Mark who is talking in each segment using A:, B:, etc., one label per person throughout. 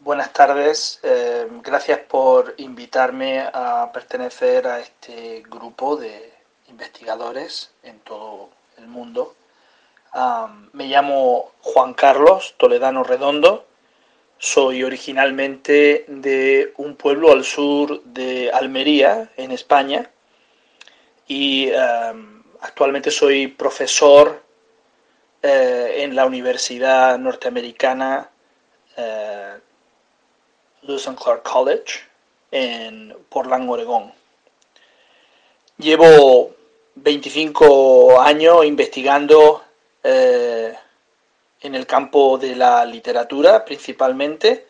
A: Buenas tardes. Em, gracias por invitarme a pertenecer a este grupo de investigadores en todo el mundo. me llamo Juan Carlos Toledano Redondo. Soy originalmente de un pueblo al sur de Almería, en España, y actualmente soy profesor eh, en la Universidad Norteamericana eh, Lewis and Clark College en Portland, Oregón. Llevo 25 años investigando eh, en el campo de la literatura principalmente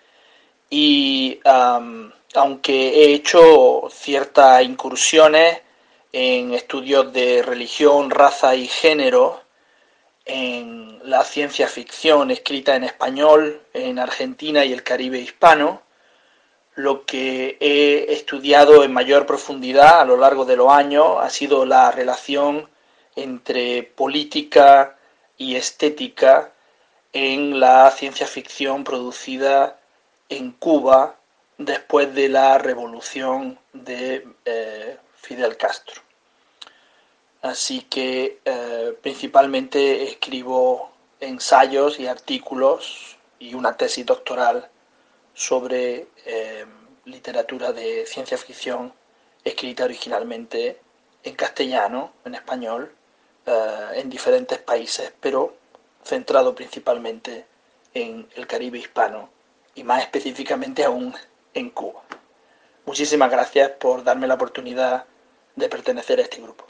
A: y aunque he hecho ciertas incursiones en estudios de religión, raza y género en la ciencia ficción escrita en español en Argentina y el Caribe hispano, lo que he estudiado en mayor profundidad a lo largo de los años ha sido la relación entre política y estética en la ciencia ficción producida en Cuba después de la revolución de eh, Fidel Castro. Así que eh, principalmente escribo ensayos y artículos y una tesis doctoral sobre eh, literatura de ciencia ficción escrita originalmente en castellano, en español, eh, en diferentes países, pero centrado principalmente en el Caribe hispano y más específicamente aún en Cuba. Muchísimas gracias por darme la oportunidad de pertenecer a este grupo.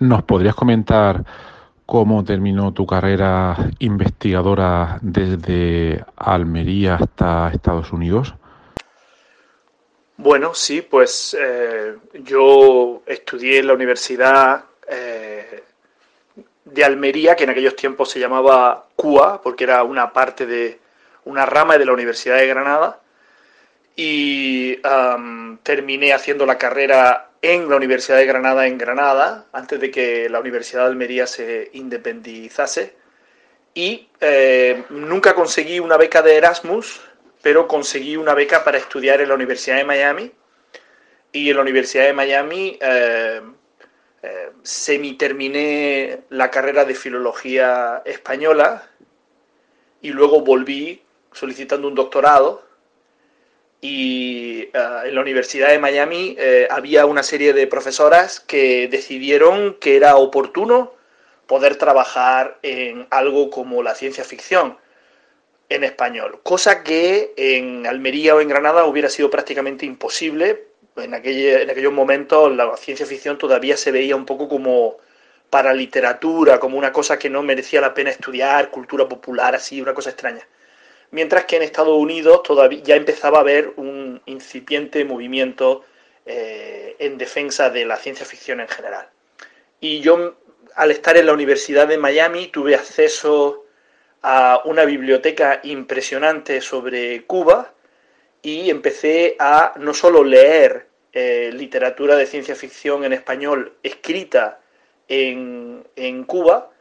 B: ¿Nos podrías comentar cómo terminó tu carrera investigadora desde Almería hasta Estados Unidos?
A: Bueno, sí, pues eh, yo estudié en la Universidad eh, de Almería, que en aquellos tiempos se llamaba CUA, porque era una parte de una rama de la Universidad de Granada, y terminé haciendo la carrera en la Universidad de Granada en Granada, antes de que la Universidad de Almería se independizase. Y eh, nunca conseguí una beca de Erasmus, pero conseguí una beca para estudiar en la Universidad de Miami. Y en la Universidad de Miami eh, eh, semi-terminé la carrera de Filología Española y luego volví solicitando un doctorado y eh, en la Universidad de Miami eh, había una serie de profesoras que decidieron que era oportuno poder trabajar en algo como la ciencia ficción en español, cosa que en Almería o en Granada hubiera sido prácticamente imposible. En, en aquellos momentos la ciencia ficción todavía se veía un poco como para literatura, como una cosa que no merecía la pena estudiar, cultura popular, así, una cosa extraña mientras que en Estados Unidos todavía ya empezaba a haber un incipiente movimiento eh, en defensa de la ciencia ficción en general. Y yo, al estar en la Universidad de Miami, tuve acceso a una biblioteca impresionante sobre Cuba y empecé a no solo leer eh, literatura de ciencia ficción en español escrita en, en Cuba,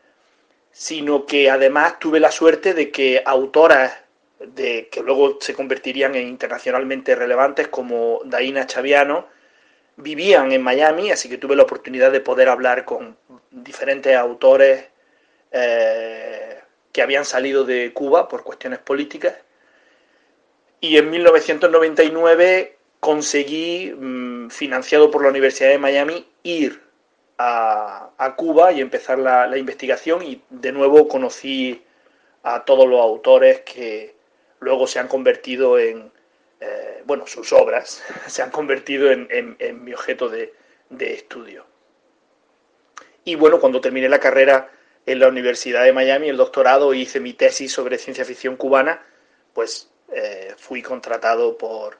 A: sino que además tuve la suerte de que autoras de, que luego se convertirían en internacionalmente relevantes como Daina Chaviano, vivían en Miami, así que tuve la oportunidad de poder hablar con diferentes autores eh, que habían salido de Cuba por cuestiones políticas. Y en 1999 conseguí, mm, financiado por la Universidad de Miami, ir a, Cuba y empezar la, investigación y de nuevo conocí a todos los autores que luego se han convertido en, eh, bueno, sus obras se han convertido en, mi objeto de, estudio. Y bueno, cuando terminé la carrera en la Universidad de Miami, el doctorado, hice mi tesis sobre ciencia ficción cubana, pues eh, fui contratado por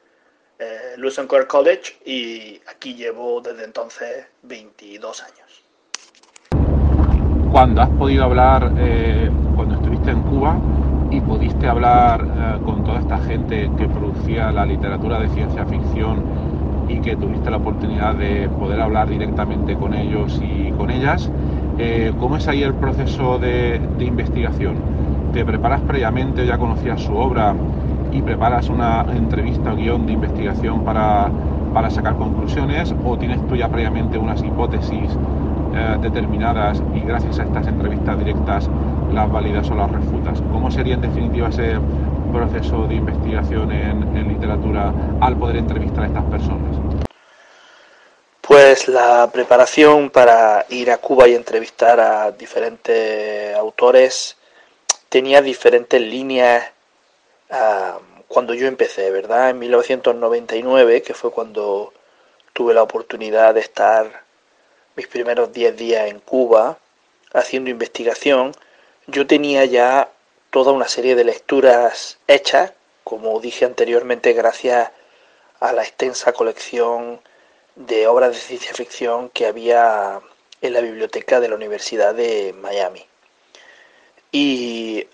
A: eh, Lewis College y aquí llevo desde entonces 22 años.
B: Cuando has podido hablar, eh, cuando estuviste en Cuba pudiste hablar eh, con toda esta gente que producía la literatura de ciencia ficción y que tuviste la oportunidad de poder hablar directamente con ellos y con ellas, eh, ¿cómo es ahí el proceso de, investigación? ¿Te preparas previamente, ya conocías su obra? y preparas una entrevista o guion de investigación para, sacar conclusiones o tienes tú ya previamente unas hipótesis eh, determinadas y gracias a estas entrevistas directas las validas o las refutas. ¿Cómo sería en definitiva ese proceso de investigación en, en literatura al poder entrevistar a estas personas?
A: Pues la preparación para ir a Cuba y entrevistar a diferentes autores tenía diferentes líneas cuando yo empecé, ¿verdad? En 1999, que fue cuando tuve la oportunidad de estar mis primeros 10 días en Cuba haciendo investigación, yo tenía ya toda una serie de lecturas hechas, como dije anteriormente, gracias a la extensa colección de obras de ciencia ficción que había en la biblioteca de la Universidad de Miami. Y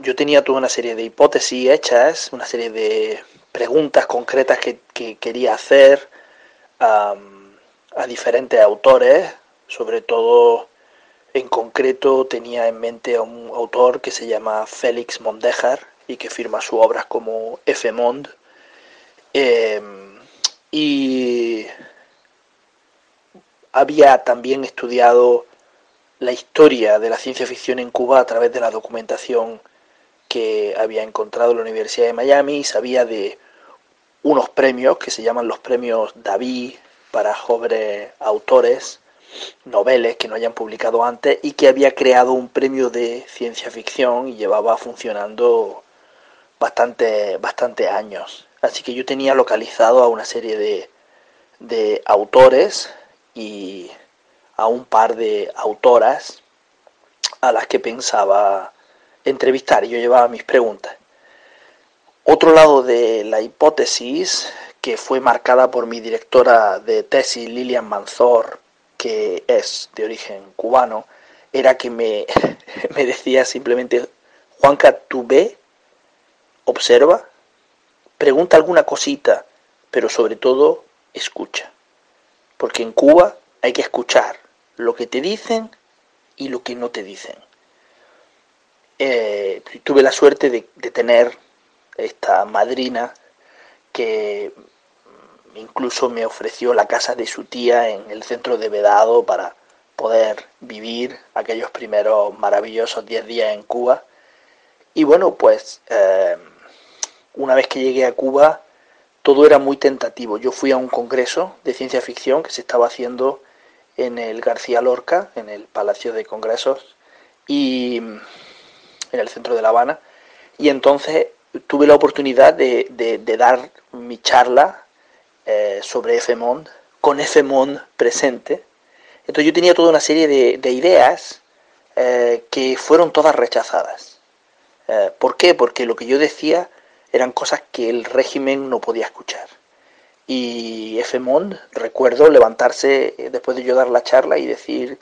A: yo tenía toda una serie de hipótesis hechas, una serie de preguntas concretas que, quería hacer a diferentes autores, sobre todo en concreto tenía en mente a un autor que se llama Félix Mondejar y que firma su obra como F. Mond. Em, y había también estudiado la historia de la ciencia ficción en Cuba a través de la documentación que había encontrado en la Universidad de Miami y sabía de unos premios que se llaman los premios David para jóvenes autores, noveles que no hayan publicado antes y que había creado un premio de ciencia ficción y llevaba funcionando bastante, bastante años. Así que yo tenía localizado a una serie de, de autores y a un par de autoras a las que pensaba entrevistar y yo llevaba mis preguntas. Otro lado de la hipótesis, que fue marcada por mi directora de tesis, Lilian Manzor, que es de origen cubano, era que me, me decía simplemente, Juanca, tú ve, observa, pregunta alguna cosita, pero sobre todo escucha. Porque en Cuba hay que escuchar lo que te dicen y lo que no te dicen. Eh, tuve la suerte de, tener esta madrina que incluso me ofreció la casa de su tía en el centro de Vedado para poder vivir aquellos primeros maravillosos 10 días en Cuba. Y bueno, pues eh, una vez que llegué a Cuba, todo era muy tentativo. Yo fui a un congreso de ciencia ficción que se estaba haciendo en el García Lorca, en el Palacio de Congresos y en el centro de La Habana. Y entonces tuve la oportunidad de, dar mi charla eh, sobre FMOND, con FMOND presente. Entonces yo tenía toda una serie de, ideas eh, que fueron todas rechazadas. Eh, ¿Por qué? Porque lo que yo decía eran cosas que el régimen no podía escuchar. Y F. Mond, recuerdo levantarse eh, después de yo dar la charla y decir,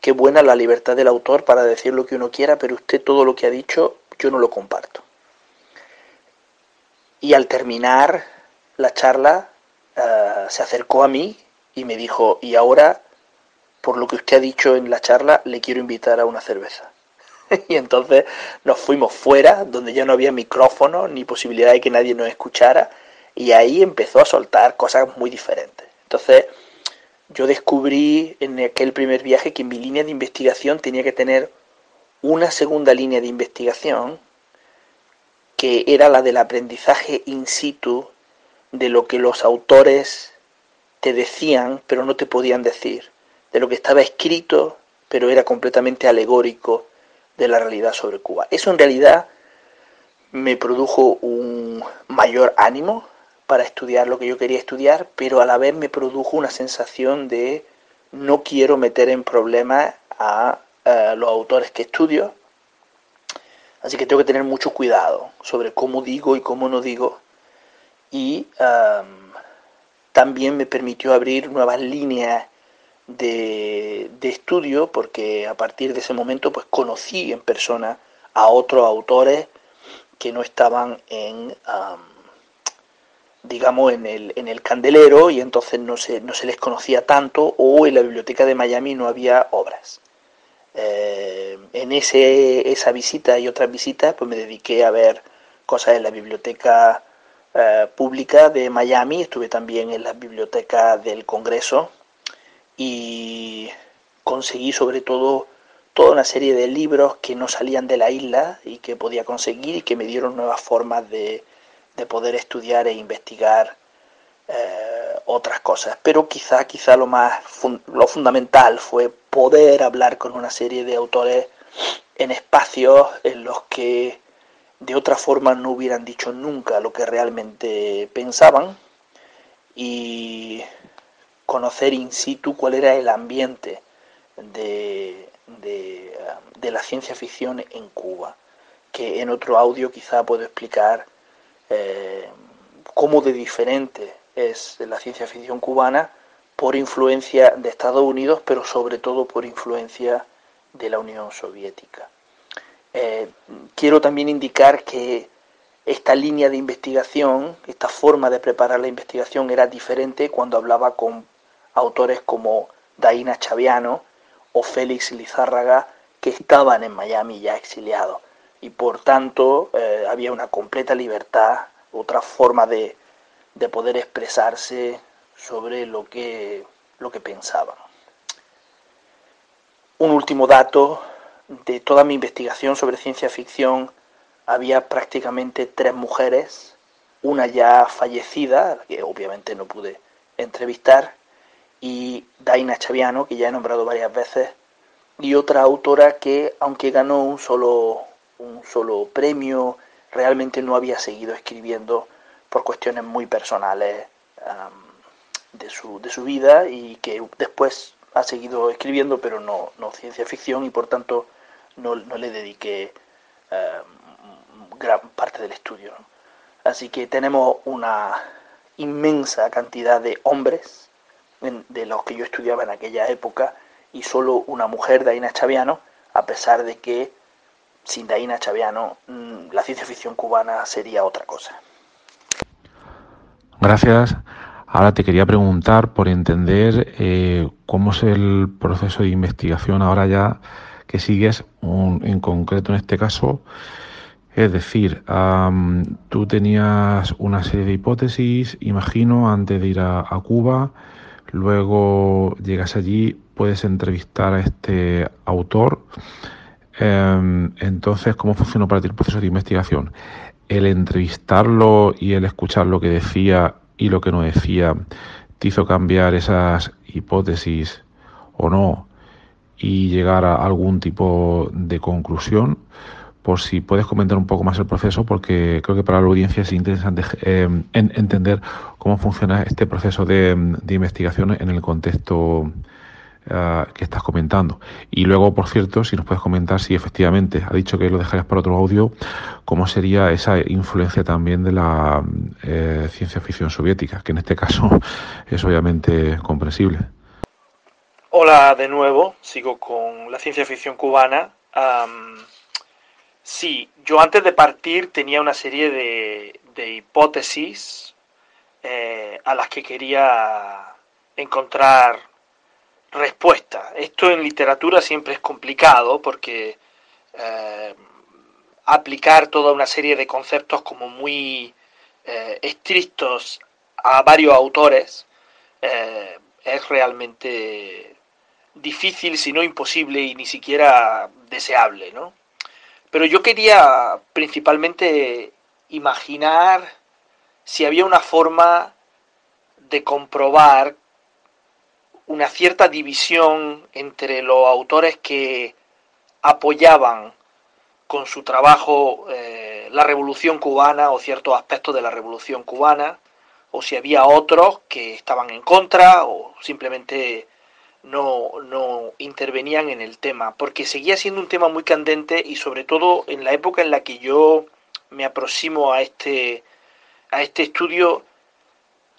A: qué buena la libertad del autor para decir lo que uno quiera, pero usted todo lo que ha dicho yo no lo comparto. Y al terminar la charla eh, se acercó a mí y me dijo, y ahora, por lo que usted ha dicho en la charla, le quiero invitar a una cerveza. y entonces nos fuimos fuera, donde ya no había micrófono ni posibilidad de que nadie nos escuchara, y ahí empezó a soltar cosas muy diferentes. Entonces, yo descubrí en aquel primer viaje que mi línea de investigación tenía que tener una segunda línea de investigación que era la del aprendizaje in situ de lo que los autores te decían, pero no te podían decir, de lo que estaba escrito, pero era completamente alegórico de la realidad sobre Cuba. Eso en realidad me produjo un mayor ánimo para estudiar lo que yo quería estudiar, pero a la vez me produjo una sensación de no quiero meter en problemas a, los autores que estudio, así que tengo que tener mucho cuidado sobre cómo digo y cómo no digo, y también me permitió abrir nuevas líneas de, de, estudio, porque a partir de ese momento pues conocí en persona a otros autores que no estaban en digamos, en el, en el candelero y entonces no se, no se les conocía tanto o en la biblioteca de Miami no había obras. Eh, en ese, esa visita y otras visitas pues me dediqué a ver cosas en la biblioteca eh, pública de Miami, estuve también en la biblioteca del Congreso y conseguí sobre todo toda una serie de libros que no salían de la isla y que podía conseguir y que me dieron nuevas formas de, de poder estudiar e investigar eh, otras cosas. Pero quizá, quizá lo más lo fundamental fue poder hablar con una serie de autores en espacios en los que de otra forma no hubieran dicho nunca lo que realmente pensaban y conocer in situ cuál era el ambiente de, de la ciencia ficción en Cuba, que en otro audio quizá puedo explicar eh, cómo de diferente es la ciencia ficción cubana por influencia de Estados Unidos, pero sobre todo por influencia de la Unión Soviética. Eh, quiero también indicar que esta línea de investigación, esta forma de preparar la investigación era diferente cuando hablaba con autores como Daina Chaviano o Félix Lizárraga, que estaban en Miami ya exiliados y por tanto eh, había una completa libertad, otra forma de, de, poder expresarse sobre lo que, lo que pensaban. Un último dato de toda mi investigación sobre ciencia ficción, había prácticamente tres mujeres, una ya fallecida, que obviamente no pude entrevistar, y Daina Chaviano, que ya he nombrado varias veces, y otra autora que, aunque ganó un solo, un solo premio, realmente no había seguido escribiendo por cuestiones muy personales de, su, de su vida y que después ha seguido escribiendo, pero no, no ciencia ficción y por tanto no, no le dediqué gran parte del estudio. Así que tenemos una inmensa cantidad de hombres de los que yo estudiaba en aquella época y solo una mujer, Daina Chaviano, a pesar de que sin Daina Chaviano, mm, la ciencia ficción cubana sería otra cosa.
B: Gracias. Ahora te quería preguntar por entender eh, cómo es el proceso de investigación ahora ya que sigues, en concreto en este caso. Es decir, tú tenías una serie de hipótesis, imagino, antes de ir a, a Cuba, luego llegas allí, puedes entrevistar a este autor Em, entonces, ¿cómo funcionó para ti el proceso de investigación? El entrevistarlo y el escuchar lo que decía y lo que no decía, ¿te hizo cambiar esas hipótesis o no? Y llegar a algún tipo de conclusión. Por si puedes comentar un poco más el proceso, porque creo que para la audiencia es interesante em, entender cómo funciona este proceso de, de investigación en el contexto Ah, que estás comentando. Y luego, por cierto, si nos puedes comentar si efectivamente ha dicho que lo dejarías para otro audio, cómo sería esa influencia también de la eh, ciencia ficción soviética, que en este caso es obviamente comprensible.
A: Hola de nuevo, sigo con la ciencia ficción cubana. sí, yo antes de partir tenía una serie de, hipótesis eh, a las que quería encontrar respuesta. Esto en literatura siempre es complicado porque eh, aplicar toda una serie de conceptos como muy eh, estrictos a varios autores es realmente difícil, si no imposible y ni siquiera deseable. ¿no? Pero yo quería principalmente imaginar si había una forma de comprobar una cierta división entre los autores que apoyaban con su trabajo eh, la revolución cubana o ciertos aspectos de la revolución cubana, o si había otros que estaban en contra o simplemente no, no intervenían en el tema, porque seguía siendo un tema muy candente y sobre todo en la época en la que yo me aproximo a este, a este estudio,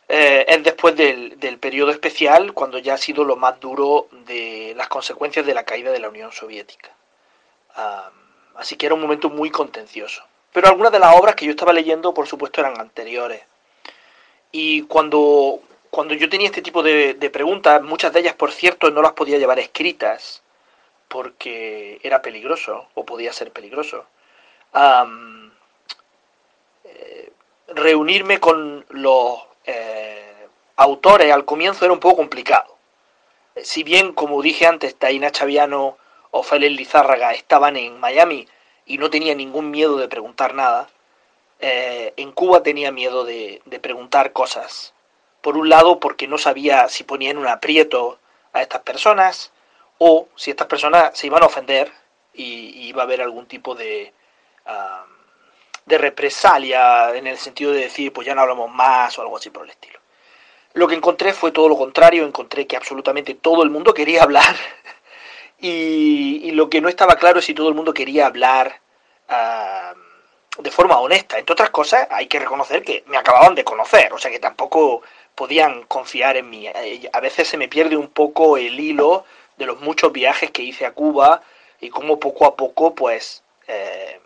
A: eh, es después del, del, periodo especial, cuando ya ha sido lo más duro de las consecuencias de la caída de la Unión Soviética. así que era un momento muy contencioso. Pero algunas de las obras que yo estaba leyendo, por supuesto, eran anteriores. Y cuando, cuando yo tenía este tipo de, preguntas, muchas de ellas, por cierto, no las podía llevar escritas porque era peligroso o podía ser peligroso. Eh, reunirme con los eh, autores al comienzo era un poco complicado. Eh, si bien, como dije antes, Taina Chaviano o Félix Lizárraga estaban en Miami y no tenía ningún miedo de preguntar nada, en Cuba tenía miedo de, preguntar cosas. Por un lado, porque no sabía si ponía en un aprieto a estas personas o si estas personas se iban a ofender y, iba a haber algún tipo de, de represalia en el sentido de decir, pues ya no hablamos más o algo así por el estilo. Lo que encontré fue todo lo contrario, encontré que absolutamente todo el mundo quería hablar y, lo que no estaba claro es si todo el mundo quería hablar de forma honesta. Entre otras cosas, hay que reconocer que me acababan de conocer, o sea que tampoco podían confiar en mí. Eh, a veces se me pierde un poco el hilo de los muchos viajes que hice a Cuba y cómo poco a poco, pues, eh,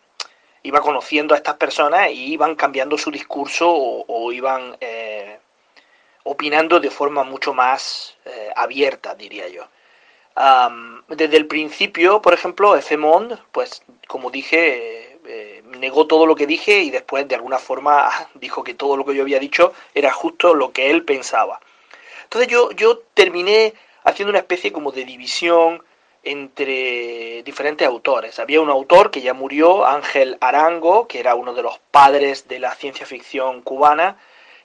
A: iba conociendo a estas personas y iban cambiando su discurso o, iban eh, opinando de forma mucho más abierta, diría yo. desde el principio, por ejemplo, Efemond, pues como dije, eh, negó todo lo que dije y después de alguna forma dijo que todo lo que yo había dicho era justo lo que él pensaba. Entonces yo, yo terminé haciendo una especie como de división entre diferentes autores. Había un autor que ya murió, Ángel Arango, que era uno de los padres de la ciencia ficción cubana,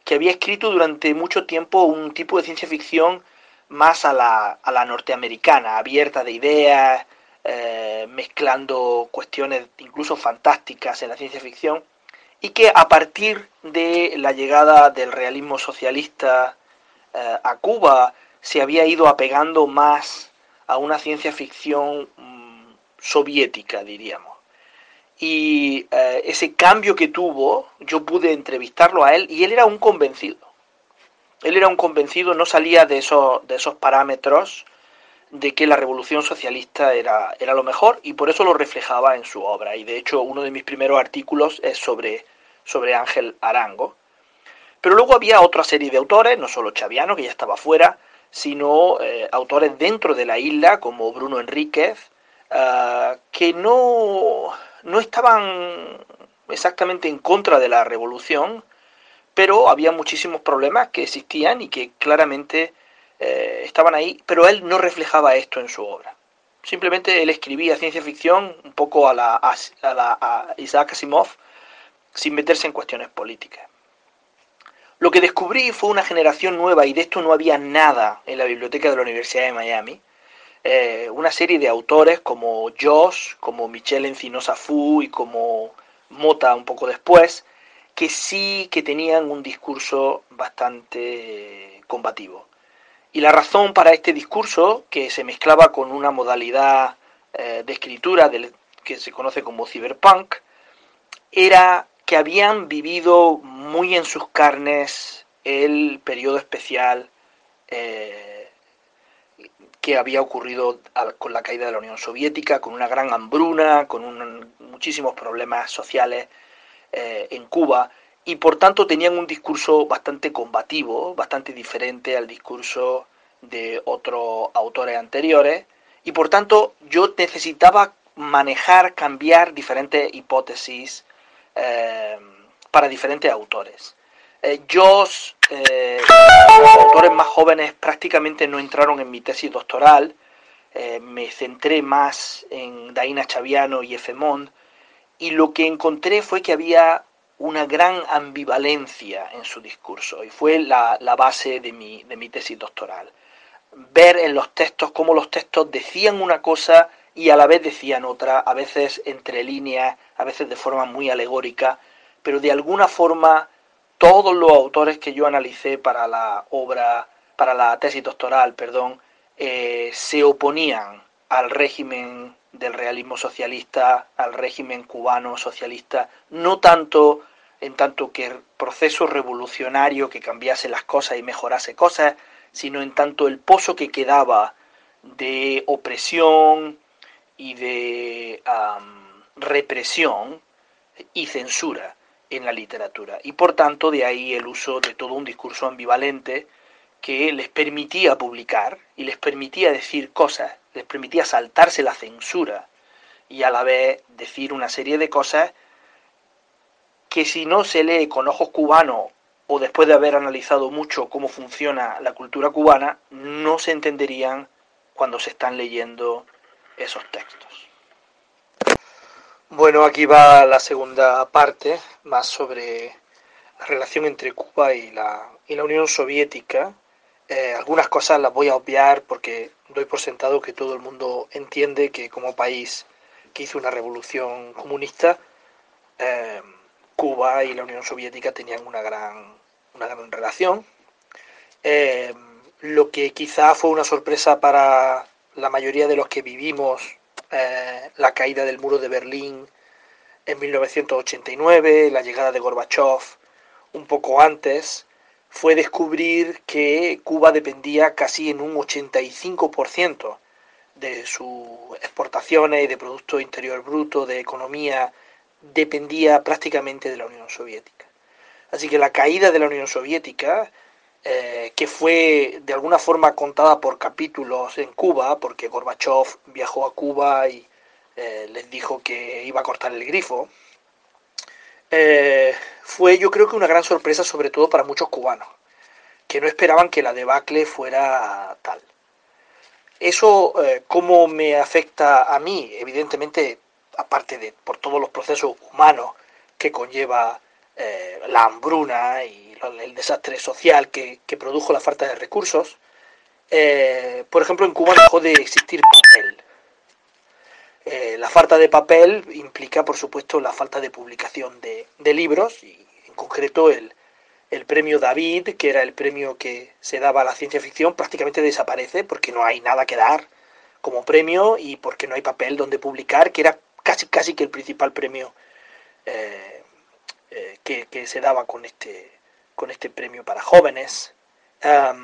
A: que había escrito durante mucho tiempo un tipo de ciencia ficción más a la, a la norteamericana, abierta de ideas, eh, mezclando cuestiones incluso fantásticas en la ciencia ficción, y que a partir de la llegada del realismo socialista eh, a Cuba se había ido apegando más a una ciencia ficción mm, soviética, diríamos. Y eh, ese cambio que tuvo, yo pude entrevistarlo a él y él era un convencido. Él era un convencido, no salía de esos, de esos parámetros de que la revolución socialista era, era lo mejor y por eso lo reflejaba en su obra. Y de hecho uno de mis primeros artículos es sobre, sobre Ángel Arango. Pero luego había otra serie de autores, no solo Chaviano, que ya estaba fuera, sino eh, autores dentro de la isla, como Bruno Enríquez, uh, que no, no estaban exactamente en contra de la revolución, pero había muchísimos problemas que existían y que claramente eh, estaban ahí, pero él no reflejaba esto en su obra. Simplemente él escribía ciencia ficción un poco a la, a la a Isaac Asimov, sin meterse en cuestiones políticas. Lo que descubrí fue una generación nueva y de esto no había nada en la biblioteca de la Universidad de Miami. Eh, una serie de autores como Josh, como Michelle Encinosa Fu y como Mota un poco después, que sí que tenían un discurso bastante combativo. Y la razón para este discurso, que se mezclaba con una modalidad eh, de escritura que se conoce como cyberpunk, era que habían vivido muy en sus carnes el periodo especial eh, que había ocurrido con la caída de la Unión Soviética, con una gran hambruna, con muchísimos problemas sociales eh, en Cuba, y por tanto tenían un discurso bastante combativo, bastante diferente al discurso de otros autores anteriores, y por tanto yo necesitaba manejar, cambiar diferentes hipótesis eh, para diferentes autores. Eh, yo, eh, los autores más jóvenes prácticamente no entraron en mi tesis doctoral, me centré más en Daina Chaviano y Efemond, y lo que encontré fue que había una gran ambivalencia en su discurso y fue la, base de mi, de mi tesis doctoral. Ver en los textos cómo los textos decían una cosa y a la vez decían otra, a veces entre líneas, a veces de forma muy alegórica, pero de alguna forma todos los autores que yo analicé para la obra, para la tesis doctoral, perdón, eh, se oponían al régimen del realismo socialista, al régimen cubano socialista, no tanto en tanto que proceso revolucionario que cambiase las cosas y mejorase cosas, sino en tanto el pozo que quedaba de opresión y de represión y censura en la literatura. Y por tanto de ahí el uso de todo un discurso ambivalente que les permitía publicar y les permitía decir cosas, les permitía saltarse la censura y a la vez decir una serie de cosas que si no se lee con ojos cubanos o después de haber analizado mucho cómo funciona la cultura cubana, no se entenderían cuando se están leyendo esos textos. Bueno, aquí va la segunda parte, más sobre la relación entre Cuba y la, y la Unión Soviética eh, algunas cosas las voy a obviar porque doy por sentado que todo el mundo entiende que como país que hizo una revolución comunista, eh, Cuba y la Unión Soviética tenían una gran, una gran relación. Eh, lo que quizá fue una sorpresa para la mayoría de los que vivimos la caída del muro de Berlín en 1989, la llegada de Gorbachev un poco antes, fue descubrir que Cuba dependía casi en un 85% de sus exportaciones y de Producto Interior Bruto, de economía, dependía prácticamente de la Unión Soviética. Así que la caída de la Unión Soviética, eh, que fue de alguna forma contada por capítulos en Cuba, porque Gorbachev viajó a Cuba y eh, les dijo que iba a cortar el grifo, eh, fue yo creo que una gran sorpresa sobre todo para muchos cubanos, que no esperaban que la debacle fuera tal. Eso, eh, ¿cómo me afecta a mí? Evidentemente, aparte de por todos los procesos humanos que conlleva eh, la hambruna y el desastre social que, que, produjo la falta de recursos, por ejemplo, en Cuba dejó de existir papel. Eh, la falta de papel implica, por supuesto, la falta de publicación de, libros y, en concreto, el, premio David, que era el premio que se daba a la ciencia ficción, prácticamente desaparece porque no hay nada que dar como premio y porque no hay papel donde publicar, que era casi, casi que el principal premio eh, eh, que, se daba con este, con este premio para jóvenes. en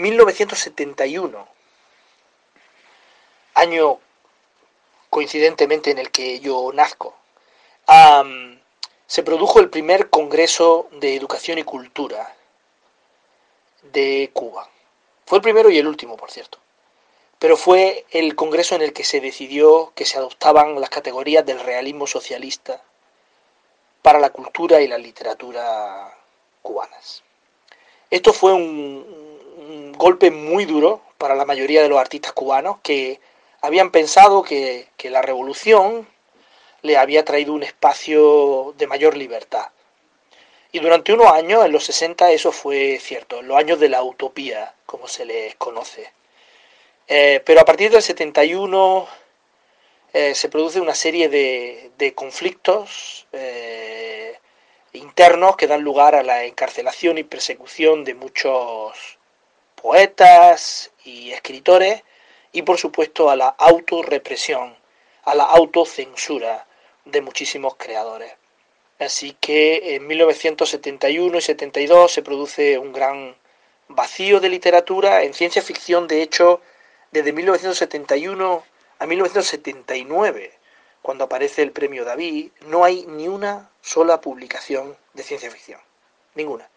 A: 1971, año coincidentemente en el que yo nazco, se produjo el primer Congreso de Educación y Cultura de Cuba. Fue el primero y el último, por cierto. Pero fue el Congreso en el que se decidió que se adoptaban las categorías del realismo socialista para la cultura y la literatura cubanas. Esto fue un golpe muy duro para la mayoría de los artistas cubanos que habían pensado que, la revolución le había traído un espacio de mayor libertad. Y durante unos años, en los 60, eso fue cierto, los años de la utopía, como se les conoce. Eh, pero a partir del 71 eh, se produce una serie de, conflictos eh, internos que dan lugar a la encarcelación y persecución de muchos poetas y escritores y por supuesto a la autorrepresión, a la autocensura de muchísimos creadores. Así que en 1971 y 72 se produce un gran vacío de literatura. En ciencia ficción, de hecho, desde 1971 a 1979, cuando aparece el premio David, no hay ni una sola publicación de ciencia ficción. Ninguna.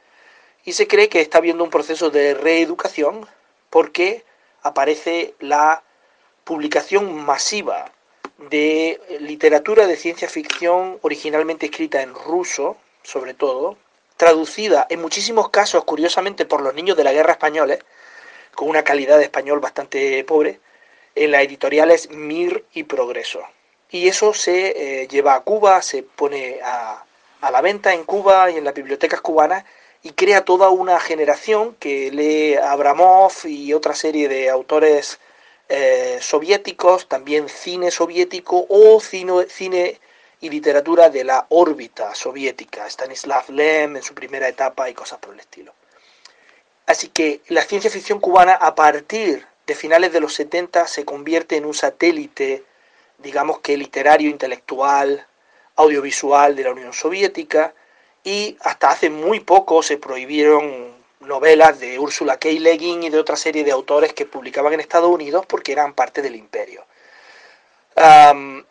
A: Y se cree que está habiendo un proceso de reeducación porque aparece la publicación masiva de literatura de ciencia ficción originalmente escrita en ruso, sobre todo, traducida en muchísimos casos, curiosamente, por los niños de la guerra española, con una calidad de español bastante pobre, en las editoriales Mir y Progreso. y eso se eh, lleva a Cuba, se pone a, la venta en Cuba y en las bibliotecas cubanas y crea toda una generación que lee Abramov y otra serie de autores eh, soviéticos, también cine soviético o cine, cine y literatura de la órbita soviética, Stanislav Lem en su primera etapa y cosas por el estilo. Así que la ciencia ficción cubana a partir de finales de los 70 se convierte en un satélite, digamos que literario, intelectual, audiovisual de la Unión Soviética y hasta hace muy poco se prohibieron novelas de Ursula K. Le Guin y de otra serie de autores que publicaban en Estados Unidos porque eran parte del imperio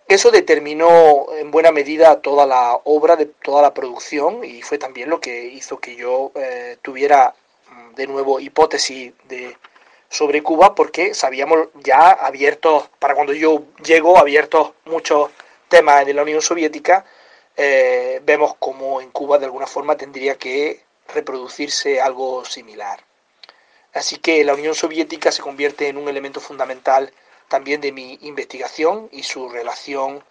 A: eso determinó en buena medida toda la obra, de toda la producción y fue también lo que hizo que yo eh, tuviera mm, de nuevo hipótesis de, sobre Cuba porque sabíamos ya abiertos, para cuando yo llego, abiertos muchos temas de la Unión Soviética, eh, vemos como en Cuba de alguna forma tendría que reproducirse algo similar. Así que la Unión Soviética se convierte en un elemento fundamental también de mi investigación y su relación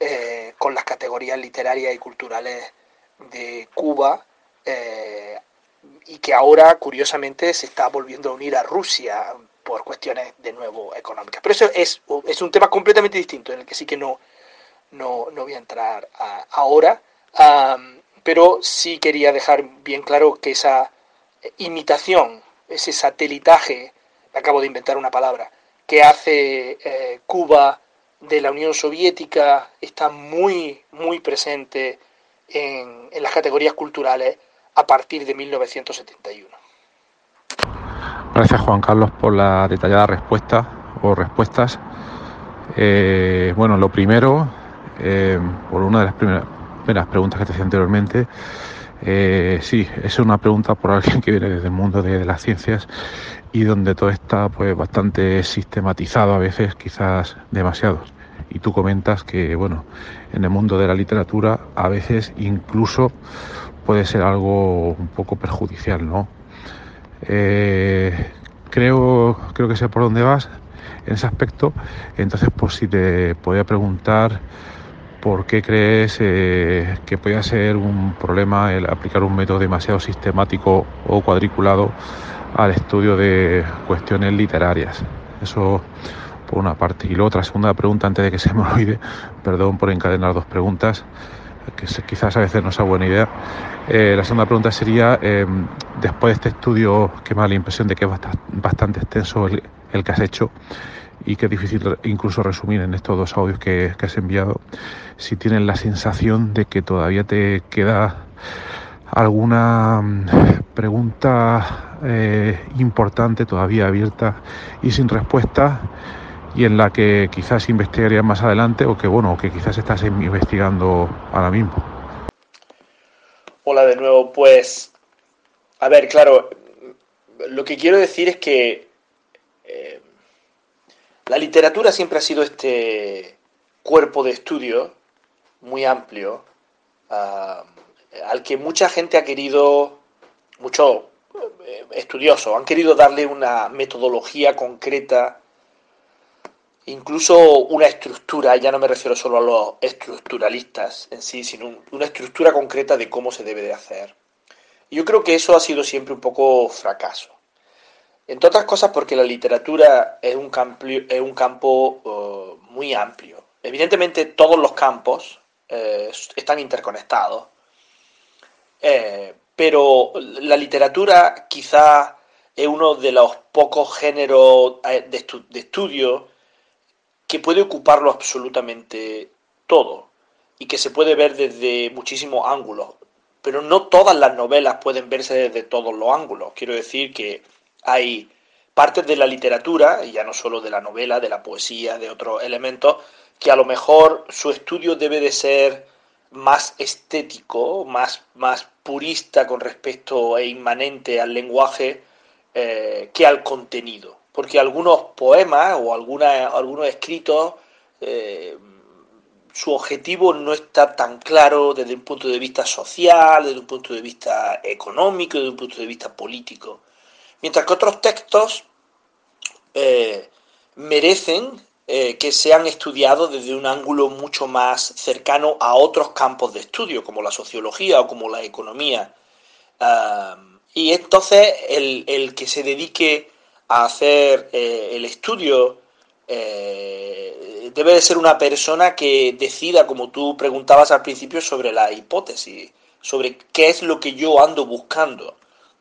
A: eh, con las categorías literarias y culturales de Cuba eh, y que ahora curiosamente se está volviendo a unir a Rusia por cuestiones de nuevo económicas. Pero eso es, es un tema completamente distinto en el que sí que no, no, voy a entrar ahora, pero sí quería dejar bien claro que esa imitación, ese satelitaje, acabo de inventar una palabra, que hace eh, Cuba de la Unión Soviética está muy, muy presente en, las categorías culturales a partir de 1971.
B: Gracias Juan Carlos por la detallada respuesta o respuestas. Eh, bueno, lo primero, eh, por una de las primeras, preguntas que te hacía anteriormente, sí, es una pregunta por alguien que viene desde el mundo de las ciencias y donde todo está pues bastante sistematizado a veces, quizás demasiado. Y tú comentas que bueno, en el mundo de la literatura a veces incluso puede ser algo un poco perjudicial, ¿no? Eh, creo, creo que sé por dónde vas en ese aspecto. Entonces, pues si te podía preguntar por qué crees eh, que puede ser un problema el aplicar un método demasiado sistemático o cuadriculado al estudio de cuestiones literarias. Eso por una parte. Y luego otra segunda pregunta antes de que se me olvide, perdón por encadenar dos preguntas, que quizás a veces no sea buena idea. Eh, la segunda pregunta sería, em, después de este estudio que me da la impresión de que es bastante extenso el, que has hecho y que es difícil incluso resumir en estos dos audios que, que has enviado, si tienes la sensación de que todavía te queda alguna mm, pregunta eh, importante todavía abierta y sin respuesta y en la que quizás investigaría más adelante o que bueno que quizás estás investigando ahora mismo.
A: Hola de nuevo, pues a ver, claro, lo que quiero decir es que eh, la literatura siempre ha sido este cuerpo de estudio muy amplio. Ah, al que mucha gente ha querido, muchos eh, estudiosos, han querido darle una metodología concreta, incluso una estructura, ya no me refiero solo a los estructuralistas en sí, sino una estructura concreta de cómo se debe de hacer. Yo creo que eso ha sido siempre un poco fracaso. Entre otras cosas porque la literatura es un campo, es un campo eh, muy amplio. Evidentemente todos los campos eh, están interconectados eh, pero la literatura quizá es uno de los pocos géneros de, estudio que puede ocuparlo absolutamente todo y que se puede ver desde muchísimos ángulos. Pero no todas las novelas pueden verse desde todos los ángulos. Quiero decir que hay partes de la literatura, y ya no solo de la novela, de la poesía, de otros elementos, que a lo mejor su estudio debe de ser más estético, más, más purista con respecto e inmanente al lenguaje eh, que al contenido. Porque algunos poemas o alguna, algunos escritos, eh, su objetivo no está tan claro desde un punto de vista social, desde un punto de vista económico, desde un punto de vista político. Mientras que otros textos eh, merecen eh, que se han estudiado desde un ángulo mucho más cercano a otros campos de estudio, como la sociología o como la economía. y entonces el, que se dedique a hacer eh, el estudio debe de ser una persona que decida, como tú preguntabas al principio, sobre la hipótesis, sobre qué es lo que yo ando buscando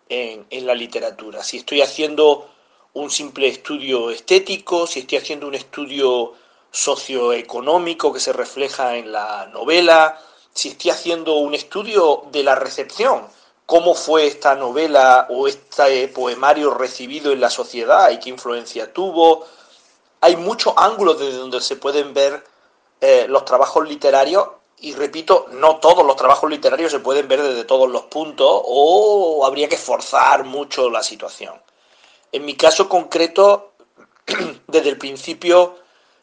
A: en, la literatura. Si estoy haciendo un simple estudio estético, si estoy haciendo un estudio socioeconómico que se refleja en la novela, si estoy haciendo un estudio de la recepción, cómo fue esta novela o este poemario recibido en la sociedad y qué influencia tuvo. Hay muchos ángulos desde donde se pueden ver eh, los trabajos literarios y repito, no todos los trabajos literarios se pueden ver desde todos los puntos o habría que forzar mucho la situación. En mi caso concreto, desde el principio,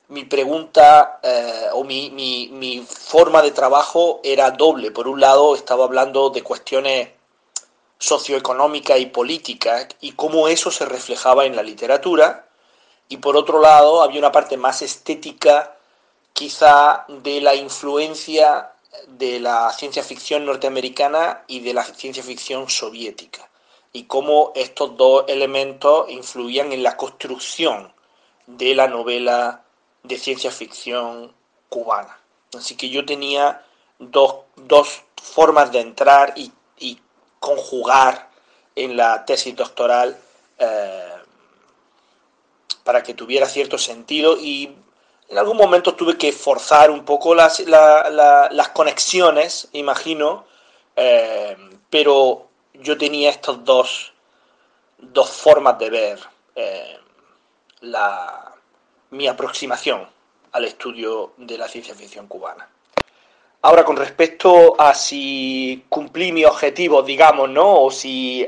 A: mi pregunta eh, o mi, mi, forma de trabajo era doble. Por un lado, estaba hablando de cuestiones socioeconómicas y políticas y cómo eso se reflejaba en la literatura. Y por otro lado, había una parte más estética, quizá de la influencia de la ciencia ficción norteamericana y de la ciencia ficción soviética y cómo estos dos elementos influían en la construcción de la novela de ciencia ficción cubana. Así que yo tenía dos, formas de entrar y, conjugar en la tesis doctoral eh, para que tuviera cierto sentido y en algún momento tuve que forzar un poco las, las conexiones, imagino, eh, pero yo tenía estas dos, dos formas de ver eh, la, mi aproximación al estudio de la ciencia ficción cubana. Ahora, con respecto a si cumplí mi objetivo, digamos, ¿no? O si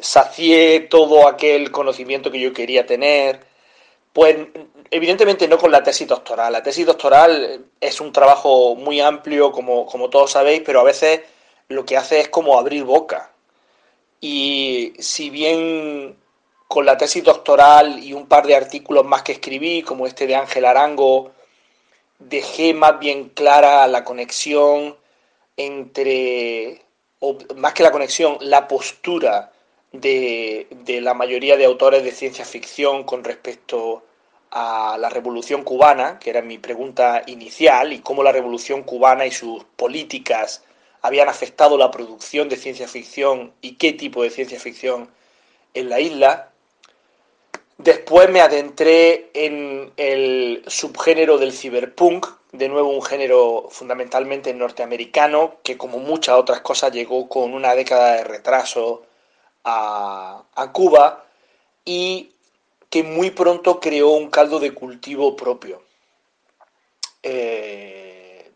A: sacié todo aquel conocimiento que yo quería tener, pues evidentemente no con la tesis doctoral. La tesis doctoral es un trabajo muy amplio, como, como todos sabéis, pero a veces lo que hace es como abrir boca. Y si bien con la tesis doctoral y un par de artículos más que escribí, como este de Ángel Arango, dejé más bien clara la conexión entre, o más que la conexión, la postura de, la mayoría de autores de ciencia ficción con respecto a la revolución cubana, que era mi pregunta inicial, y cómo la revolución cubana y sus políticas habían afectado la producción de ciencia ficción y qué tipo de ciencia ficción en la isla. Después me adentré en el subgénero del cyberpunk, de nuevo un género fundamentalmente norteamericano, que como muchas otras cosas llegó con una década de retraso a, Cuba y que muy pronto creó un caldo de cultivo propio. Eh,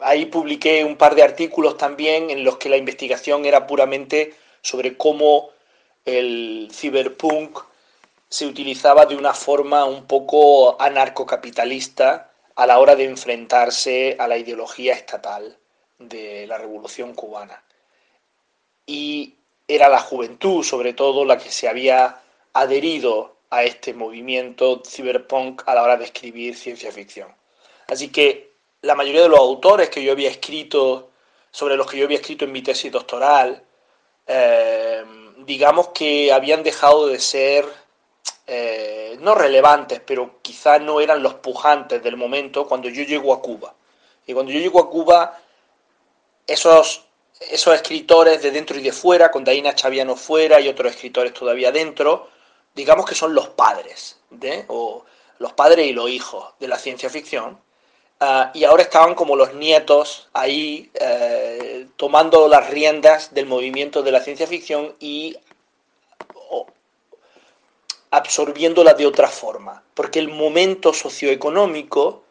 A: ahí publiqué un par de artículos también en los que la investigación era puramente sobre cómo el ciberpunk se utilizaba de una forma un poco anarcocapitalista a la hora de enfrentarse a la ideología estatal de la revolución cubana. Y era la juventud, sobre todo, la que se había adherido a este movimiento ciberpunk a la hora de escribir ciencia ficción. Así que la mayoría de los autores que yo había escrito, sobre los que yo había escrito en mi tesis doctoral, eh, digamos que habían dejado de ser, eh, no relevantes, pero quizá no eran los pujantes del momento cuando yo llego a Cuba. Y cuando yo llego a Cuba, esos, esos escritores de dentro y de fuera, con Daina Chaviano fuera y otros escritores todavía dentro, digamos que son los padres, de, o los padres y los hijos de la ciencia ficción, Ah, y ahora estaban como los nietos ahí eh, tomando las riendas del movimiento de la ciencia ficción y absorbiéndola de otra forma, porque el momento socioeconómico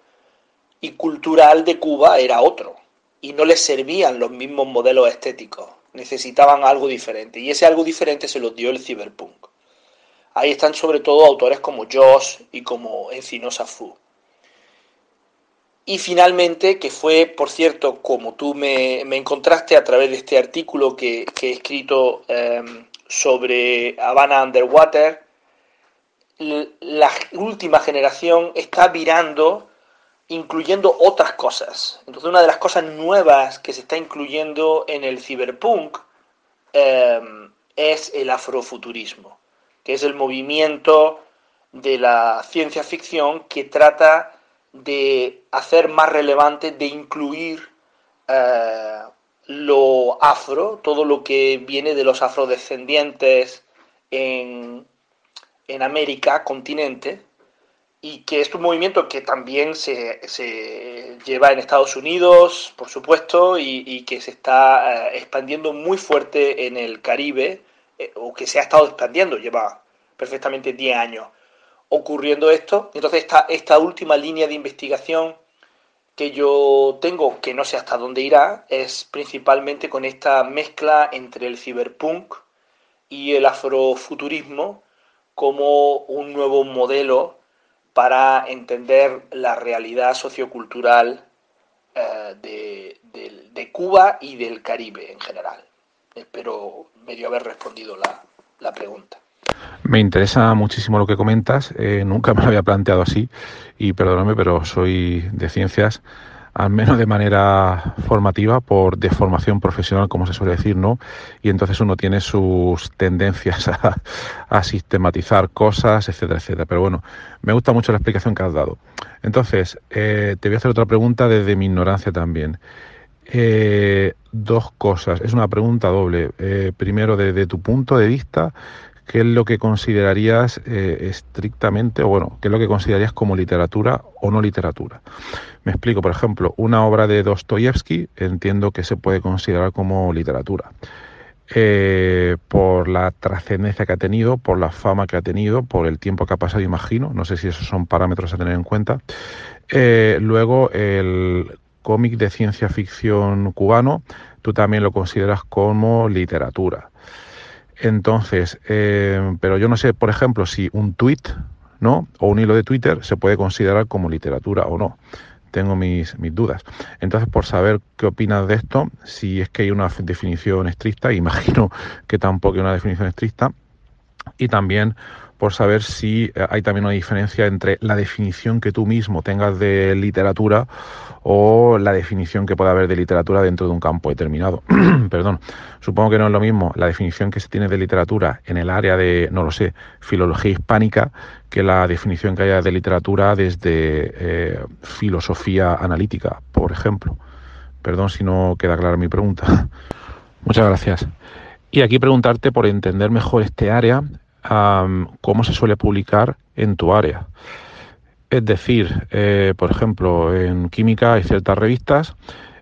A: y cultural de Cuba era otro y no les servían los mismos modelos estéticos, necesitaban algo diferente y ese algo diferente se los dio el cyberpunk. Ahí están sobre todo autores como Josh y como Encinosa Fu. Y finalmente, que fue, por cierto, como tú me, encontraste a través de este artículo que, he escrito em, sobre Havana Underwater, la última generación está virando, incluyendo otras cosas. Entonces una de las cosas nuevas que se está incluyendo en el ciberpunk em, es el afrofuturismo, que es el movimiento de la ciencia ficción que trata de hacer más relevante, de incluir eh, lo afro, todo lo que viene de los afrodescendientes en, en América, continente, y que es un movimiento que también se, lleva en Estados Unidos, por supuesto, y, que se está eh, expandiendo muy fuerte en el Caribe, eh, o que se ha estado expandiendo, lleva perfectamente 10 años ocurriendo esto. Entonces, esta, esta última línea de investigación que yo tengo, que no sé hasta dónde irá, es principalmente con esta mezcla entre el ciberpunk y el afrofuturismo como un nuevo modelo para entender la realidad sociocultural eh, de, Cuba y del Caribe en general. Espero medio haber respondido la, la pregunta.
B: Me interesa muchísimo lo que comentas, eh, nunca me lo había planteado así y perdóname, pero soy de ciencias, al menos de manera formativa, por deformación profesional, como se suele decir, ¿no? Y entonces uno tiene sus tendencias a, sistematizar cosas, etcétera, etcétera. Pero bueno, me gusta mucho la explicación que has dado. Entonces, eh, te voy a hacer otra pregunta desde mi ignorancia también. Eh, dos cosas, es una pregunta doble. primero, desde tu punto de vista, ¿qué es lo que considerarías eh, estrictamente, o bueno, qué es lo que considerarías como literatura o no literatura? Me explico, por ejemplo, una obra de Dostoyevsky entiendo que se puede considerar como literatura. Eh, por la trascendencia que ha tenido, por la fama que ha tenido, por el tiempo que ha pasado, imagino, no sé si esos son parámetros a tener en cuenta. Eh, luego, el cómic de ciencia ficción cubano, tú también lo consideras como literatura. Entonces, eh, pero yo no sé, por ejemplo, si un tweet, ¿no? O un hilo de Twitter se puede considerar como literatura o no. Tengo mis, mis dudas. Entonces, por saber qué opinas de esto, si es que hay una definición estricta, imagino que tampoco hay una definición estricta, y también por saber si eh, hay también una diferencia entre la definición que tú mismo tengas de literatura o la definición que pueda haber de literatura dentro de un campo determinado. Perdón, supongo que no es lo mismo la definición que se tiene de literatura en el área de, no lo sé, filología hispánica que la definición que haya de literatura desde eh, filosofía analítica, por ejemplo. Perdón si no queda clara mi pregunta. Muchas gracias. Y aquí preguntarte por entender mejor este área, cómo se suele publicar en tu área. Es decir, eh, por ejemplo, en química hay ciertas revistas,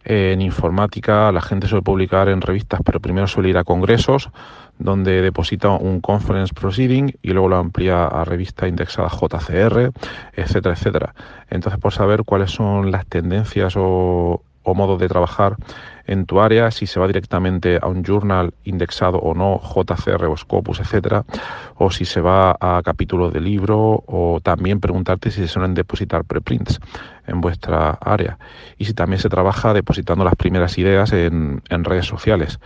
B: en informática la gente suele publicar en revistas, pero primero suele ir a congresos donde deposita un conference proceeding y luego lo amplía a revista indexada JCR, etcétera, etcétera. Entonces, por saber cuáles son las tendencias o, o modos de trabajar en tu área, si se va directamente a un journal indexado o no, JCR o Scopus, etcétera, o si se va a capítulos de libro, o también preguntarte si se suelen depositar preprints en vuestra área, y si también se trabaja depositando las primeras ideas en, en redes sociales,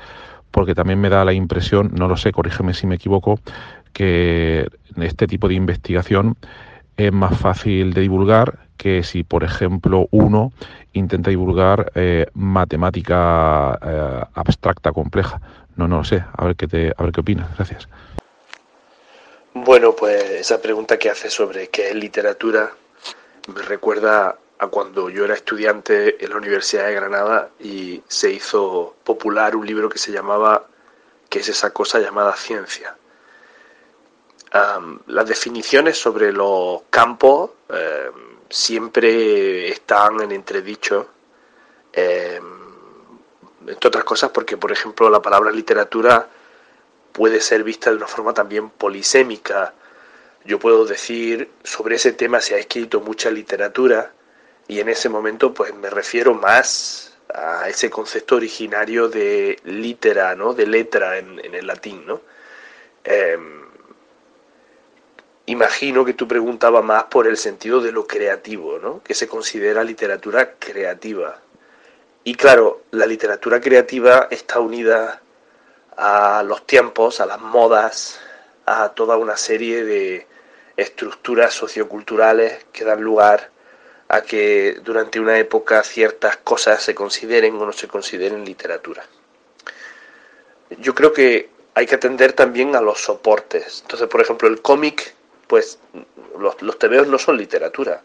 B: porque también me da la impresión, no lo sé, corrígeme si me equivoco, que este tipo de investigación es más fácil de divulgar que si, por ejemplo, uno intenta divulgar eh, matemática eh, abstracta, compleja. No, no lo sé. A ver qué te, a ver qué opinas. Gracias.
A: Bueno, pues esa pregunta que hace sobre qué es literatura me recuerda a cuando yo era estudiante en la Universidad de Granada y se hizo popular un libro que se llamaba ¿Qué es esa cosa llamada ciencia? las definiciones sobre los campos em, siempre están en entredicho, em, entre otras cosas porque, por ejemplo, la palabra literatura puede ser vista de una forma también polisémica. Yo puedo decir sobre ese tema se ha escrito mucha literatura y en ese momento pues me refiero más a ese concepto originario de litera, ¿no? de letra en, el latín. ¿no? Em, Imagino que tú preguntabas más por el sentido de lo creativo, ¿no? Que se considera literatura creativa. Y claro, la literatura creativa está unida a los tiempos, a las modas, a toda una serie de estructuras socioculturales que dan lugar a que durante una época ciertas cosas se consideren o no se consideren literatura. Yo creo que hay que atender también a los soportes. Entonces, por ejemplo, el cómic, pues los, los tebeos no son literatura,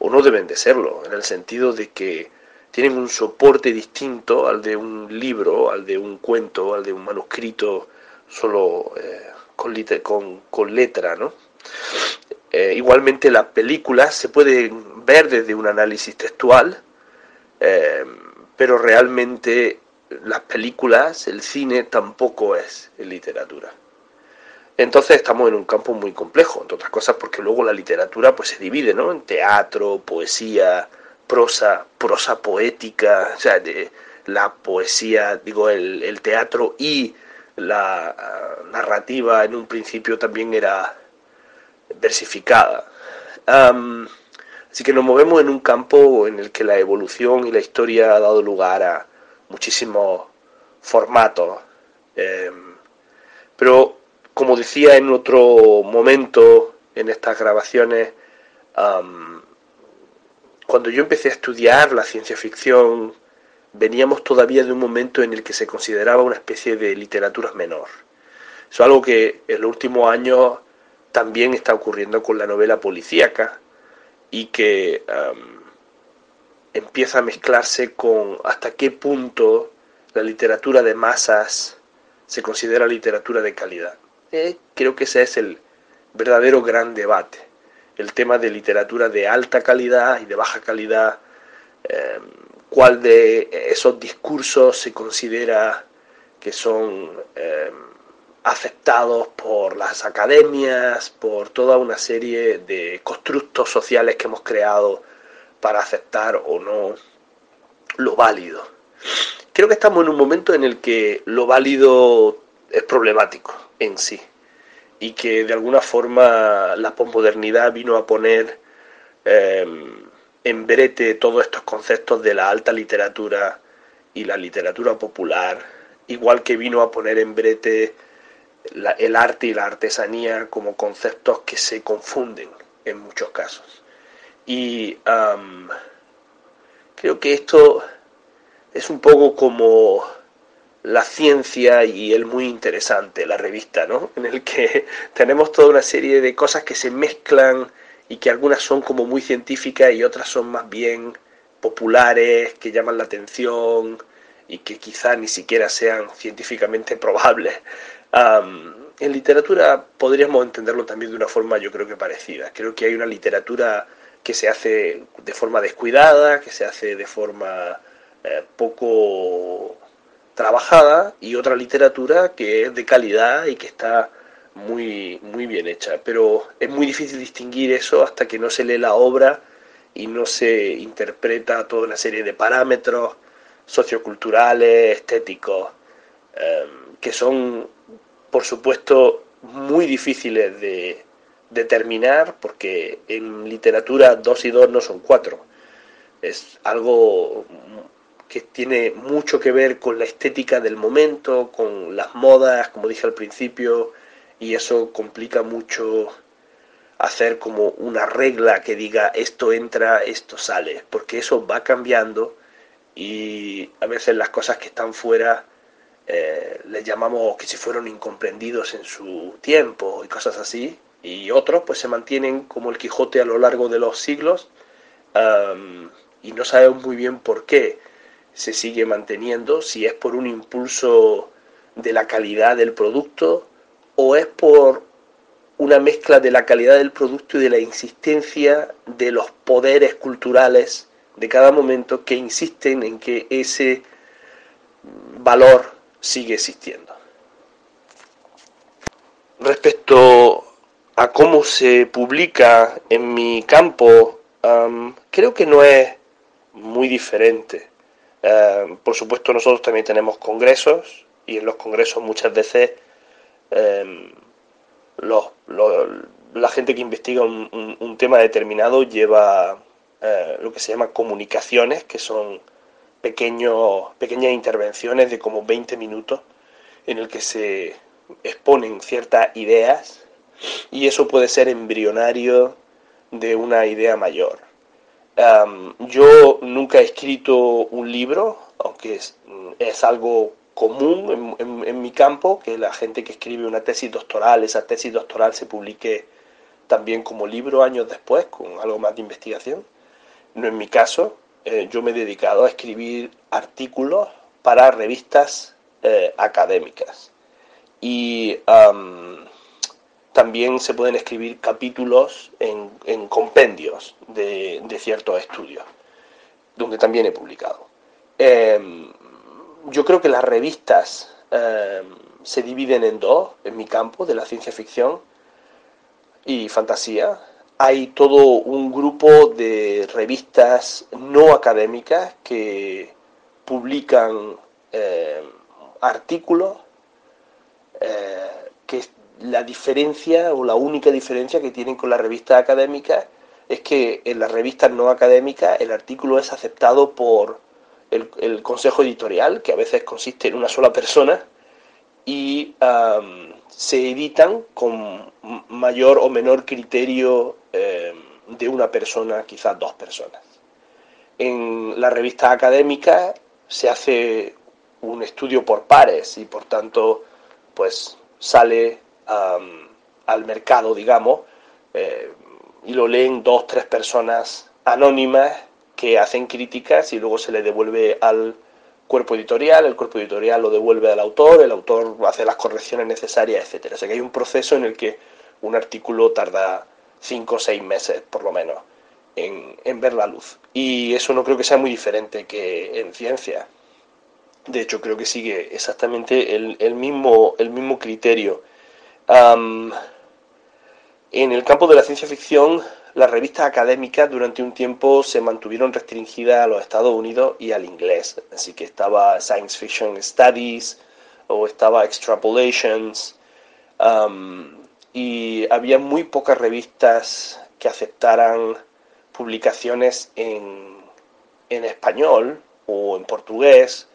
A: o no deben de serlo, en el sentido de que tienen un soporte distinto al de un libro, al de un cuento, al de un manuscrito solo eh, con, con, con, letra, ¿no? Eh, igualmente las películas se pueden ver desde un análisis textual, eh, pero realmente las películas, el cine tampoco es literatura. Entonces estamos en un campo muy complejo, entre otras cosas porque luego la literatura pues se divide, ¿no? En teatro, poesía, prosa, prosa poética, o sea, de, la poesía, digo, el, teatro y la ah, narrativa en un principio también era versificada. así que nos movemos en un campo en el que la evolución y la historia ha dado lugar a muchísimos formatos. Em, pero como decía en otro momento en estas grabaciones, cuando yo empecé a estudiar la ciencia ficción, veníamos todavía de un momento en el que se consideraba una especie de literatura menor. Es algo que en los últimos años también está ocurriendo con la novela policíaca y que empieza a mezclarse con hasta qué punto la literatura de masas se considera literatura de calidad. Creo que ese es el verdadero gran debate el tema de literatura de alta calidad y de baja calidad, eh, cuál de esos discursos se considera que son eh, aceptados por las academias, por toda una serie de constructos sociales que hemos creado para aceptar o no lo válido. Creo que estamos en un momento en el que lo válido es problemático en sí y que de alguna forma la posmodernidad vino a poner em, en brete todos estos conceptos de la alta literatura y la literatura popular, igual que vino a poner en brete el arte y la artesanía como conceptos que se confunden en muchos casos. Y creo que esto es un poco como la ciencia y el muy interesante, la revista, ¿no? En el que tenemos toda una serie de cosas que se mezclan y que algunas son como muy científicas y otras son más bien populares, que llaman la atención y que quizá ni siquiera sean científicamente probables. en literatura podríamos entenderlo también de una forma yo creo que parecida. Creo que hay una literatura que se hace de forma descuidada, que se hace de forma eh, poco trabajada y otra literatura que es de calidad y que está muy, muy bien hecha. Pero es muy difícil distinguir eso hasta que no se lee la obra y no se interpreta toda una serie de parámetros socioculturales, estéticos, em, que son, por supuesto, muy difíciles de determinar porque en literatura dos y dos no son cuatro. Es algo que tiene mucho que ver con la estética del momento, con las modas, como dije al principio, y eso complica mucho hacer como una regla que diga esto entra, esto sale, porque eso va cambiando y a veces las cosas que están fuera eh, les llamamos que si fueron incomprendidos en su tiempo y cosas así, y otros pues se mantienen como el Quijote a lo largo de los siglos y no sabemos muy bien por qué se sigue manteniendo, si es por un impulso de la calidad del producto o es por una mezcla de la calidad del producto y de la insistencia de los poderes culturales de cada momento que insisten en que ese valor sigue existiendo. Respecto a cómo se publica en mi campo, creo que no es muy diferente. Eh, por supuesto, nosotros también tenemos congresos y en los congresos muchas veces em, la gente que investiga un, tema determinado lleva eh, lo que se llama comunicaciones, que son pequeños, pequeñas intervenciones de como 20 minutos en el que se exponen ciertas ideas y eso puede ser embrionario de una idea mayor. Yo nunca he escrito un libro, aunque es, es algo común en, mi campo, que la gente que escribe una tesis doctoral, esa tesis doctoral se publique también como libro años después, con algo más de investigación. No en mi caso, eh, yo me he dedicado a escribir artículos para revistas eh, académicas. Y también se pueden escribir capítulos en, compendios de, ciertos estudios, donde también he publicado. Em, yo creo que las revistas em, se dividen en dos, en mi campo, de la ciencia ficción y fantasía. Hay todo un grupo de revistas no académicas que publican em, artículos eh, que la diferencia o la única diferencia que tienen con las revistas académicas es que en las revistas no académicas el artículo es aceptado por el, consejo editorial, que a veces consiste en una sola persona, y se editan con mayor o menor criterio em, de una persona, quizás dos personas. En la revista académica se hace un estudio por pares y por tanto pues sale al mercado, digamos, eh, y lo leen dos, tres personas anónimas que hacen críticas y luego se le devuelve al cuerpo editorial, el cuerpo editorial lo devuelve al autor, el autor hace las correcciones necesarias, etcétera. O sea que hay un proceso en el que un artículo tarda cinco o seis meses, por lo menos, en, en, ver la luz. Y eso no creo que sea muy diferente que en ciencia. De hecho, creo que sigue exactamente el, el mismo, el mismo criterio en el campo de la ciencia ficción, las revistas académicas durante un tiempo se mantuvieron restringidas a los Estados Unidos y al inglés. Así que estaba Science Fiction Studies o estaba Extrapolations. y había muy pocas revistas que aceptaran publicaciones en, en español o en portugués,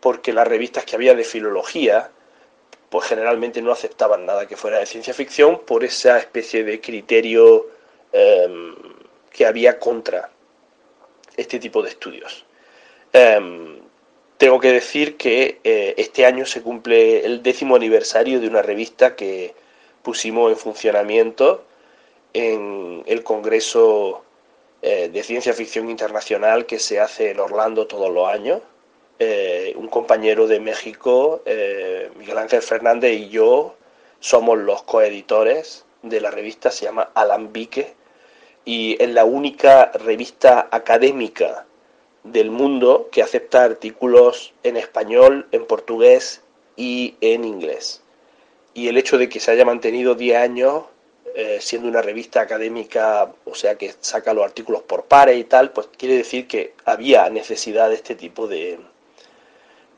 A: porque las revistas que había de filología pues generalmente no aceptaban nada que fuera de ciencia ficción por esa especie de criterio em, que había contra este tipo de estudios. Em, tengo que decir que eh, este año se cumple el décimo aniversario de una revista que pusimos en funcionamiento en el Congreso eh, de Ciencia Ficción Internacional que se hace en Orlando todos los años eh, un compañero de México, eh, Miguel Ángel Fernández y yo somos los coeditores de la revista, se llama Alambique, y es la única revista académica del mundo que acepta artículos en español, en portugués y en inglés. Y el hecho de que se haya mantenido 10 años eh, siendo una revista académica, o sea que saca los artículos por pares y tal, pues quiere decir que había necesidad de este tipo de,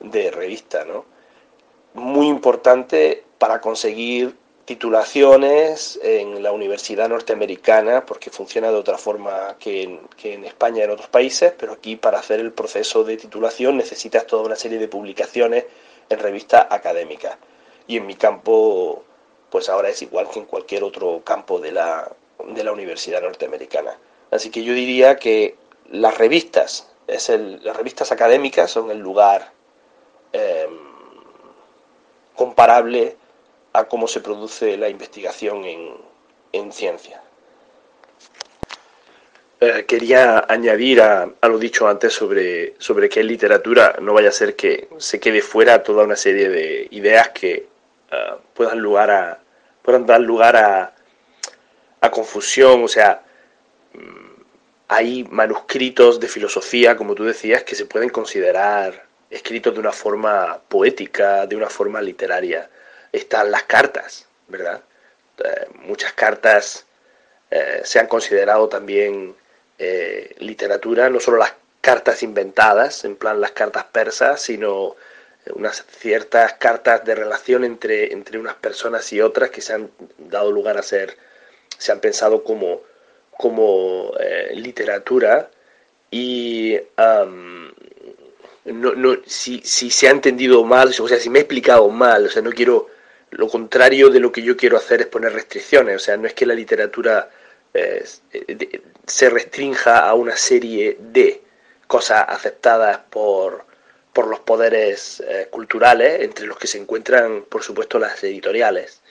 A: de revista, ¿no? Muy importante para conseguir titulaciones en la universidad norteamericana, porque funciona de otra forma que en, que en España y en otros países, pero aquí para hacer el proceso de titulación necesitas toda una serie de publicaciones en revistas académicas. Y en mi campo, pues ahora es igual que en cualquier otro campo de la, de la universidad norteamericana. Así que yo diría que las revistas, es el, las revistas académicas son el lugar Em, comparable a cómo se produce la investigación en, ciencia. Eh, quería añadir a, lo dicho antes sobre, sobre que en literatura no vaya a ser que se quede fuera toda una serie de ideas que eh, puedan, lugar a, puedan dar lugar a, a confusión, o sea, mm, hay manuscritos de filosofía, como tú decías, que se pueden considerar escritos de una forma poética, de una forma literaria. Están las cartas, ¿verdad? Eh, muchas cartas eh, se han considerado también eh, literatura, no solo las cartas inventadas, en plan las cartas persas, sino unas ciertas cartas de relación entre, entre unas personas y otras que se han dado lugar a ser, se han pensado como, como literatura y no, no, si, si se ha entendido mal, o sea, si me he explicado mal, o sea, no quiero, lo contrario de lo que yo quiero hacer es poner restricciones. O sea, no es que la literatura eh, se restrinja a una serie de cosas aceptadas por, por los poderes eh, culturales, entre los que se encuentran, por supuesto, las editoriales,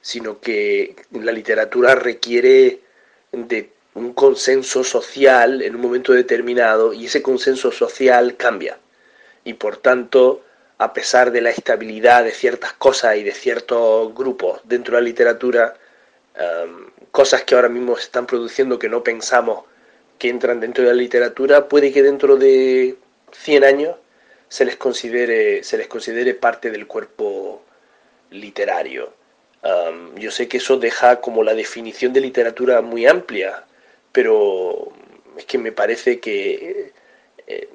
A: sino que la literatura requiere de un consenso social en un momento determinado y ese consenso social cambia. Y por tanto, a pesar de la estabilidad de ciertas cosas y de ciertos grupos dentro de la literatura, cosas que ahora mismo se están produciendo que no pensamos que entran dentro de la literatura, puede que dentro de 100 años se les considere, se les considere parte del cuerpo literario. yo sé que eso deja como la definición de literatura muy amplia, pero es que me parece que eh,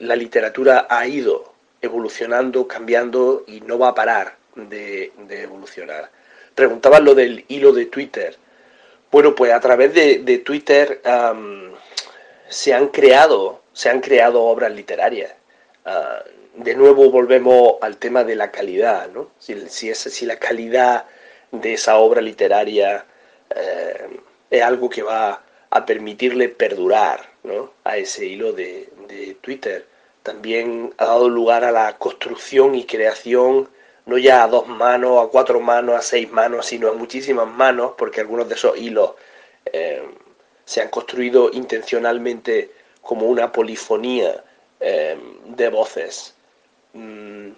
A: la literatura ha ido evolucionando, cambiando y no va a parar de, evolucionar. Preguntaban lo del hilo de Twitter. Bueno, pues a través de, Twitter se han creado se han creado obras literarias. Ah, de nuevo volvemos al tema de la calidad, ¿no? Si, si, la calidad de esa obra literaria eh, es algo que va a permitirle perdurar ¿no? a ese hilo de, de, Twitter. También ha dado lugar a la construcción y creación, no ya a dos manos, a cuatro manos, a seis manos, sino a muchísimas manos, porque algunos de esos hilos eh, se han construido intencionalmente como una polifonía em, de voces. Mm,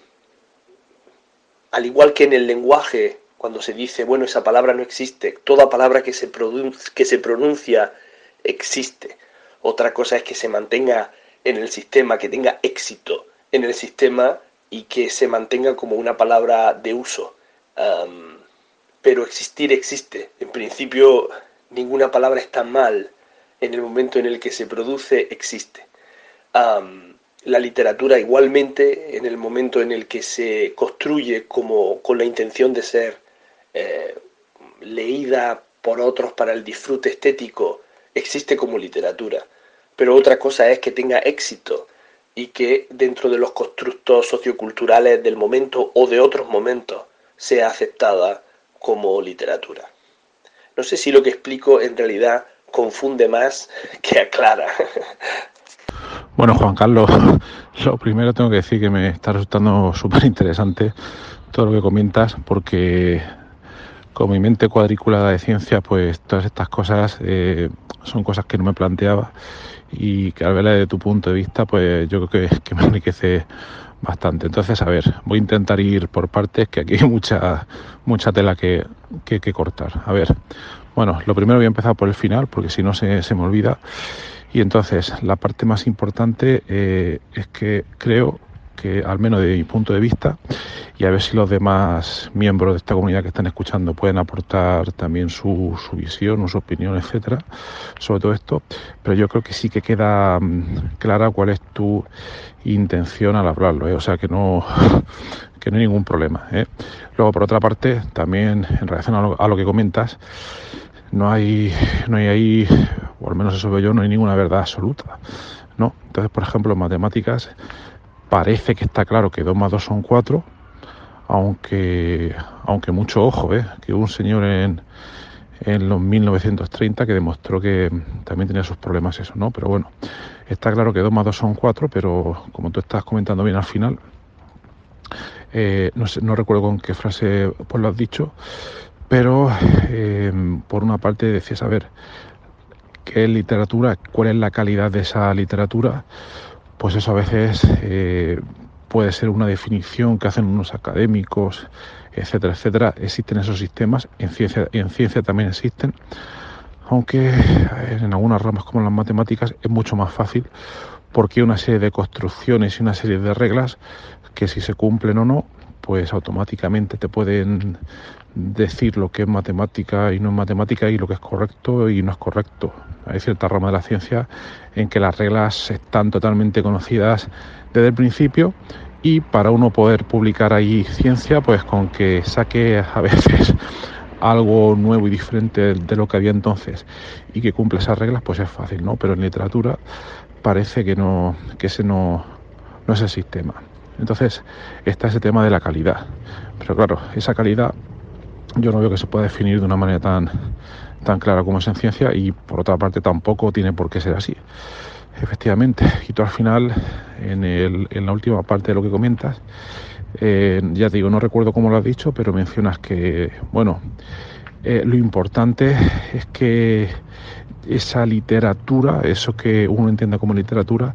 A: al igual que en el lenguaje, cuando se dice, bueno, esa palabra no existe, toda palabra que se, que se pronuncia existe. Otra cosa es que se mantenga en el sistema, que tenga éxito en el sistema y que se mantenga como una palabra de uso. pero existir existe. En principio, ninguna palabra está mal en el momento en el que se produce existe. la literatura igualmente, en el momento en el que se construye como con la intención de ser eh, leída por otros para el disfrute estético, existe como literatura. Pero otra cosa es que tenga éxito y que dentro de los constructos socioculturales del momento o de otros momentos sea aceptada como literatura. No sé si lo que explico en realidad confunde más que aclara.
B: Bueno, Juan Carlos, lo primero tengo que decir que me está resultando súper interesante todo lo que comentas, porque con mi mente cuadriculada de ciencia, pues todas estas cosas eh, son cosas que no me planteaba y que al verla desde tu punto de vista, pues yo creo que, que me enriquece bastante. Entonces, a ver, voy a intentar ir por partes, que aquí hay mucha, mucha tela que, que, cortar. A ver, bueno, lo primero voy a empezar por el final, porque si no se, me olvida. Y entonces, la parte más importante eh, es que creo que, al menos de mi punto de vista, y a ver si los demás miembros de esta comunidad que están escuchando pueden aportar también su, su visión, su opinión, etcétera, sobre todo esto. Pero yo creo que sí que queda mm, clara cuál es tu intención al hablarlo, ¿eh? o sea que no que no hay ningún problema. ¿eh? Luego, por otra parte, también en relación a lo, que comentas, no hay, no hay ahí, o al menos eso veo yo, no hay ninguna verdad absoluta. ¿no? Entonces, por ejemplo, en matemáticas parece que está claro que 2 más 2 son 4, aunque, aunque mucho ojo, ¿eh? que un señor en, en los 1930 que demostró que también tenía sus problemas eso, ¿no? Pero bueno, está claro que 2 más 2 son 4, pero como tú estás comentando bien al final, eh, no, recuerdo con qué frase pues lo has dicho, pero eh, por una parte decías, a ver, ¿qué es literatura? ¿Cuál es la calidad de esa literatura? Pues eso a veces eh, puede ser una definición que hacen unos académicos, etcétera, etcétera. Existen esos sistemas, en ciencia, en ciencia también existen, aunque en algunas ramas como las matemáticas es mucho más fácil porque hay una serie de construcciones y una serie de reglas que si se cumplen o no, pues automáticamente te pueden decir lo que es matemática y no es matemática y lo que es correcto y no es correcto. Hay cierta rama de la ciencia en que las reglas están totalmente conocidas desde el principio y para uno poder publicar ahí ciencia, pues con que saque a veces algo nuevo y diferente de lo que había entonces y que cumple esas reglas, pues es fácil, ¿no? Pero en literatura parece que no, que ese no, no es el sistema. Entonces está ese tema de la calidad. Pero claro, esa calidad yo no veo que se pueda definir de una manera tan, tan clara como es en ciencia y por otra parte tampoco tiene por qué ser así. Efectivamente, y tú al final, en, la última parte de lo que comentas, eh, ya te digo, no recuerdo cómo lo has dicho, pero mencionas que, bueno, eh, lo importante es que esa literatura, eso que uno entienda como literatura,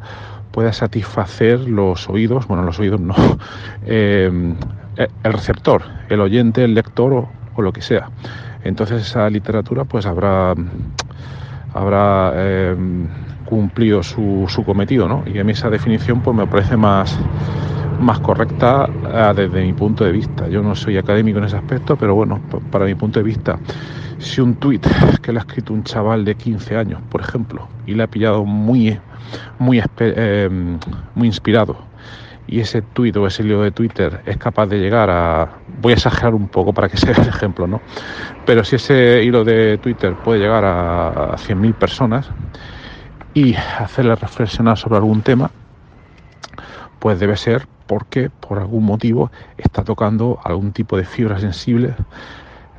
B: pueda satisfacer los oídos, bueno, los oídos no, eh, el receptor, el oyente, el lector o, lo que sea. Entonces esa literatura pues habrá, habrá eh, cumplido su, su, cometido, ¿no? Y a mí esa definición pues me parece más, más correcta uh, desde mi punto de vista. Yo no soy académico en ese aspecto, pero bueno, para mi punto de vista, si un tuit que le ha escrito un chaval de 15 años, por ejemplo, y le ha pillado muy, muy, eh, muy inspirado, y ese tuit o ese hilo de Twitter es capaz de llegar a, voy a exagerar un poco para que se vea el ejemplo, ¿no? Pero si ese hilo de Twitter puede llegar a, a 100.000 personas y hacerle reflexionar sobre algún tema, pues debe ser porque por algún motivo está tocando algún tipo de fibra sensible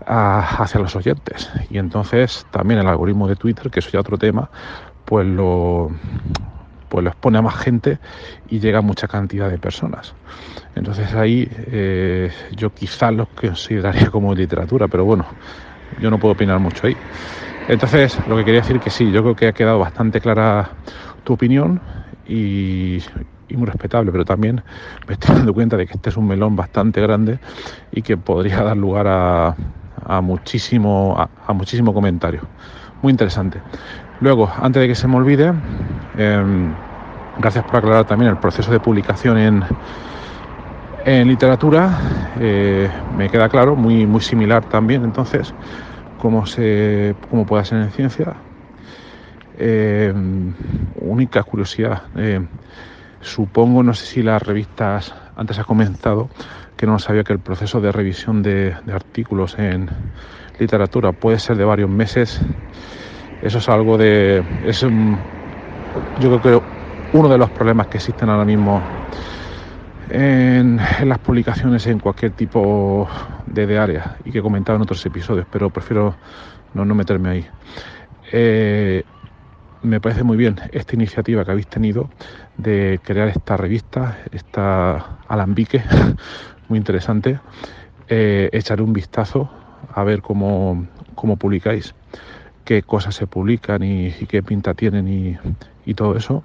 B: hacia los oyentes. Y entonces también el algoritmo de Twitter, que eso ya otro tema, pues lo, pues lo expone a más gente y llega a mucha cantidad de personas. Entonces ahí eh, yo quizás lo consideraría como literatura, pero bueno, yo no puedo opinar mucho ahí. Entonces lo que quería decir que sí, yo creo que ha quedado bastante clara tu opinión y, muy respetable, pero también me estoy dando cuenta de que este es un melón bastante grande y que podría dar lugar a, a muchísimo, a, muchísimo comentario. Muy interesante. Luego, antes de que se me olvide, eh, gracias por aclarar también el proceso de publicación en, en literatura. Eh, me queda claro, muy, muy similar también, entonces, como, se, como puede ser en ciencia. Eh, única curiosidad. Eh, supongo, no sé si las revistas, antes ha comentado que no sabía que el proceso de revisión de, de, artículos en literatura puede ser de varios meses. Eso es algo de... Es yo creo que uno de los problemas que existen ahora mismo en, las publicaciones en cualquier tipo de, de, área y que he comentado en otros episodios, pero prefiero no, no meterme ahí. Eh, me parece muy bien esta iniciativa que habéis tenido de crear esta revista, esta alambique, muy interesante. Eh, echaré un vistazo a ver cómo, cómo publicáis, qué cosas se publican y, qué pinta tienen y, todo eso.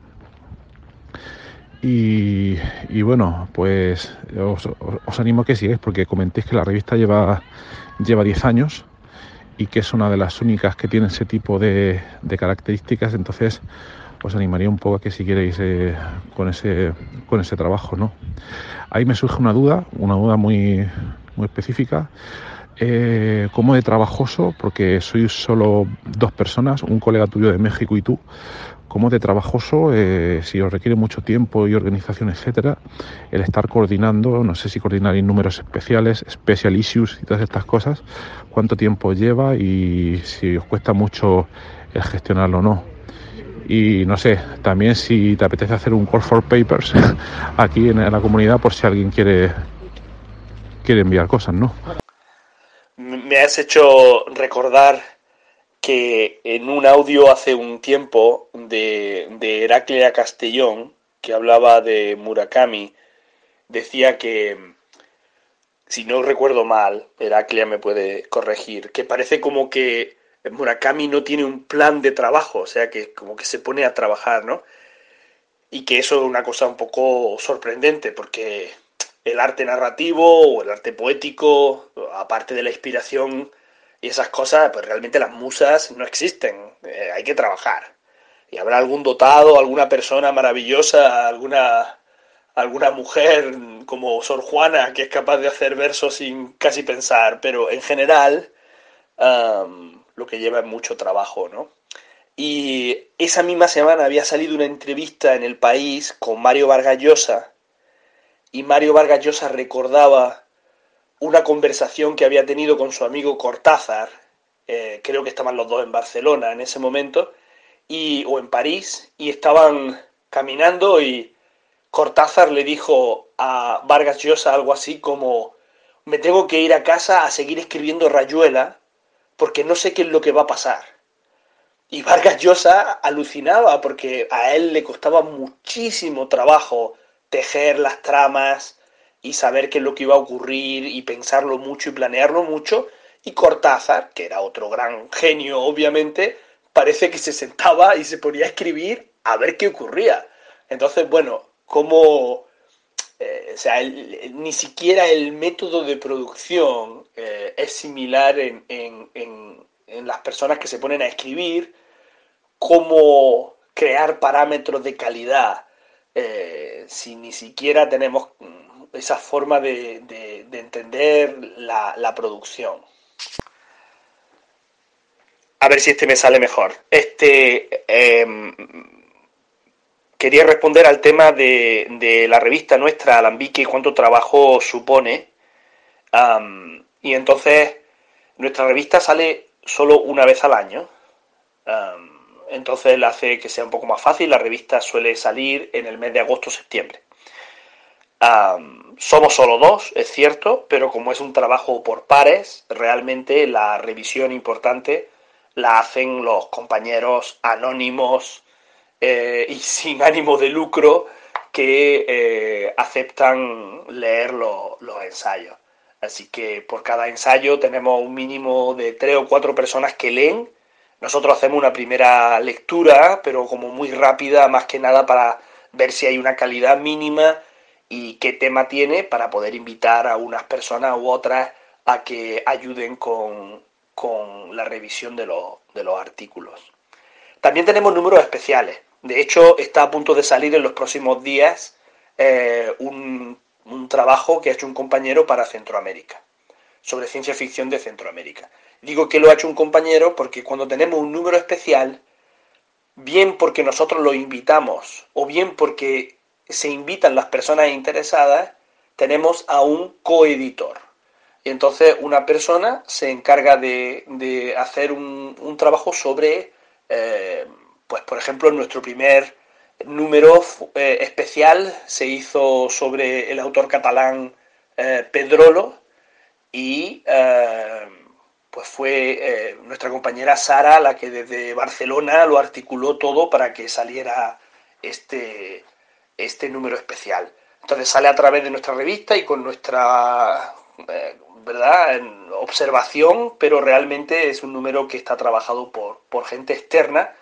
B: Y, bueno, pues os, animo a que sigáis porque comentéis que la revista lleva, lleva 10 años y que es una de las únicas que tiene ese tipo de, de características, entonces os animaría un poco a que siguierais eh, con, ese, con ese trabajo. ¿no? Ahí me surge una duda, una duda muy, muy específica. Eh, como de trabajoso, porque sois solo dos personas, un colega tuyo de México y tú, como de trabajoso, eh, si os requiere mucho tiempo y organización, etcétera, el estar coordinando, no sé si coordinar números especiales, special issues y todas estas cosas, cuánto tiempo lleva y si os cuesta mucho el gestionarlo o no. Y no sé, también si te apetece hacer un call for papers aquí en la comunidad por si alguien quiere, quiere enviar cosas, ¿no?
A: Me has hecho recordar que en un audio hace un tiempo de, de Heraclea Castellón, que hablaba de Murakami, decía que, si no recuerdo mal, Heraclea me puede corregir, que parece como que Murakami no tiene un plan de trabajo, o sea, que como que se pone a trabajar, ¿no? Y que eso es una cosa un poco sorprendente, porque el arte narrativo o el arte poético, aparte de la inspiración, y esas cosas, pues realmente las musas no existen, eh, hay que trabajar. Y habrá algún dotado, alguna persona maravillosa, alguna, alguna mujer como Sor Juana que es capaz de hacer versos sin casi pensar, pero en general um, lo que lleva es mucho trabajo, ¿no? Y esa misma semana había salido una entrevista en El País con Mario Vargas Llosa y Mario Vargas Llosa recordaba una conversación que había tenido con su amigo Cortázar, eh, creo que estaban los dos en Barcelona en ese momento, y, o en París, y estaban caminando y Cortázar le dijo a Vargas Llosa algo así como, me tengo que ir a casa a seguir escribiendo Rayuela porque no sé qué es lo que va a pasar. Y Vargas Llosa alucinaba porque a él le costaba muchísimo trabajo tejer las tramas y saber qué es lo que iba a ocurrir y pensarlo mucho y planearlo mucho. Y Cortázar, que era otro gran genio obviamente, parece que se sentaba y se ponía a escribir a ver qué ocurría. Entonces, bueno, como... Eh, o sea, ni siquiera el método de producción eh, es similar en, en las personas que se ponen a escribir, cómo crear parámetros de calidad eh, si ni siquiera tenemos esa forma de, entender la, producción. A ver si este me sale mejor. Este em, quería responder al tema de, la revista nuestra, Alambique, y cuánto trabajo supone. y entonces, nuestra revista sale solo una vez al año entonces hace que sea un poco más fácil. La revista suele salir en el mes de agosto-septiembre. somos solo dos, es cierto, pero como es un trabajo por pares, realmente la revisión importante la hacen los compañeros anónimos eh, y sin ánimo de lucro que eh, aceptan leer los ensayos. Así que por cada ensayo tenemos un mínimo de tres o cuatro personas que leen nosotros hacemos una primera lectura, pero como muy rápida, más que nada para ver si hay una calidad mínima y qué tema tiene para poder invitar a unas personas u otras a que ayuden con, la revisión de, los artículos. También tenemos números especiales. De hecho, está a punto de salir en los próximos días eh, un, un trabajo que ha hecho un compañero para Centroamérica, sobre ciencia ficción de Centroamérica. Digo que lo ha hecho un compañero porque cuando tenemos un número especial, bien porque nosotros lo invitamos o bien porque se invitan las personas interesadas, tenemos a un coeditor. Y entonces una persona se encarga de, hacer un, trabajo sobre, eh, pues por ejemplo, nuestro primer número eh, especial se hizo sobre el autor catalán eh, Pedrolo y pues fue eh, nuestra compañera Sara la que desde Barcelona lo articuló todo para que saliera este, este número especial. Entonces sale a través de nuestra revista y con nuestra eh, ¿verdad? observación, pero realmente es un número que está trabajado por, por gente externa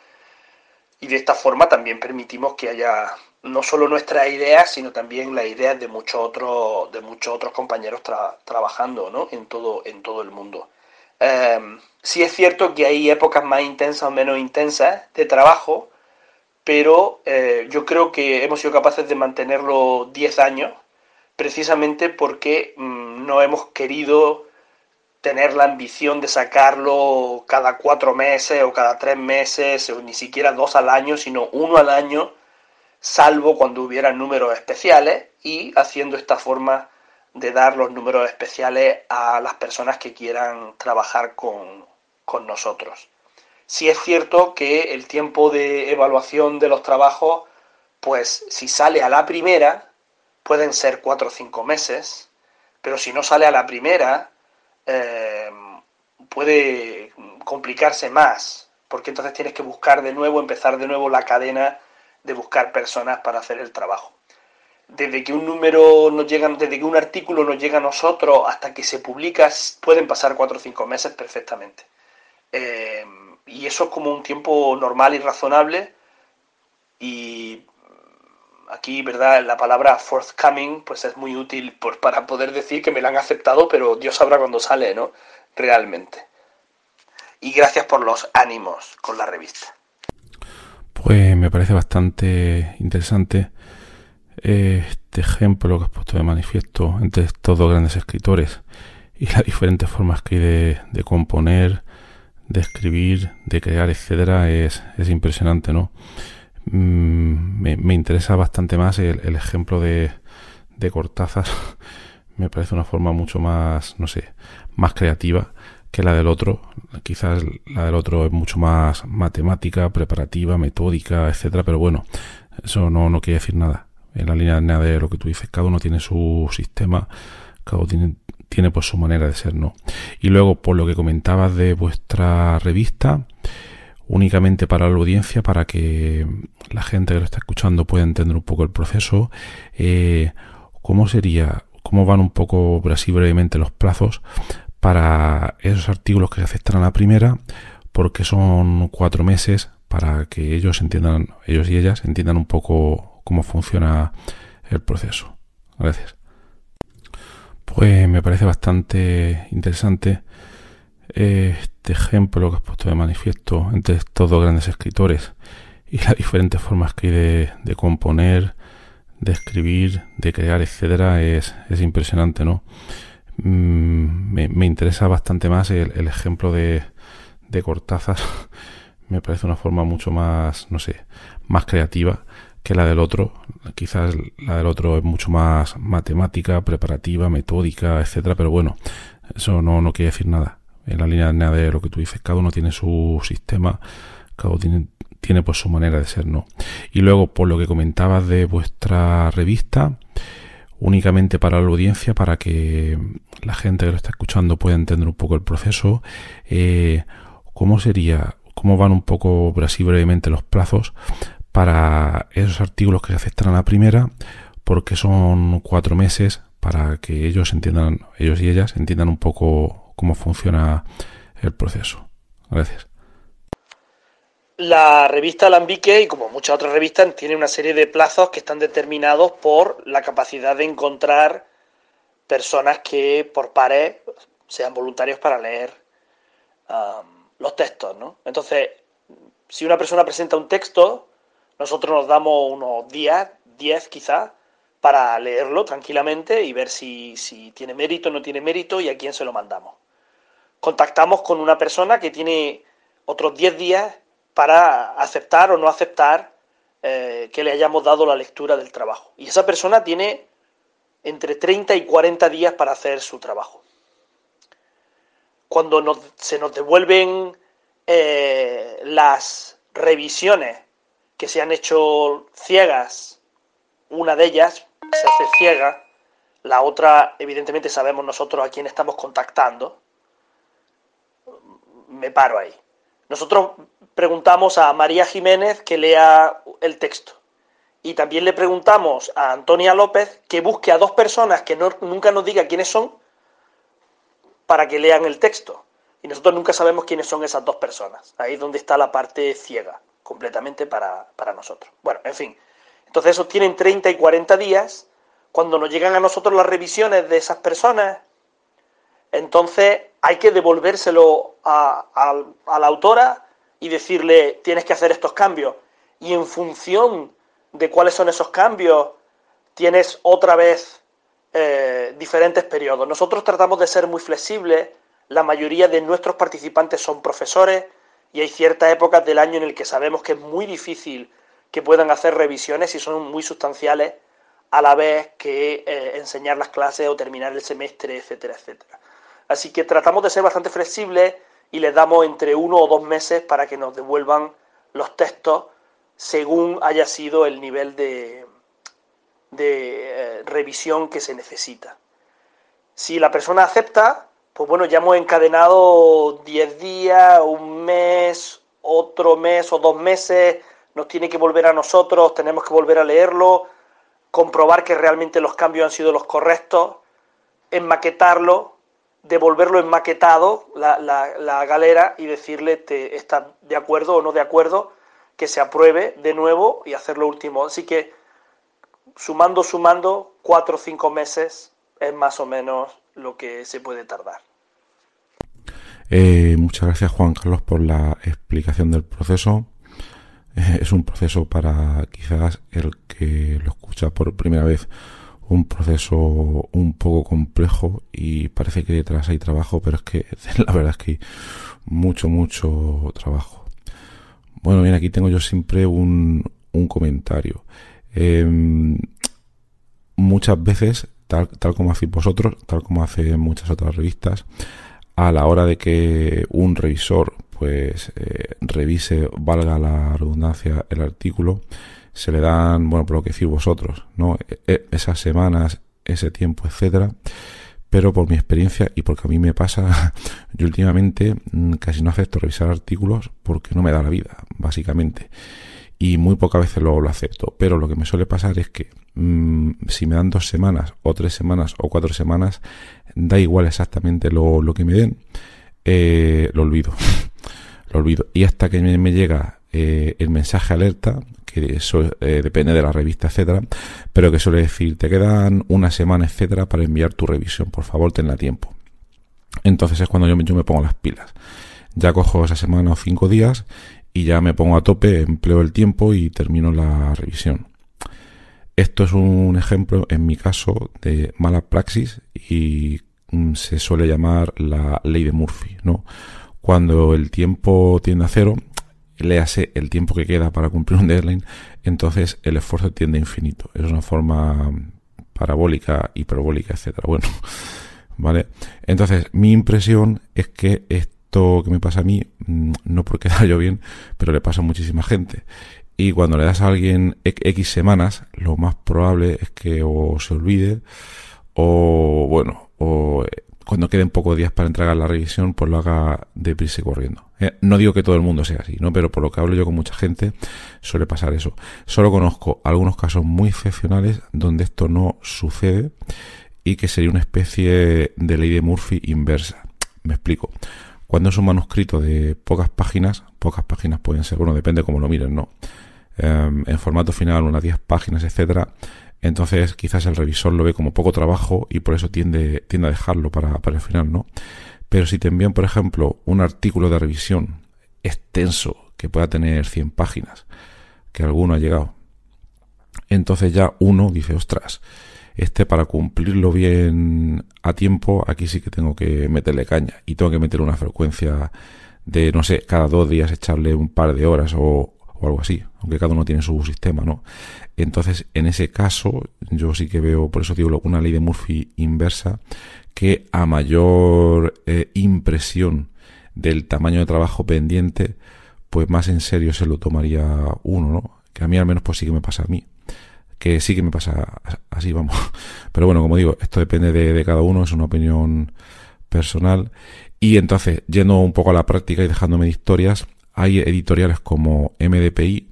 A: y de esta forma también permitimos que haya no solo nuestras ideas, sino también las ideas de muchos otros, de muchos otros compañeros trabajando ¿no? en, todo, en todo el mundo. Em, sí es cierto que hay épocas más intensas o menos intensas de trabajo, pero eh, yo creo que hemos sido capaces de mantenerlo 10 años, precisamente porque mm, no hemos querido tener la ambición de sacarlo cada cuatro meses o cada tres meses o ni siquiera dos al año, sino uno al año, salvo cuando hubiera números especiales y haciendo esta forma de dar los números especiales a las personas que quieran trabajar con, nosotros. Si es cierto que el tiempo de evaluación de los trabajos, pues si sale a la primera, pueden ser cuatro o cinco meses, pero si no sale a la primera, eh, puede complicarse más, porque entonces tienes que buscar de nuevo, empezar de nuevo la cadena de buscar personas para hacer el trabajo desde que un número nos llega, desde que un artículo nos llega a nosotros hasta que se publica, pueden pasar cuatro o cinco meses perfectamente. Eh, y eso es como un tiempo normal y razonable. Y aquí, ¿verdad? La palabra forthcoming, pues es muy útil para poder decir que me la han aceptado, pero Dios sabrá cuándo sale, ¿no? Realmente. Y gracias por los ánimos con la revista.
B: Pues me parece bastante interesante este ejemplo que has puesto de manifiesto entre estos dos grandes escritores y las diferentes formas que hay de, componer, de escribir, de crear, etcétera, es, impresionante, ¿no? Mm, me, interesa bastante más el, ejemplo de, de Cortázar. me parece una forma mucho más, no sé, más creativa que la del otro. Quizás la del otro es mucho más matemática, preparativa, metódica, etcétera, pero bueno, eso no quiere decir nada En la línea de lo que tú dices, cada uno tiene su sistema, cada uno tiene, pues su manera de ser, ¿no? Y luego, por lo que comentabas de vuestra revista, únicamente para la audiencia, para que la gente que lo está escuchando pueda entender un poco el proceso, eh, ¿cómo sería, cómo van un poco así brevemente los plazos para esos artículos que se aceptan a la primera? Porque son cuatro meses para que ellos entiendan, ellos y ellas entiendan un poco cómo funciona el proceso. Gracias. Pues me parece bastante interesante eh, este ejemplo que has puesto de manifiesto entre estos dos grandes escritores y las diferentes formas que hay de, componer, de escribir, de crear, etcétera, es, impresionante, ¿no? Mm, me, interesa bastante más el, ejemplo de, de Cortázar me parece una forma mucho más, no sé, más creativa que la del otro. Quizás la del otro es mucho más matemática, preparativa, metódica, etcétera, pero bueno, eso no, no quiere decir nada. En la línea de lo que tú dices, cada uno tiene su sistema, cada uno tiene, pues su manera de ser, ¿no? Y luego, por lo que comentabas de vuestra revista, únicamente para la audiencia, para que la gente que lo está escuchando pueda entender un poco el proceso, eh, ¿cómo sería cómo van un poco así brevemente los plazos para esos artículos que se aceptan a la primera, porque son cuatro meses para que ellos entiendan, ellos y ellas entiendan un poco cómo funciona el proceso. Gracias.
A: La revista Alambique, y como muchas otras revistas, tiene una serie de plazos que están determinados por la capacidad de encontrar personas que por pares sean voluntarios para leer um, los textos, ¿no? Entonces, si una persona presenta un texto, nosotros nos damos unos días, 10 quizás, para leerlo tranquilamente y ver si, si tiene mérito o no tiene mérito y a quién se lo mandamos. Contactamos con una persona que tiene otros 10 días para aceptar o no aceptar eh, que le hayamos dado la lectura del trabajo. Y esa persona tiene entre 30 y 40 días para hacer su trabajo cuando se nos devuelven eh, las revisiones que se han hecho ciegas, una de ellas se hace ciega, la otra evidentemente sabemos nosotros a quién estamos contactando, me paro ahí. Nosotros preguntamos a María Jiménez que lea el texto. Y también le preguntamos a Antonia López que busque a dos personas que nunca nos diga quiénes son para que lean el texto. Y nosotros nunca sabemos quiénes son esas dos personas. Ahí es donde está la parte ciega, completamente para, nosotros. Bueno, en fin. Entonces esos tienen 30 y 40 días. Cuando nos llegan a nosotros las revisiones de esas personas, entonces hay que devolvérselo a, a la autora y decirle, tienes que hacer estos cambios. Y en función de cuáles son esos cambios, tienes otra vez eh, diferentes periodos. Nosotros tratamos de ser muy flexibles, la mayoría de nuestros participantes son profesores y hay ciertas épocas del año en el que sabemos que es muy difícil que puedan hacer revisiones y son muy sustanciales a la vez que eh, enseñar las clases o terminar el semestre, etcétera, etcétera. Así que tratamos de ser bastante flexibles y les damos entre uno o dos meses para que nos devuelvan los textos según haya sido el nivel de, de eh, revisión que se necesita. Si la persona acepta, pues bueno, ya hemos encadenado 10 días, un mes, otro mes o dos meses, nos tiene que volver a nosotros, tenemos que volver a leerlo, comprobar que realmente los cambios han sido los correctos, enmaquetarlo, devolverlo enmaquetado, la, la, galera, y decirle, te, ¿estás de acuerdo o no de acuerdo? Que se apruebe de nuevo y hacer lo último. Así que sumando, sumando, cuatro o cinco meses es más o menos lo que se puede tardar.
B: Eh, muchas gracias Juan Carlos por la explicación del proceso. Eh, es un proceso para quizás el que lo escucha por primera vez, un proceso un poco complejo y parece que detrás hay trabajo, pero es que la verdad es que hay mucho, mucho trabajo. Bueno, bien, aquí tengo yo siempre un, un comentario. Em, muchas veces, tal, tal como hacéis vosotros, tal como hacen muchas otras revistas, a la hora de que un revisor pues eh, revise, valga la redundancia, el artículo, se le dan, bueno, por lo que decís vosotros, ¿no? E, e, esas semanas, ese tiempo, etcétera. Pero por mi experiencia y porque a mí me pasa, yo últimamente mm, casi no acepto revisar artículos porque no me da la vida, básicamente. Y muy pocas veces lo, acepto. Pero lo que me suele pasar es que mm, si me dan dos semanas, o tres semanas, o cuatro semanas, da igual exactamente lo, lo que me den, eh, lo olvido. lo olvido. Y hasta que me, llega eh, el mensaje alerta, que eso eh, depende de la revista, etcétera, pero que suele decir, te quedan una semana, etcétera, para enviar tu revisión, por favor, tenla tiempo. Entonces es cuando yo, yo me pongo las pilas. Ya cojo esa semana o cinco días y ya me pongo a tope, empleo el tiempo y termino la revisión. Esto es un ejemplo, en mi caso, de mala praxis y mm, se suele llamar la ley de Murphy, ¿no? Cuando el tiempo tiende a cero, léase el tiempo que queda para cumplir un deadline, entonces el esfuerzo tiende a infinito. Es una forma parabólica, hiperbólica, etcétera. Bueno, ¿vale? Entonces, mi impresión es que esto que me pasa a mí, mm, no porque quedar yo bien, pero le pasa a muchísima gente. Y cuando le das a alguien X semanas, lo más probable es que o se olvide, o bueno, o cuando queden pocos días para entregar la revisión, pues lo haga deprisa y corriendo. Eh, no digo que todo el mundo sea así, ¿no? Pero por lo que hablo yo con mucha gente, suele pasar eso. Solo conozco algunos casos muy excepcionales donde esto no sucede y que sería una especie de ley de Murphy inversa. Me explico. Cuando es un manuscrito de pocas páginas, pocas páginas pueden ser, bueno, depende cómo lo miren, ¿no? Em, en formato final, unas 10 páginas, etcétera, entonces quizás el revisor lo ve como poco trabajo y por eso tiende, tiende a dejarlo para, para el final, ¿no? Pero si te envían, por ejemplo, un artículo de revisión extenso que pueda tener 100 páginas, que alguno ha llegado, entonces ya uno dice, ostras, este para cumplirlo bien a tiempo, aquí sí que tengo que meterle caña y tengo que meter una frecuencia de, no sé, cada dos días echarle un par de horas o, algo así, aunque cada uno tiene su sistema, ¿no? Entonces, en ese caso, yo sí que veo, por eso digo, una ley de Murphy inversa, que a mayor eh, impresión del tamaño de trabajo pendiente, pues más en serio se lo tomaría uno, ¿no? Que a mí al menos pues sí que me pasa a mí. Que sí que me pasa así, vamos. Pero bueno, como digo, esto depende de, de cada uno, es una opinión personal. Y entonces, yendo un poco a la práctica y dejándome de historias, hay editoriales como MDPI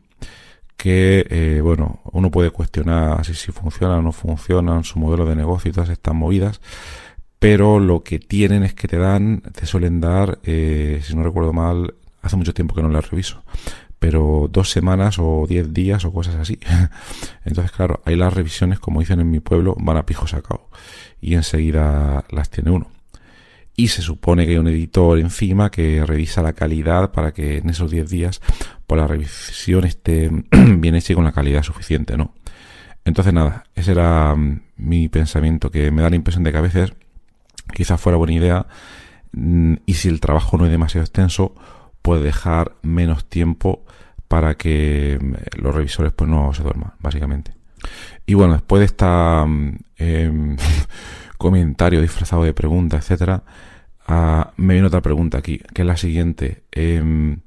B: que, eh, bueno, uno puede cuestionar si, si funcionan o no funcionan, su modelo de negocio y todas estas movidas, pero lo que tienen es que te dan, te suelen dar, eh, si no recuerdo mal, hace mucho tiempo que no las reviso, pero dos semanas o diez días o cosas así. Entonces, claro, ahí las revisiones, como dicen en mi pueblo, van a pijo sacado y enseguida las tiene uno y se supone que hay un editor encima que revisa la calidad para que en esos 10 días por pues, la revisión esté bien hecha y con la calidad suficiente, ¿no? Entonces nada, ese era mm, mi pensamiento, que me da la impresión de que a veces quizás fuera buena idea mm, y si el trabajo no es demasiado extenso, puede dejar menos tiempo para que mm, los revisores pues no se duerman, básicamente. Y bueno, después de esta eh, comentario disfrazado de pregunta, etcétera, ah, me viene otra pregunta aquí, que es la siguiente. Em,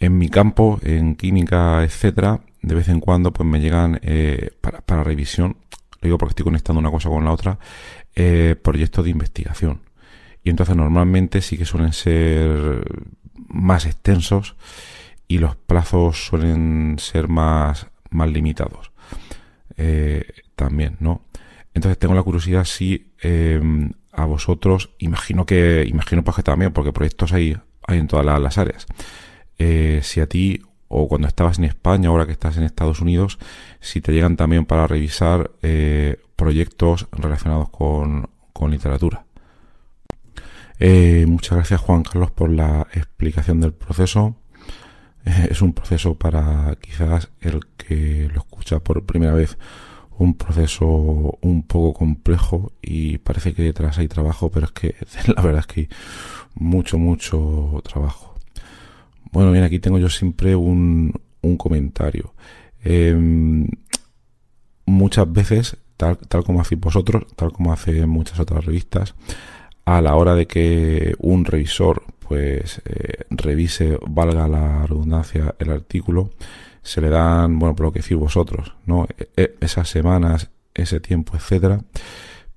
B: en mi campo, en química, etcétera, de vez en cuando pues me llegan eh, para, para, revisión, lo digo porque estoy conectando una cosa con la otra, eh, proyectos de investigación. Y entonces normalmente sí que suelen ser más extensos y los plazos suelen ser más, más limitados. Eh, también, ¿no? Entonces tengo la curiosidad si eh, a vosotros, imagino que, imagino pues que también, porque proyectos hay, hay en todas las, áreas. Eh, si a ti, o cuando estabas en España, ahora que estás en Estados Unidos, si te llegan también para revisar eh, proyectos relacionados con, con literatura. Muchas gracias Juan Carlos por la explicación del proceso. es un proceso para quizás el que lo escucha por primera vez un proceso un poco complejo y parece que detrás hay trabajo, pero es que la verdad es que hay mucho, mucho trabajo. Bueno, bien, aquí tengo yo siempre un, un comentario. Em, muchas veces, tal, tal como hacéis vosotros, tal como hacen muchas otras revistas, a la hora de que un revisor pues eh, revise, valga la redundancia, el artículo, se le dan, bueno, por lo que decís vosotros, ¿no? E, e, esas semanas, ese tiempo, etcétera.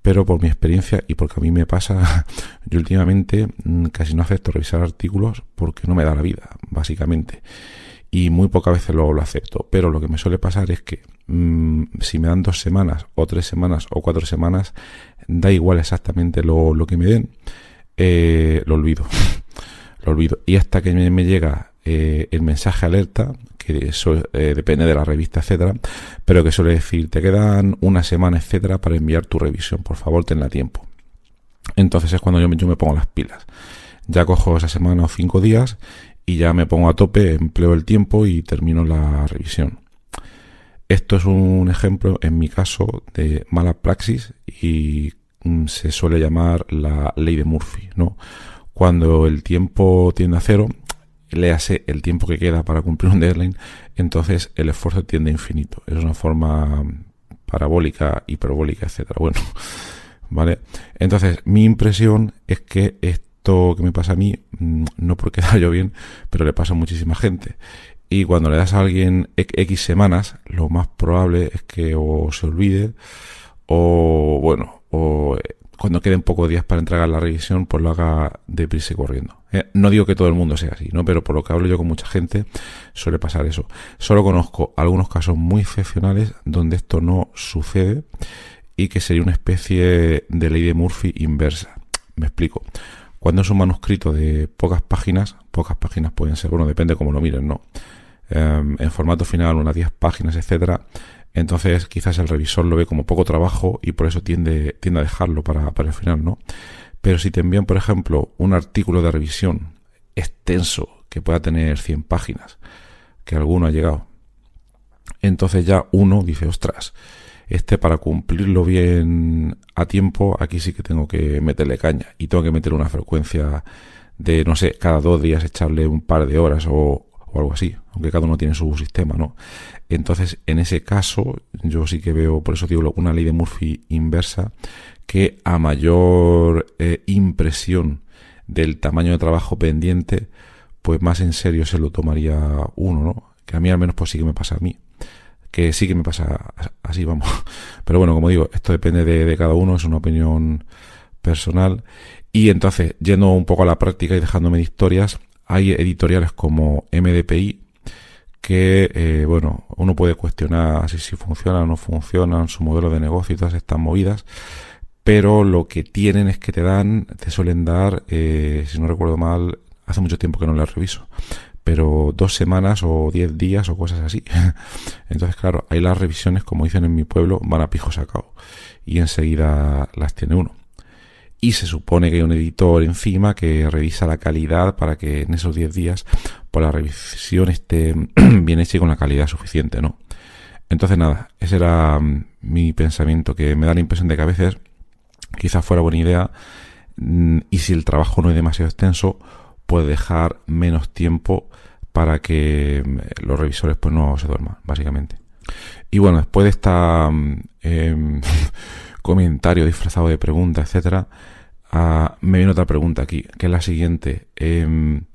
B: Pero por mi experiencia y porque a mí me pasa, yo últimamente mm, casi no acepto revisar artículos porque no me da la vida, básicamente. Y muy pocas veces lo, acepto. Pero lo que me suele pasar es que mm, si me dan dos semanas, o tres semanas, o cuatro semanas, da igual exactamente lo, que me den, eh, lo olvido. lo olvido. Y hasta que me, llega eh, el mensaje alerta, que eso eh, depende de la revista, etcétera, pero que suele decir, te quedan una semana, etcétera, para enviar tu revisión, por favor, tenla tiempo. Entonces es cuando me, yo me pongo las pilas. Ya cojo esa semana o cinco días y ya me pongo a tope, empleo el tiempo y termino la revisión. Esto es un ejemplo, en mi caso, de mala praxis y mm, se suele llamar la ley de Murphy, ¿no? Cuando el tiempo tiende a cero, léase el tiempo que queda para cumplir un deadline, entonces el esfuerzo tiende a infinito. Es una forma parabólica, hiperbólica, etcétera. Bueno, ¿vale? Entonces, mi impresión es que que me pasa a mí, mm, no porque da yo bien, pero le pasa a muchísima gente. Y cuando le das a alguien X semanas, lo más probable es que o se olvide, o bueno, o cuando queden pocos días para entregar la revisión, pues lo haga deprisa y corriendo. Eh, no digo que todo el mundo sea así, ¿no? Pero por lo que hablo yo con mucha gente, suele pasar eso. Solo conozco algunos casos muy excepcionales donde esto no sucede y que sería una especie de ley de Murphy inversa. Me explico. Cuando es un manuscrito de pocas páginas, pocas páginas pueden ser, bueno, depende cómo lo miren, ¿no? Em, en formato final, unas 10 páginas, etcétera, entonces quizás el revisor lo ve como poco trabajo y por eso tiende, tiende a dejarlo para, para el final, ¿no? Pero si te envían, por ejemplo, un artículo de revisión extenso que pueda tener 100 páginas, que alguno ha llegado, entonces ya uno dice, ostras, este para cumplirlo bien a tiempo, aquí sí que tengo que meterle caña y tengo que meter una frecuencia de, no sé, cada dos días echarle un par de horas o, o algo así, aunque cada uno tiene su sistema, ¿no? Entonces, en ese caso, yo sí que veo, por eso digo, una ley de Murphy inversa, que a mayor eh, impresión del tamaño de trabajo pendiente, pues más en serio se lo tomaría uno, ¿no? Que a mí al menos pues sí que me pasa a mí. Que sí que me pasa así, vamos. Pero bueno, como digo, esto depende de, de cada uno, es una opinión personal. Y entonces, yendo un poco a la práctica y dejándome de historias, hay editoriales como MDPI que, eh, bueno, uno puede cuestionar si, si funcionan o no funcionan, su modelo de negocio y todas estas movidas, pero lo que tienen es que te dan, te suelen dar, eh, si no recuerdo mal, hace mucho tiempo que no las reviso, pero dos semanas o diez días o cosas así. Entonces, claro, ahí las revisiones, como dicen en mi pueblo, van a pijo sacado y enseguida las tiene uno y se supone que hay un editor encima que revisa la calidad para que en esos 10 días pues la revisión esté bien hecha y con la calidad suficiente, ¿no? Entonces nada, ese era mm, mi pensamiento, que me da la impresión de que a veces quizás fuera buena idea mm, y si el trabajo no es demasiado extenso, puede dejar menos tiempo para que mm, los revisores pues no se duerman, básicamente. Y bueno, después de esta... Eh, comentario disfrazado de pregunta, etcétera, ah, me viene otra pregunta aquí, que es la siguiente. Em,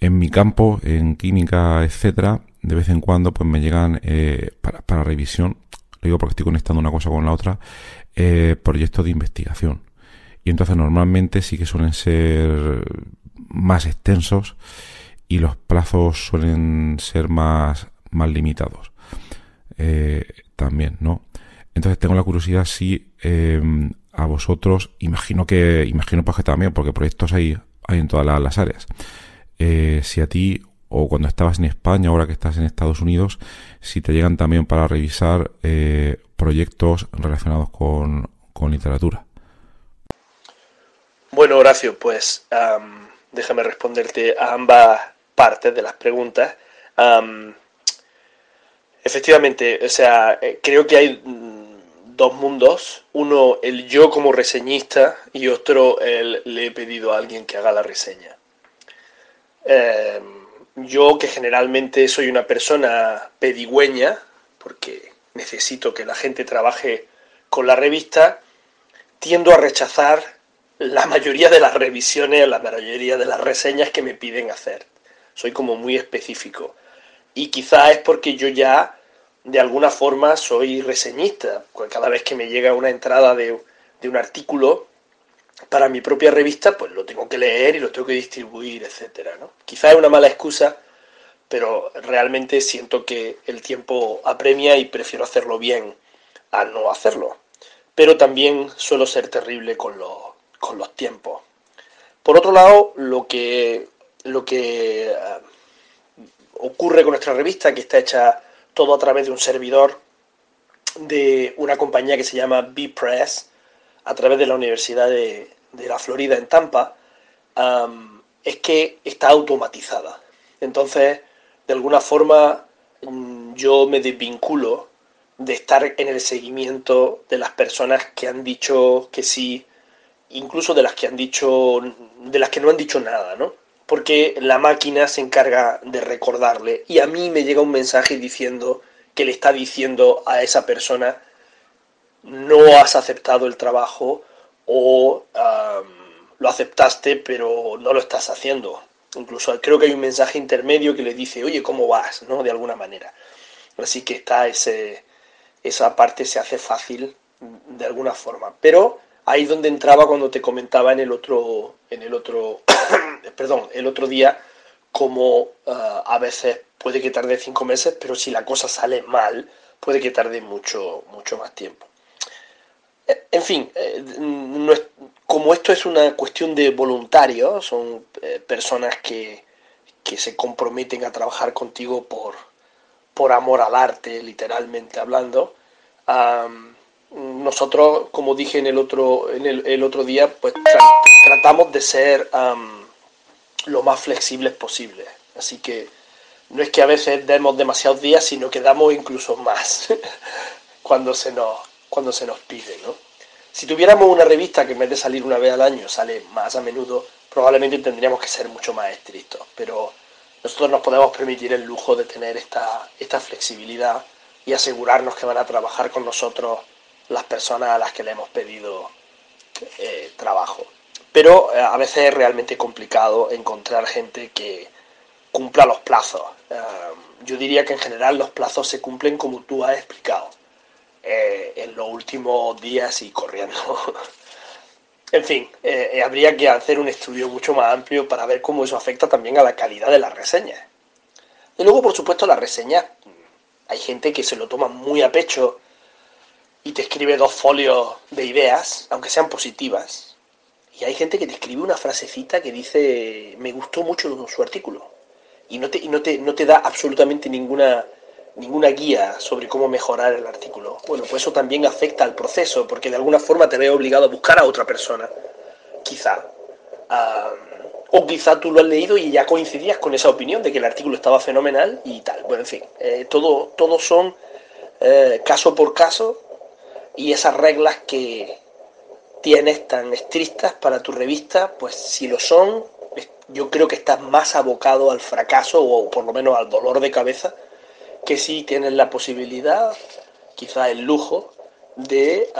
B: en mi campo, en química, etcétera, de vez en cuando pues me llegan eh, para, revisión, lo digo porque estoy conectando una cosa con la otra, eh, proyectos de investigación. Y entonces normalmente sí que suelen ser más extensos y los plazos suelen ser más, más limitados. Eh, también, ¿no? Entonces tengo la curiosidad si em, a vosotros, imagino que, imagino pues que también, porque proyectos hay, hay en todas las, áreas. Eh, si a ti, o cuando estabas en España, ahora que estás en Estados Unidos, si te llegan también para revisar eh, proyectos relacionados con, literatura.
C: Bueno, Horacio, pues déjame responderte a ambas partes de las preguntas. efectivamente, o sea, eh, creo que hay dos mundos. Uno, el yo como reseñista y otro, el le he pedido a alguien que haga la reseña. Em, yo que generalmente soy una persona pedigüeña, porque necesito que la gente trabaje con la revista, tiendo a rechazar la mayoría de las revisiones, la mayoría de las reseñas que me piden hacer. Soy como muy específico.
A: Y quizá es porque yo ya de alguna forma soy reseñista. Cada vez que me llega una entrada de, de un artículo para mi propia revista, pues lo tengo que leer y lo tengo que distribuir, etcétera. ¿no? Quizá es una mala excusa, pero realmente siento que el tiempo apremia y prefiero hacerlo bien a no hacerlo. Pero también suelo ser terrible con, con los tiempos. Por otro lado, lo que, lo que eh, ocurre con nuestra revista, que está hecha todo a través de un servidor de una compañía que se llama B-Press, a través de la Universidad de, la Florida en Tampa, es que está automatizada. Entonces, de alguna forma, mm, yo me desvinculo de estar en el seguimiento de las personas que han dicho que sí, incluso de las que han dicho, de las que no han dicho nada, ¿no? Porque la máquina se encarga de recordarle y a mí me llega un mensaje diciendo que le está diciendo a esa persona no has aceptado el trabajo o lo aceptaste pero no lo estás haciendo. Incluso creo que hay un mensaje intermedio que le dice, oye, ¿cómo vas? ¿no? De alguna manera. Así que está ese, esa parte se hace fácil de alguna forma. Pero ahí donde entraba cuando te comentaba en el otro, en el otro, perdón, el otro día, como a veces puede que tarde cinco meses, pero si la cosa sale mal, puede que tarde mucho, mucho más tiempo. En fin, eh, como esto es una cuestión de voluntarios, son eh, personas que, se comprometen a trabajar contigo por, por amor al arte, literalmente hablando. Nosotros, como dije en el otro, en el, otro día, pues tratamos de ser lo más flexibles posible. Así que no es que a veces demos demasiados días, sino que damos incluso más cuando se nos, cuando se nos pide, ¿no? Si tuviéramos una revista que en vez de salir una vez al año sale más a menudo, probablemente tendríamos que ser mucho más estrictos. Pero nosotros nos podemos permitir el lujo de tener esta, esta flexibilidad y asegurarnos que van a trabajar con nosotros las personas a las que le hemos pedido eh, trabajo. Pero eh, a veces es realmente complicado encontrar gente que cumpla los plazos. Eh, yo diría que en general los plazos se cumplen como tú has explicado. En los últimos días y corriendo. en fin, habría que hacer un estudio mucho más amplio para ver cómo eso afecta también a la calidad de las reseñas. Y luego, por supuesto, las reseñas, hay gente que se lo toma muy a pecho y te escribe dos folios de ideas, aunque sean positivas. Y hay gente que te escribe una frasecita que dice, me gustó mucho su artículo. Y no te, y no te, no te da absolutamente ninguna ninguna guía sobre cómo mejorar el artículo. Bueno, pues eso también afecta al proceso, porque de alguna forma te ve obligado a buscar a otra persona, quizá. o quizá tú lo has leído y ya coincidías con esa opinión de que el artículo estaba fenomenal y tal. Bueno, en fin, eh, todo, todos son eh, caso por caso y esas reglas que tienes tan estrictas para tu revista, pues si lo son, yo creo que estás más abocado al fracaso o por lo menos al dolor de cabeza que sí tienen la posibilidad, quizá el lujo, de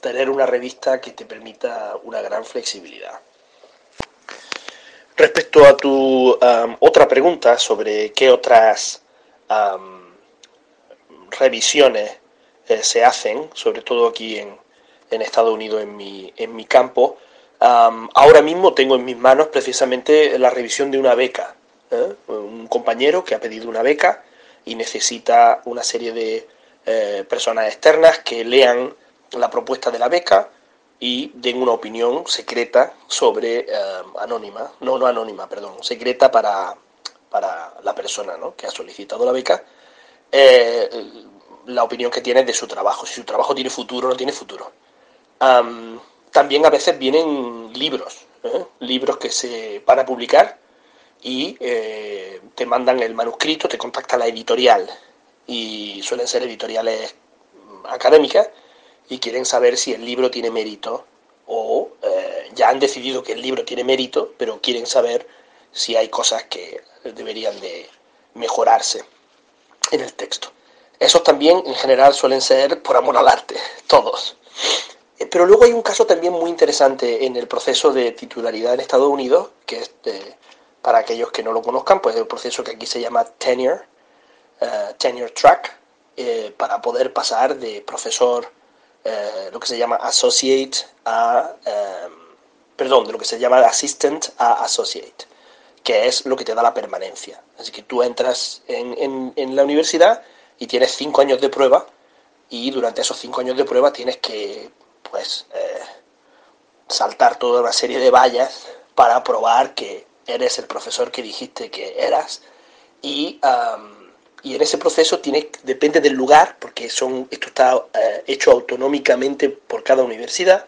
A: tener una revista que te permita una gran flexibilidad. Respecto a tu otra pregunta sobre qué otras revisiones eh, se hacen, sobre todo aquí en, Estados Unidos, en mi, en mi campo, ahora mismo tengo en mis manos precisamente la revisión de una beca. ¿eh? Un compañero que ha pedido una beca y necesita una serie de eh, personas externas que lean la propuesta de la beca y den una opinión secreta sobre anónima, no, no anónima, perdón, secreta para, para la persona que ha solicitado la beca, la opinión que tiene de su trabajo, si su trabajo tiene futuro o no tiene futuro. también a veces vienen libros, libros que se van a publicar y eh, te mandan el manuscrito, te contacta la editorial y suelen ser editoriales académicas y quieren saber si el libro tiene mérito o eh, ya han decidido que el libro tiene mérito, pero quieren saber si hay cosas que deberían de mejorarse en el texto. Esos también en general suelen ser por amor al arte, todos. Eh, pero luego hay un caso también muy interesante en el proceso de titularidad en Estados Unidos, que es de, para aquellos que no lo conozcan, pues el proceso que aquí se llama tenure, eh, tenure track para poder pasar de profesor, lo que se llama associate a, perdón, de lo que se llama assistant a associate, que es lo que te da la permanencia. Así que tú entras en, en la universidad y tienes cinco años de prueba y durante esos cinco años de prueba tienes que pues eh, saltar toda una serie de vallas para probar que eres el profesor que dijiste que eras. Y, y en ese proceso tiene, depende del lugar porque son esto está eh, hecho autonómicamente por cada universidad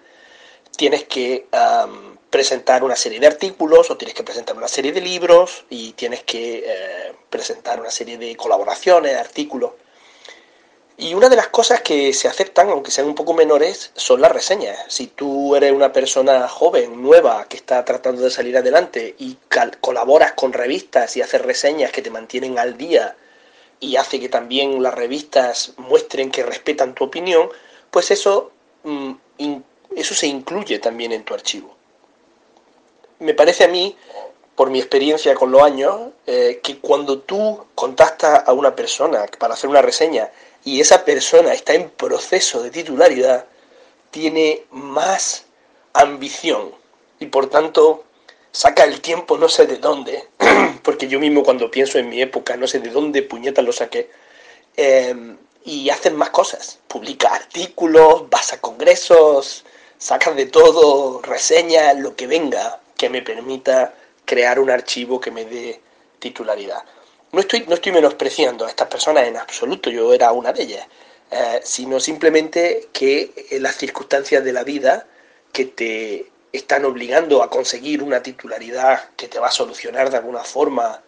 A: tienes que presentar una serie de artículos o tienes que presentar una serie de libros y tienes que eh, presentar una serie de colaboraciones artículos y una de las cosas que se aceptan, aunque sean un poco menores, son las reseñas. Si tú eres una persona joven, nueva, que está tratando de salir adelante y colaboras con revistas y haces reseñas que te mantienen al día y hace que también las revistas muestren que respetan tu opinión, pues eso, mm, eso se incluye también en tu archivo. Me parece a mí, por mi experiencia con los años, eh, que cuando tú contactas a una persona para hacer una reseña y esa persona está en proceso de titularidad, tiene más ambición y por tanto saca el tiempo no sé de dónde, porque yo mismo cuando pienso en mi época no sé de dónde puñetas lo saqué, em, y hacen más cosas, publica artículos, vas a congresos, sacas de todo, reseñas, lo que venga que me permita crear un archivo que me dé titularidad. No estoy, no estoy menospreciando a estas personas en absoluto, yo era una de ellas, eh, sino simplemente que las circunstancias de la vida que te están obligando a conseguir una titularidad que te va a solucionar de alguna forma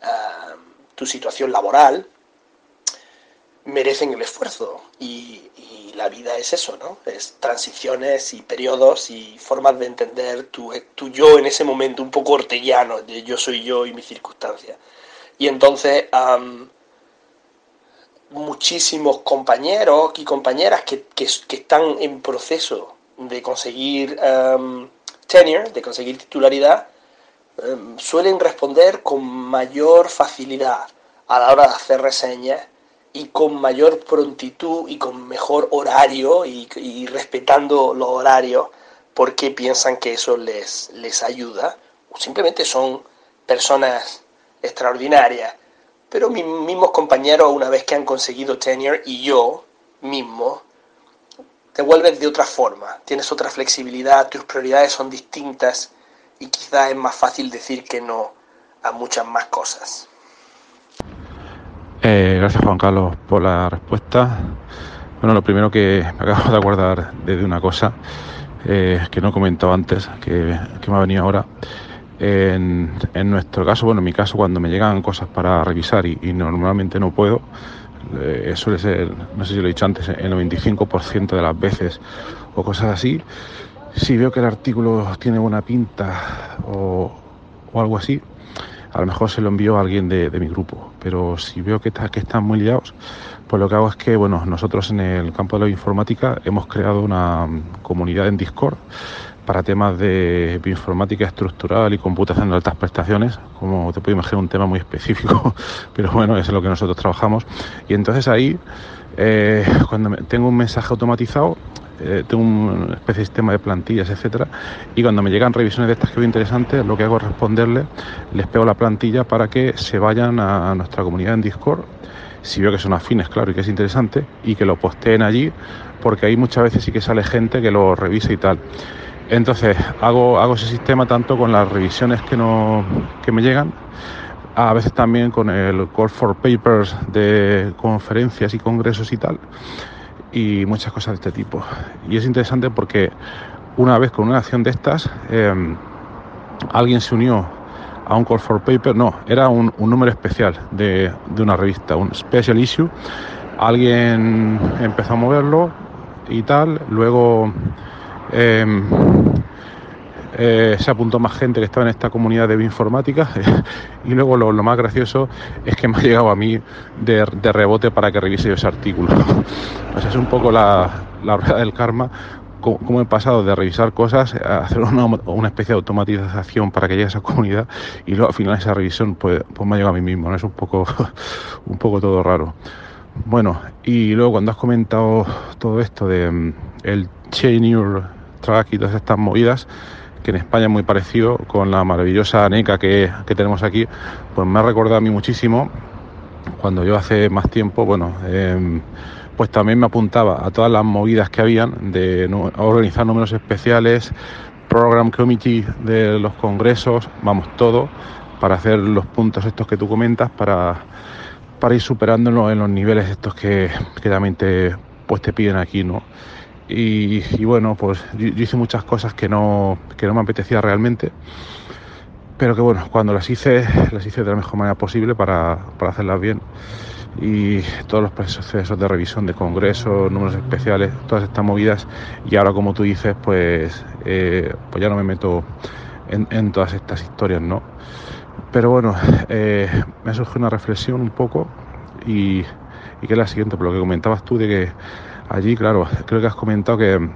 A: eh, tu situación laboral, merecen el esfuerzo. Y, la vida es eso, ¿no? Es transiciones y periodos y formas de entender tu, tu yo en ese momento un poco ortellano, de yo soy yo y mis circunstancias. Y entonces muchísimos compañeros y compañeras que, están en proceso de conseguir tenure, de conseguir titularidad, suelen responder con mayor facilidad a la hora de hacer reseñas y con mayor prontitud y con mejor horario y, respetando los horarios porque piensan que eso les, les ayuda. O simplemente son personas extraordinaria. Pero mis mismos compañeros, una vez que han conseguido tenure, y yo mismo, te vuelves de otra forma. Tienes otra flexibilidad, tus prioridades son distintas y quizás es más fácil decir que no a muchas más cosas.
B: Eh, gracias Juan Carlos por la respuesta. Bueno, lo primero que me acabo de acordar de una cosa eh, que no he comentado antes, que, que me ha venido ahora. En, nuestro caso, bueno, en mi caso, cuando me llegan cosas para revisar y, normalmente no puedo, eh, suele ser, no sé si lo he dicho antes, el 95% de las veces o cosas así. Si veo que el artículo tiene buena pinta o, algo así, a lo mejor se lo envío a alguien de, mi grupo. Pero si veo que, está, que están muy liados, pues lo que hago es que, bueno, nosotros en el campo de la informática hemos creado una comunidad en Discord para temas de bioinformática estructural y computación de altas prestaciones, como te puedo imaginar un tema muy específico, pero bueno, es lo que nosotros trabajamos. Y entonces ahí, eh, cuando tengo un mensaje automatizado, eh, tengo una especie de sistema de plantillas, etcétera, y cuando me llegan revisiones de estas que veo interesantes, lo que hago es responderle, les pego la plantilla para que se vayan a nuestra comunidad en Discord si veo que son afines, claro, y que es interesante, y que lo posteen allí, porque ahí muchas veces sí que sale gente que lo revisa y tal. Entonces hago, hago ese sistema tanto con las revisiones que, no, que me llegan, a veces también con el Call for Papers de conferencias y congresos y tal, y muchas cosas de este tipo. Y es interesante porque una vez con una acción de estas, em, alguien se unió a un Call for Paper, no, era un, número especial de, de, una revista, un special issue. Alguien empezó a moverlo y tal, luego Em, eh, se apuntó más gente que estaba en esta comunidad de bioinformática y luego lo, más gracioso es que me ha llegado a mí de, rebote para que revise ese artículo. es un poco la, la rueda del karma cómo, he pasado de revisar cosas a hacer una, una, especie de automatización para que llegue a esa comunidad y luego al final esa revisión pues, pues me ha llegado a mí mismo, ¿no? Es un poco, un poco todo raro. Bueno, y luego cuando has comentado todo esto de mm, el Track y todas estas movidas, que en España es muy parecido con la maravillosa NECA que, que tenemos aquí, pues me ha recordado a mí muchísimo cuando yo hace más tiempo, bueno, em, pues también me apuntaba a todas las movidas que habían de organizar números especiales, program committee de los congresos, vamos, todo, para hacer los puntos estos que tú comentas, para, para ir superándolo en los niveles estos que, que también pues te piden aquí, ¿no? Y, bueno, pues yo, hice muchas cosas que no, que no me apetecía realmente pero que bueno, cuando las hice, las hice de la mejor manera posible para, para hacerlas bien. Y todos los procesos de revisión de congresos, números especiales, todas estas movidas. Y ahora, como tú dices, pues, eh, pues ya no me meto en, todas estas historias, ¿no? Pero bueno, eh, me surge una reflexión un poco y, y que es la siguiente, por lo que comentabas tú de que allí, claro, creo que has comentado que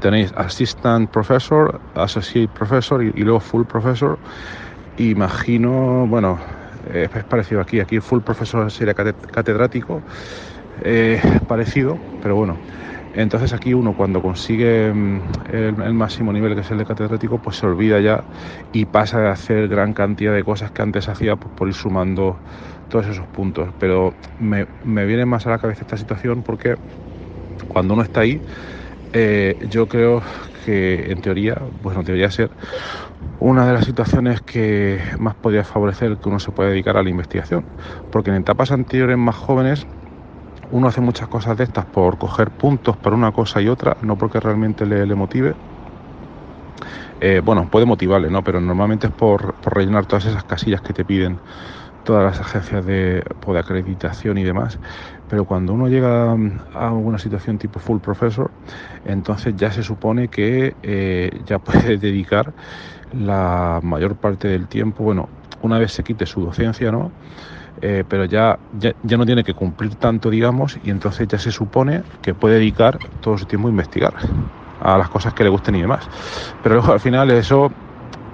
B: tenéis assistant professor, associate professor y, luego full professor. Imagino, bueno, es parecido aquí, aquí full professor sería catedrático, eh, parecido, pero bueno. Entonces aquí uno cuando consigue mm, el, máximo nivel que es el de catedrático, pues se olvida ya y pasa a hacer gran cantidad de cosas que antes hacía por ir sumando todos esos puntos. Pero me, me viene más a la cabeza esta situación porque cuando uno está ahí, eh, yo creo que en teoría, bueno, debería ser una de las situaciones que más podría favorecer que uno se pueda dedicar a la investigación. Porque en etapas anteriores más jóvenes uno hace muchas cosas de estas por coger puntos para una cosa y otra, no porque realmente le, motive. Eh, bueno, puede motivarle, ¿no? Pero normalmente es por, rellenar todas esas casillas que te piden todas las agencias de, pues, de acreditación y demás. Pero cuando uno llega a una situación tipo full professor, entonces ya se supone que eh, ya puede dedicar la mayor parte del tiempo, bueno, una vez se quite su docencia, ¿no? Eh, pero ya, ya, ya, no tiene que cumplir tanto, digamos, y entonces ya se supone que puede dedicar todo su tiempo a investigar a las cosas que le gusten y demás. Pero luego al final eso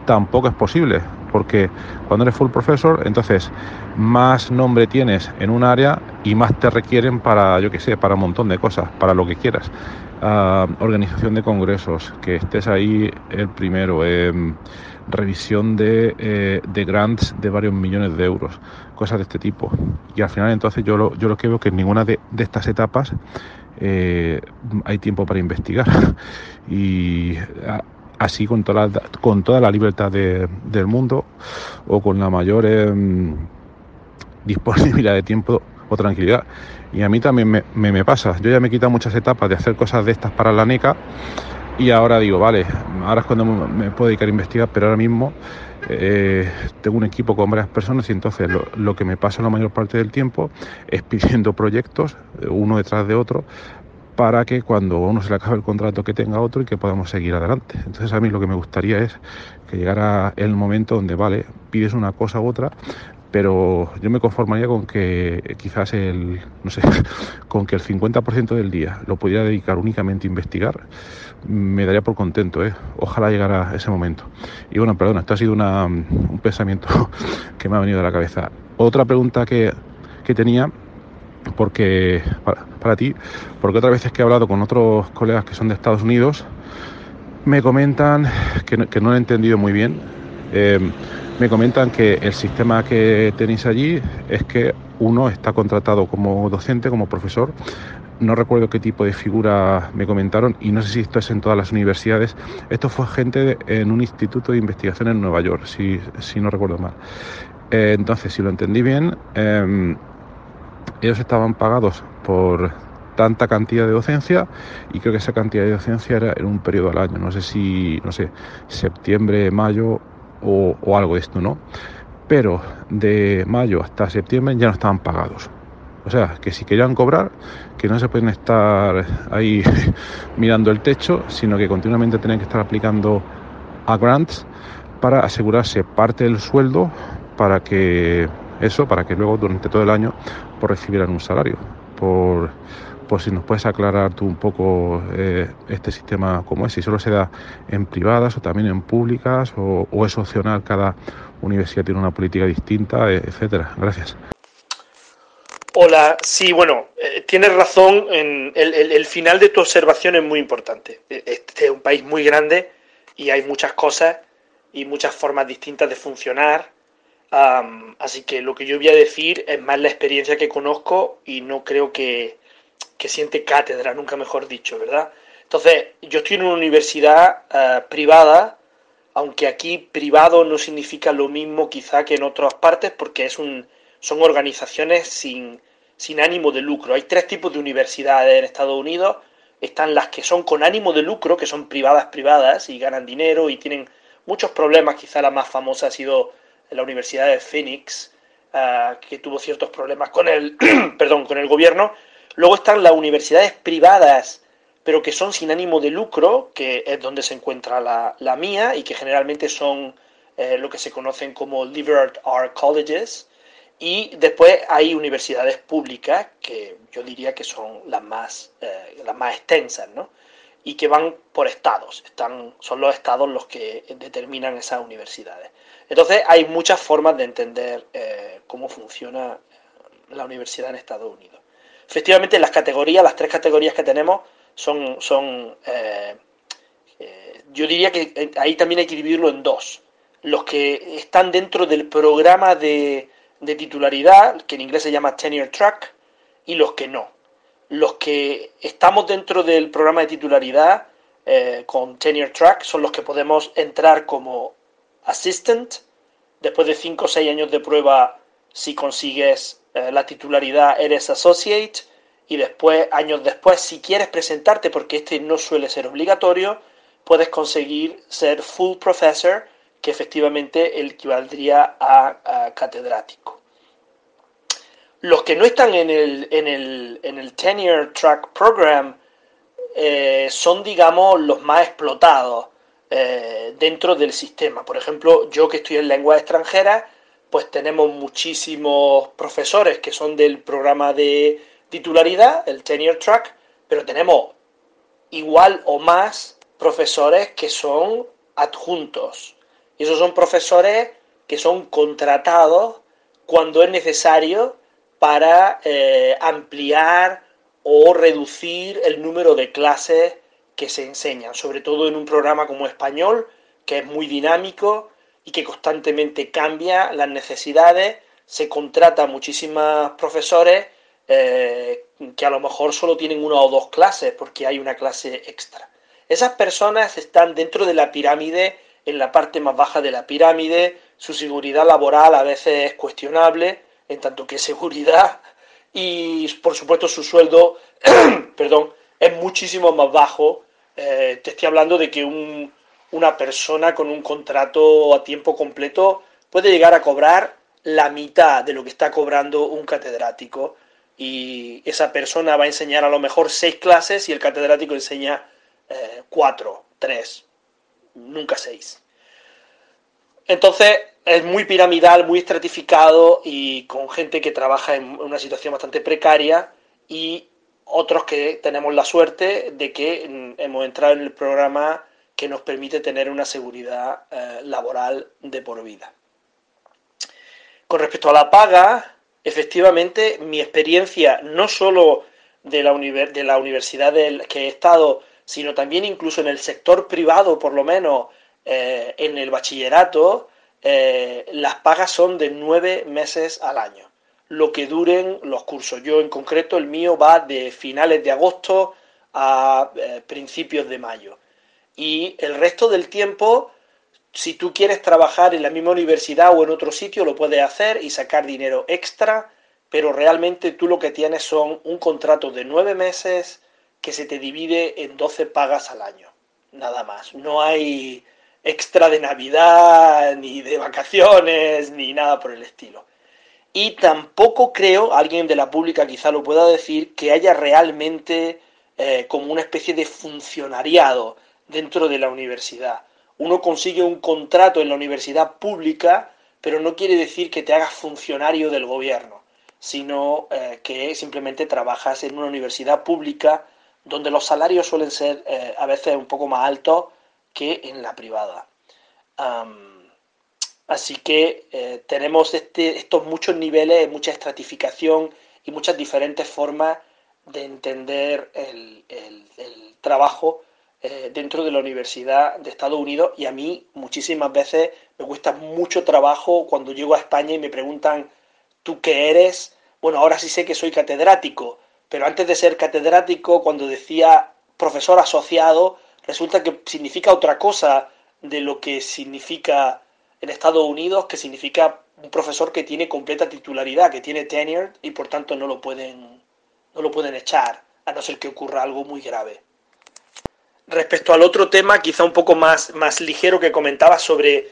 B: tampoco es posible, porque cuando eres full professor, entonces más nombre tienes en un área y más te requieren para, yo qué sé, para un montón de cosas, para lo que quieras. Ah, organización de congresos, que estés ahí el primero, em, revisión de, eh, de, grants de varios millones de euros, cosas de este tipo. Y al final entonces yo lo, yo lo que veo que en ninguna de, estas etapas eh, hay tiempo para investigar. y así con toda la, con toda la libertad del mundo o con la mayor em, disponibilidad de tiempo o tranquilidad. Y a mí también me, me, pasa, yo ya me he quitado muchas etapas de hacer cosas de estas para la NECA y ahora digo, vale, ahora es cuando me puedo dedicar a investigar, pero ahora mismo eh, tengo un equipo con varias personas y entonces lo, lo, que me pasa la mayor parte del tiempo es pidiendo proyectos eh, uno detrás de otro para que cuando uno se le acabe el contrato que tenga otro y que podamos seguir adelante. Entonces a mí lo que me gustaría es que llegara el momento donde, vale, pides una cosa u otra, pero yo me conformaría con que quizás el, no sé, con que el 50% del día lo pudiera dedicar únicamente a investigar, me daría por contento, ¿eh? Ojalá llegara ese momento. Y bueno, perdona, esto ha sido un pensamiento que me ha venido a la cabeza. Otra pregunta que, que tenía porque para, ti, porque otras veces que he hablado con otros colegas que son de Estados Unidos, me comentan que no, que no lo he entendido muy bien. Eh, me comentan que el sistema que tenéis allí es que uno está contratado como docente, como profesor. No recuerdo qué tipo de figura me comentaron y no sé si esto es en todas las universidades. Esto fue gente en un instituto de investigación en Nueva York, si, si no recuerdo mal. Eh, entonces, si lo entendí bien, eh, ellos estaban pagados por tanta cantidad de docencia y creo que esa cantidad de docencia era en un periodo al año, no sé si, no sé, septiembre, mayo o, algo de esto, ¿no? Pero de mayo hasta septiembre ya no estaban pagados. O sea, que si querían cobrar, que no se pueden estar ahí mirando el techo, sino que continuamente tienen que estar aplicando a grants para asegurarse parte del sueldo para que eso, para que luego durante todo el año por recibir un salario, por, por si nos puedes aclarar tú un poco eh, este sistema cómo es, si solo se da en privadas o también en públicas o, es opcional, cada universidad tiene una política distinta, eh, etcétera. Gracias.
A: Hola, sí, bueno, eh, tienes razón, en el, final de tu observación es muy importante. Este es un país muy grande y hay muchas cosas y muchas formas distintas de funcionar. Así que lo que yo voy a decir es más la experiencia que conozco y no creo que, que siente cátedra, nunca mejor dicho, ¿verdad? Entonces, yo estoy en una universidad eh, privada, aunque aquí privado no significa lo mismo quizá que en otras partes, porque es un, son organizaciones sin, sin ánimo de lucro. Hay tres tipos de universidades en Estados Unidos. Están las que son con ánimo de lucro, que son privadas privadas y ganan dinero y tienen muchos problemas. Quizá la más famosa ha sido la Universidad de Phoenix, eh, que tuvo ciertos problemas con el, perdón, con el gobierno. Luego están las universidades privadas, pero que son sin ánimo de lucro, que es donde se encuentra la, mía y que generalmente son eh, lo que se conocen como liberal arts colleges. Y después hay universidades públicas, que yo diría que son las más, eh, las más extensas, ¿no? y que van por estados. Están, son los estados los que determinan esas universidades. Entonces hay muchas formas de entender eh, cómo funciona la universidad en Estados Unidos. Efectivamente, las categorías, las tres categorías que tenemos son, son eh, eh, yo diría que ahí también hay que dividirlo en dos. Los que están dentro del programa de, titularidad, que en inglés se llama tenure track, y los que no los que estamos dentro del programa de titularidad con Tenure Track son los que podemos entrar como assistant. Después de 5 o 6 años de prueba, si consigues eh, la titularidad, eres associate. Y después, años después, si quieres presentarte, porque este no suele ser obligatorio, puedes conseguir ser full professor, que efectivamente equivaldría a catedrático. Los que no están en el, en el, en el Tenure Track Program eh, son, digamos, los más explotados eh, dentro del sistema. Por ejemplo, yo que estoy en lengua extranjera, pues tenemos muchísimos profesores que son del programa de titularidad, el Tenure Track, pero tenemos igual o más profesores que son adjuntos. Y esos son profesores que son contratados cuando es necesario para eh, ampliar o reducir el número de clases que se enseñan, sobre todo en un programa como español, que es muy dinámico y que constantemente cambia las necesidades, se contrata a muchísimos profesores eh, que a lo mejor solo tienen una o dos clases porque hay una clase extra. Esas personas están dentro de la pirámide, en la parte más baja de la pirámide, su seguridad laboral a veces es cuestionable, en tanto que seguridad y por supuesto su sueldo, perdón, es muchísimo más bajo. Eh, te estoy hablando de que una persona con un contrato a tiempo completo puede llegar a cobrar la mitad de lo que está cobrando un catedrático y esa persona va a enseñar a lo mejor seis clases y el catedrático enseña eh, cuatro, tres, nunca seis. Entonces, es muy piramidal, muy estratificado y con gente que trabaja en una situación bastante precaria y otros que tenemos la suerte de que hemos entrado en el programa que nos permite tener una seguridad eh, laboral de por vida. Con respecto a la paga, efectivamente mi experiencia no solo de la, de la universidad del que he estado, sino también incluso en el sector privado, por lo menos eh, en el bachillerato, eh, las pagas son de nueve meses al año, lo que duren los cursos. Yo en concreto, el mío va de finales de agosto a eh, principios de mayo. Y el resto del tiempo, si tú quieres trabajar en la misma universidad o en otro sitio, lo puedes hacer y sacar dinero extra, pero realmente tú lo que tienes son un contrato de nueve meses que se te divide en 12 pagas al año. Nada más. No hay extra de Navidad, ni de vacaciones, ni nada por el estilo. Y tampoco creo, alguien de la pública quizá lo pueda decir, que haya realmente eh, como una especie de funcionariado dentro de la universidad. Uno consigue un contrato en la universidad pública, pero no quiere decir que te hagas funcionario del gobierno. sino eh, que simplemente trabajas en una universidad pública donde los salarios suelen ser eh, a veces un poco más altos que en la privada. Así que eh, tenemos este, estos muchos niveles, mucha estratificación y muchas diferentes formas de entender el, trabajo eh, dentro de la Universidad de Estados Unidos y a mí muchísimas veces me cuesta mucho trabajo cuando llego a España y me preguntan, ¿tú qué eres? Bueno, ahora sí sé que soy catedrático, pero antes de ser catedrático, cuando decía profesor asociado, resulta que significa otra cosa de lo que significa en Estados Unidos, que significa un profesor que tiene completa titularidad, que tiene tenure y por tanto no lo pueden, no lo pueden echar, a no ser que ocurra algo muy grave. Respecto al otro tema, quizá un poco más, más ligero que comentaba sobre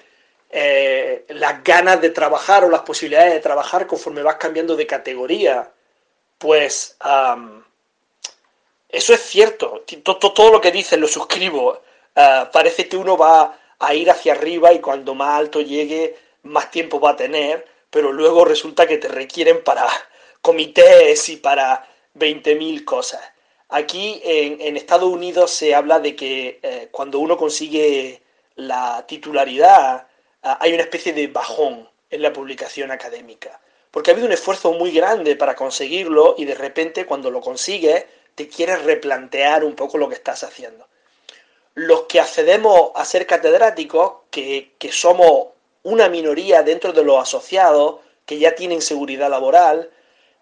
A: eh, las ganas de trabajar o las posibilidades de trabajar conforme vas cambiando de categoría pues eso es cierto. Todo, lo que dices lo suscribo. Ah, parece que uno va a ir hacia arriba y cuando más alto llegue, más tiempo va a tener, pero luego resulta que te requieren para comités y para 20.000 cosas. Aquí en, Estados Unidos se habla de que eh, cuando uno consigue la titularidad, ah, hay una especie de bajón en la publicación académica porque ha habido un esfuerzo muy grande para conseguirlo y de repente cuando lo consigues te quieres replantear un poco lo que estás haciendo. Los que accedemos a ser catedráticos, que, somos una minoría dentro de los asociados, que ya tienen seguridad laboral,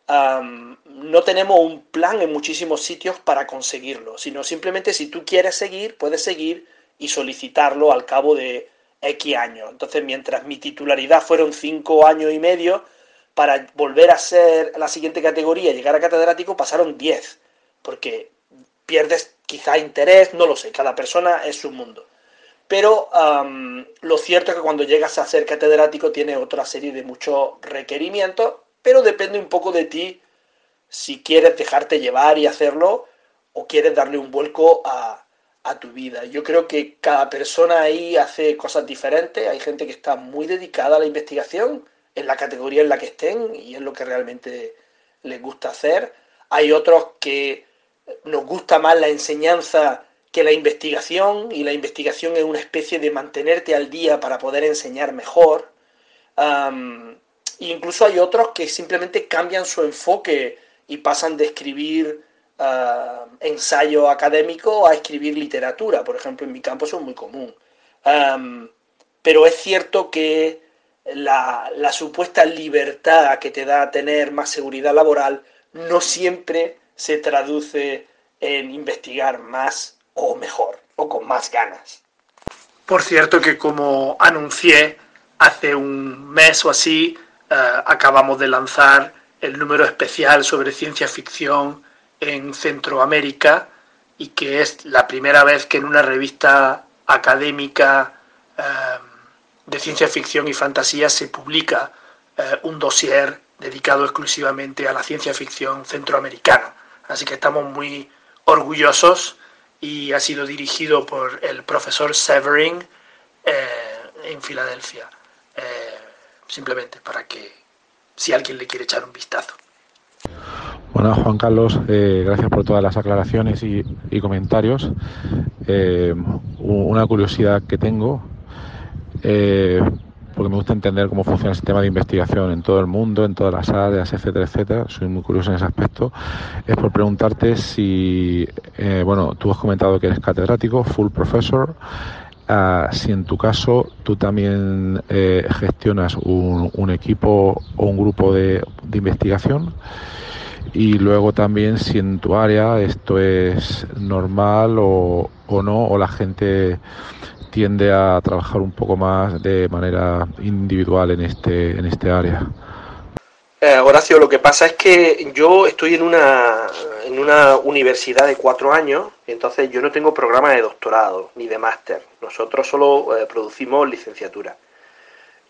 A: no tenemos un plan en muchísimos sitios para conseguirlo, sino simplemente si tú quieres seguir, puedes seguir y solicitarlo al cabo de X años. Entonces, mientras mi titularidad fueron cinco años y medio, para volver a ser la siguiente categoría, llegar a catedrático, pasaron 10, porque pierdes quizá interés, no lo sé, cada persona es su mundo. Pero lo cierto es que cuando llegas a ser catedrático tiene otra serie de muchos requerimientos, pero depende un poco de ti si quieres dejarte llevar y hacerlo o quieres darle un vuelco a, a tu vida. Yo creo que cada persona ahí hace cosas diferentes, hay gente que está muy dedicada a la investigación, en la categoría en la que estén y es lo que realmente les gusta hacer. Hay otros que nos gusta más la enseñanza que la investigación y la investigación es una especie de mantenerte al día para poder enseñar mejor. incluso hay otros que simplemente cambian su enfoque y pasan de escribir ensayo académico a escribir literatura. Por ejemplo, en mi campo eso es muy común. pero es cierto que la, supuesta libertad que te da tener más seguridad laboral no siempre se traduce en investigar más o mejor o con más ganas. Por cierto que como anuncié hace un mes o así, eh, acabamos de lanzar el número especial sobre ciencia ficción en Centroamérica y que es la primera vez que en una revista académica eh, de ciencia ficción y fantasía se publica eh, un dossier dedicado exclusivamente a la ciencia ficción centroamericana. Así que estamos muy orgullosos y ha sido dirigido por el profesor Severin eh, en Filadelfia. Eh, simplemente para que si alguien le quiere echar un vistazo.
B: Bueno, Juan Carlos, gracias por todas las aclaraciones y, comentarios. una curiosidad que tengo eh, porque me gusta entender cómo funciona el sistema de investigación en todo el mundo, en todas las áreas, etcétera, etcétera. Soy muy curioso en ese aspecto. Es por preguntarte si, eh, bueno, tú has comentado que eres catedrático, full professor. Ah, si en tu caso tú también eh, gestionas un, equipo o un grupo de, investigación y luego también si en tu área esto es normal o, o no, o la gente tiende a trabajar un poco más de manera individual en este, en este área.
A: Eh, Horacio, lo que pasa es que yo estoy en una, en una universidad de cuatro años, entonces yo no tengo programa de doctorado ni de máster. Nosotros solo eh, producimos licenciatura.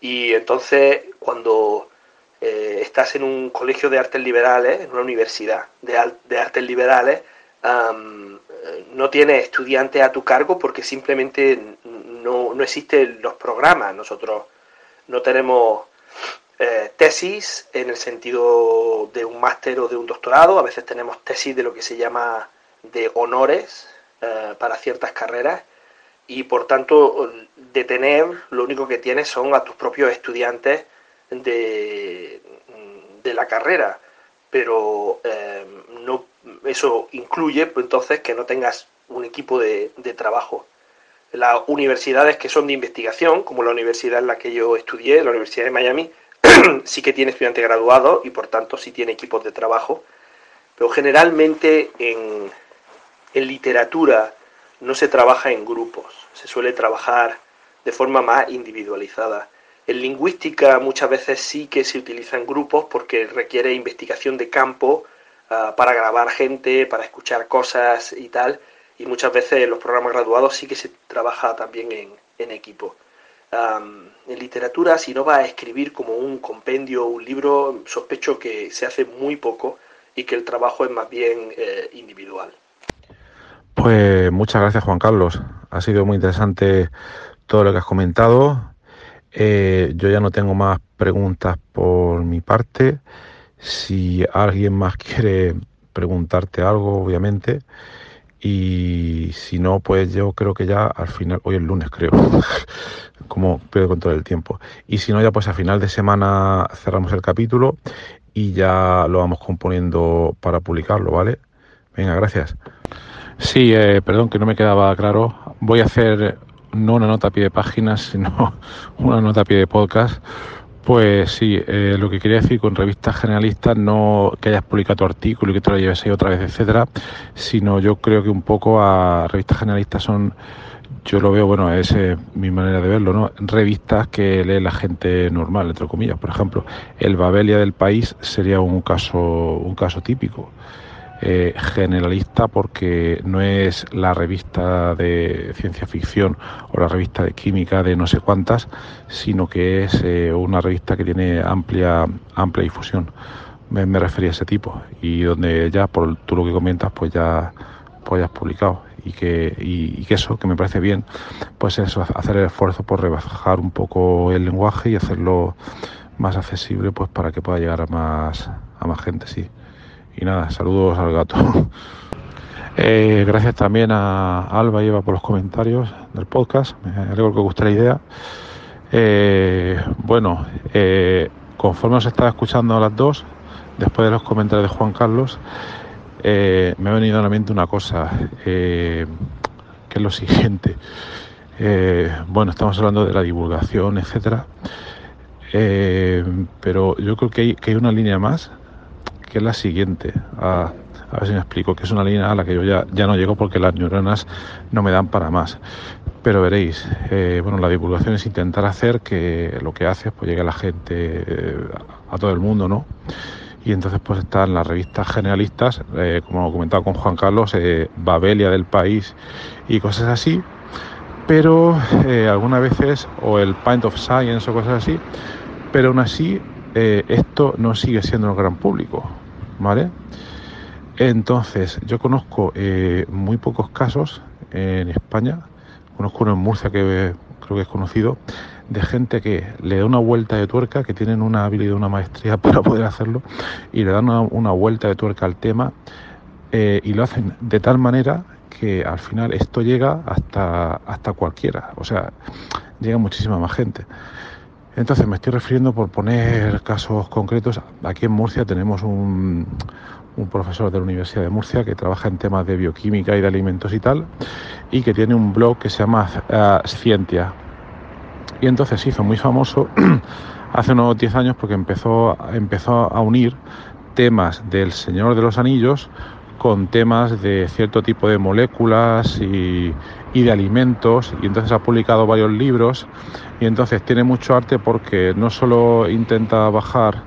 A: Y entonces, cuando eh, estás en un colegio de artes liberales, en una universidad de, de artes liberales, no tienes estudiantes a tu cargo porque simplemente no, no existen los programas. Nosotros no tenemos eh, tesis en el sentido de un máster o de un doctorado, a veces tenemos tesis de lo que se llama de honores eh, para ciertas carreras y por tanto detener lo único que tienes son a tus propios estudiantes de, de la carrera, pero eh, no, eso incluye pues, entonces que no tengas un equipo de, de trabajo. Las universidades que son de investigación, como la universidad en la que yo estudié, la Universidad de Miami, sí que tiene estudiantes graduados y por tanto sí tiene equipos de trabajo, pero generalmente en, en literatura no se trabaja en grupos, se suele trabajar de forma más individualizada. En lingüística muchas veces sí que se utilizan grupos porque requiere investigación de campo uh, para grabar gente, para escuchar cosas y tal. Y muchas veces en los programas graduados sí que se trabaja también en, en equipo. En literatura, si no va a escribir como un compendio, un libro, sospecho que se hace muy poco y que el trabajo es más bien eh, individual.
B: Pues muchas gracias Juan Carlos. Ha sido muy interesante todo lo que has comentado. Eh, yo ya no tengo más preguntas por mi parte. Si alguien más quiere preguntarte algo, obviamente. Y si no, pues yo creo que ya al final, hoy es lunes creo, como pierdo con todo el tiempo. Y si no, ya pues a final de semana cerramos el capítulo y ya lo vamos componiendo para publicarlo, ¿vale? Venga, gracias. Sí, eh, perdón que no me quedaba claro. Voy a hacer no una nota a pie de página, sino una nota a pie de podcast. Pues sí, eh, lo que quería decir con revistas generalistas, no que hayas publicado tu artículo y que te lo lleves ahí otra vez, etcétera, sino yo creo que un poco a revistas generalistas son, yo lo veo, bueno, es eh, mi manera de verlo, ¿no? Revistas que lee la gente normal, entre comillas. Por ejemplo, el Babelia del País sería un caso, un caso típico eh, generalista porque no es la revista de ciencia ficción o la revista de química de no sé cuántas, sino que es eh, una revista que tiene amplia, amplia difusión. Me, refería a ese tipo y donde ya por tú lo que comentas pues ya pues ya has publicado y que, y, y que eso que me parece bien pues eso hacer el esfuerzo por rebajar un poco el lenguaje y hacerlo más accesible pues para que pueda llegar a más a más gente sí y nada, saludos al gato. Eh, gracias también a Alba y Eva por los comentarios del podcast. Me alegro que os guste la idea. Eh, bueno, eh, conforme os estaba escuchando a las dos, después de los comentarios de Juan Carlos, me ha venido a la mente una cosa, que es lo siguiente. bueno, estamos hablando de la divulgación, etcétera. pero yo creo que hay, que hay una línea más que es la siguiente. A, a, ver si me explico, que es una línea a la que yo ya, ya no llego porque las neuronas no me dan para más. Pero veréis, eh, bueno, la divulgación es intentar hacer que lo que haces pues llegue a la gente, eh, a todo el mundo, ¿no? Y entonces pues están las revistas generalistas, eh, como he comentado con Juan Carlos, Babelia del País y cosas así, pero algunas veces, o el Pint of Science o cosas así, pero aún así esto no sigue siendo el gran público, ¿vale? Entonces, yo conozco eh, muy pocos casos en España, conozco uno en Murcia que creo que es conocido, de gente que le da una vuelta de tuerca, que tienen una habilidad, una maestría para poder hacerlo, y le dan una, vuelta de tuerca al tema eh, y lo hacen de tal manera que al final esto llega hasta, hasta cualquiera, o sea, llega muchísima más gente. Entonces me estoy refiriendo por poner casos concretos. Aquí en Murcia tenemos un, profesor de la Universidad de Murcia que trabaja en temas de bioquímica y de alimentos y tal, y que tiene un blog que se llama uh. Y entonces se hizo muy famoso hace unos 10 años porque empezó, empezó a unir temas del Señor de los Anillos con temas de cierto tipo de moléculas y, y, de alimentos y entonces ha publicado varios libros y entonces tiene mucho arte porque no solo intenta bajar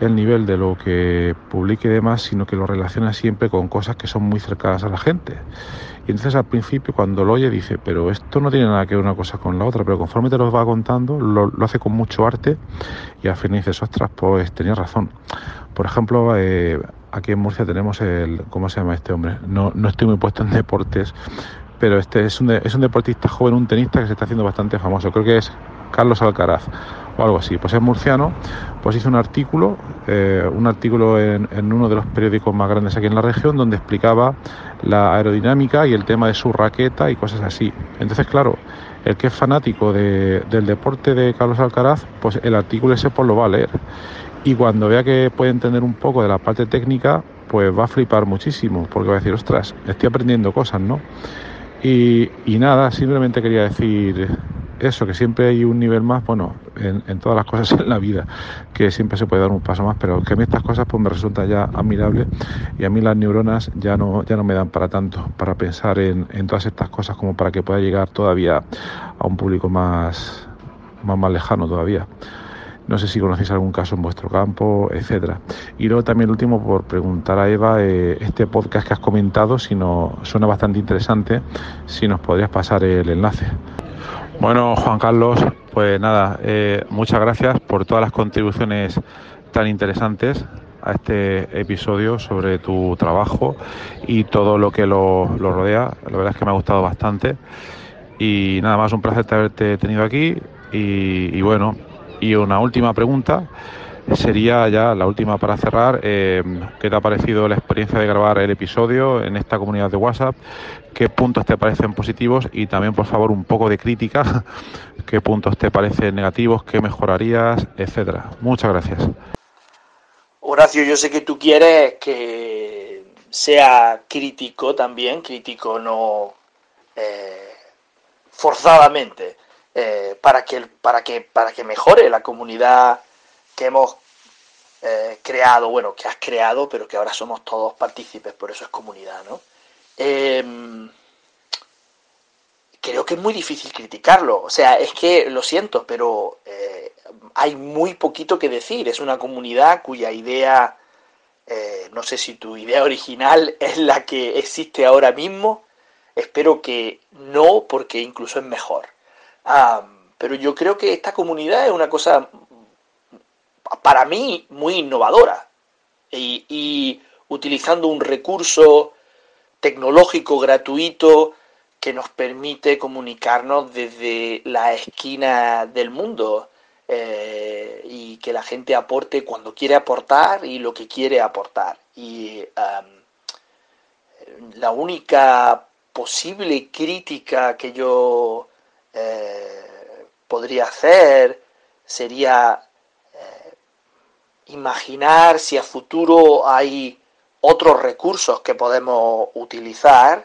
B: el nivel de lo que publique y demás, sino que lo relaciona siempre con cosas que son muy cercanas a la gente. Y entonces al principio cuando lo oye dice, pero esto no tiene nada que ver una cosa con la otra, pero conforme te lo va contando, lo, lo hace con mucho arte y al final dices, ostras, pues tenía razón. Por ejemplo, eh, aquí en Murcia tenemos el, ¿cómo se llama este hombre? No, no estoy muy puesto en deportes, pero este es un, es un deportista joven, un tenista que se está haciendo bastante famoso. Creo que es Carlos Alcaraz. o algo así. Pues es murciano, pues hizo un artículo, eh, un artículo en, uno de los periódicos más grandes aquí en la región, donde explicaba la aerodinámica y el tema de su raqueta y cosas así. Entonces, claro, el que es fanático del deporte de Carlos Alcaraz, pues el artículo ese pues lo va a leer. Y cuando vea que puede entender un poco de la parte técnica, pues va a flipar muchísimo, porque va a decir, ostras, estoy aprendiendo cosas, ¿no? Y, nada, simplemente quería decir eso, que siempre hay un nivel más, bueno, en, todas las cosas en la vida, que siempre se puede dar un paso más, pero que a mí estas cosas pues me resulta ya admirable y a mí las neuronas ya no, ya no me dan para tanto, para pensar en, en todas estas cosas como para que pueda llegar todavía a un público más, más, más lejano todavía. No sé si conocéis algún caso en vuestro campo, etcétera. Y luego también el último por preguntar a Eva eh, este podcast que has comentado, si no suena bastante interesante, si nos podrías pasar el enlace. Bueno, Juan Carlos, pues nada, eh, muchas gracias por todas las contribuciones tan interesantes a este episodio sobre tu trabajo y todo lo que lo, rodea. La verdad es que me ha gustado bastante. Y nada más, un placer haberte tenido aquí. y bueno, y una última pregunta sería ya la última para cerrar. Eh, ¿Qué te ha parecido la experiencia de grabar el episodio en esta comunidad de WhatsApp? ¿Qué puntos te parecen positivos? Y también, por favor, un poco de crítica. ¿Qué puntos te parecen negativos? ¿Qué mejorarías? Etcétera. Muchas gracias.
A: Horacio, yo sé que tú quieres que sea crítico también, crítico no eh, forzadamente, eh, para, que, para, que, para que mejore la comunidad que hemos eh, creado, bueno, que has creado, pero que ahora somos todos partícipes, por eso es comunidad, ¿no? Em, creo que es muy difícil criticarlo. O sea, es que lo siento, pero eh, hay muy poquito que decir. Es una comunidad cuya idea, no sé si tu idea original es la que existe ahora mismo. Espero que no, porque incluso es mejor. Pero yo creo que esta comunidad es una cosa para mí, muy innovadora. Y, utilizando un recurso tecnológico gratuito que nos permite comunicarnos desde la esquina del mundo eh, y que la gente aporte cuando quiere aportar y lo que quiere aportar. Y la única posible crítica que yo eh, podría hacer sería imaginar si a futuro hay otros recursos que podemos utilizar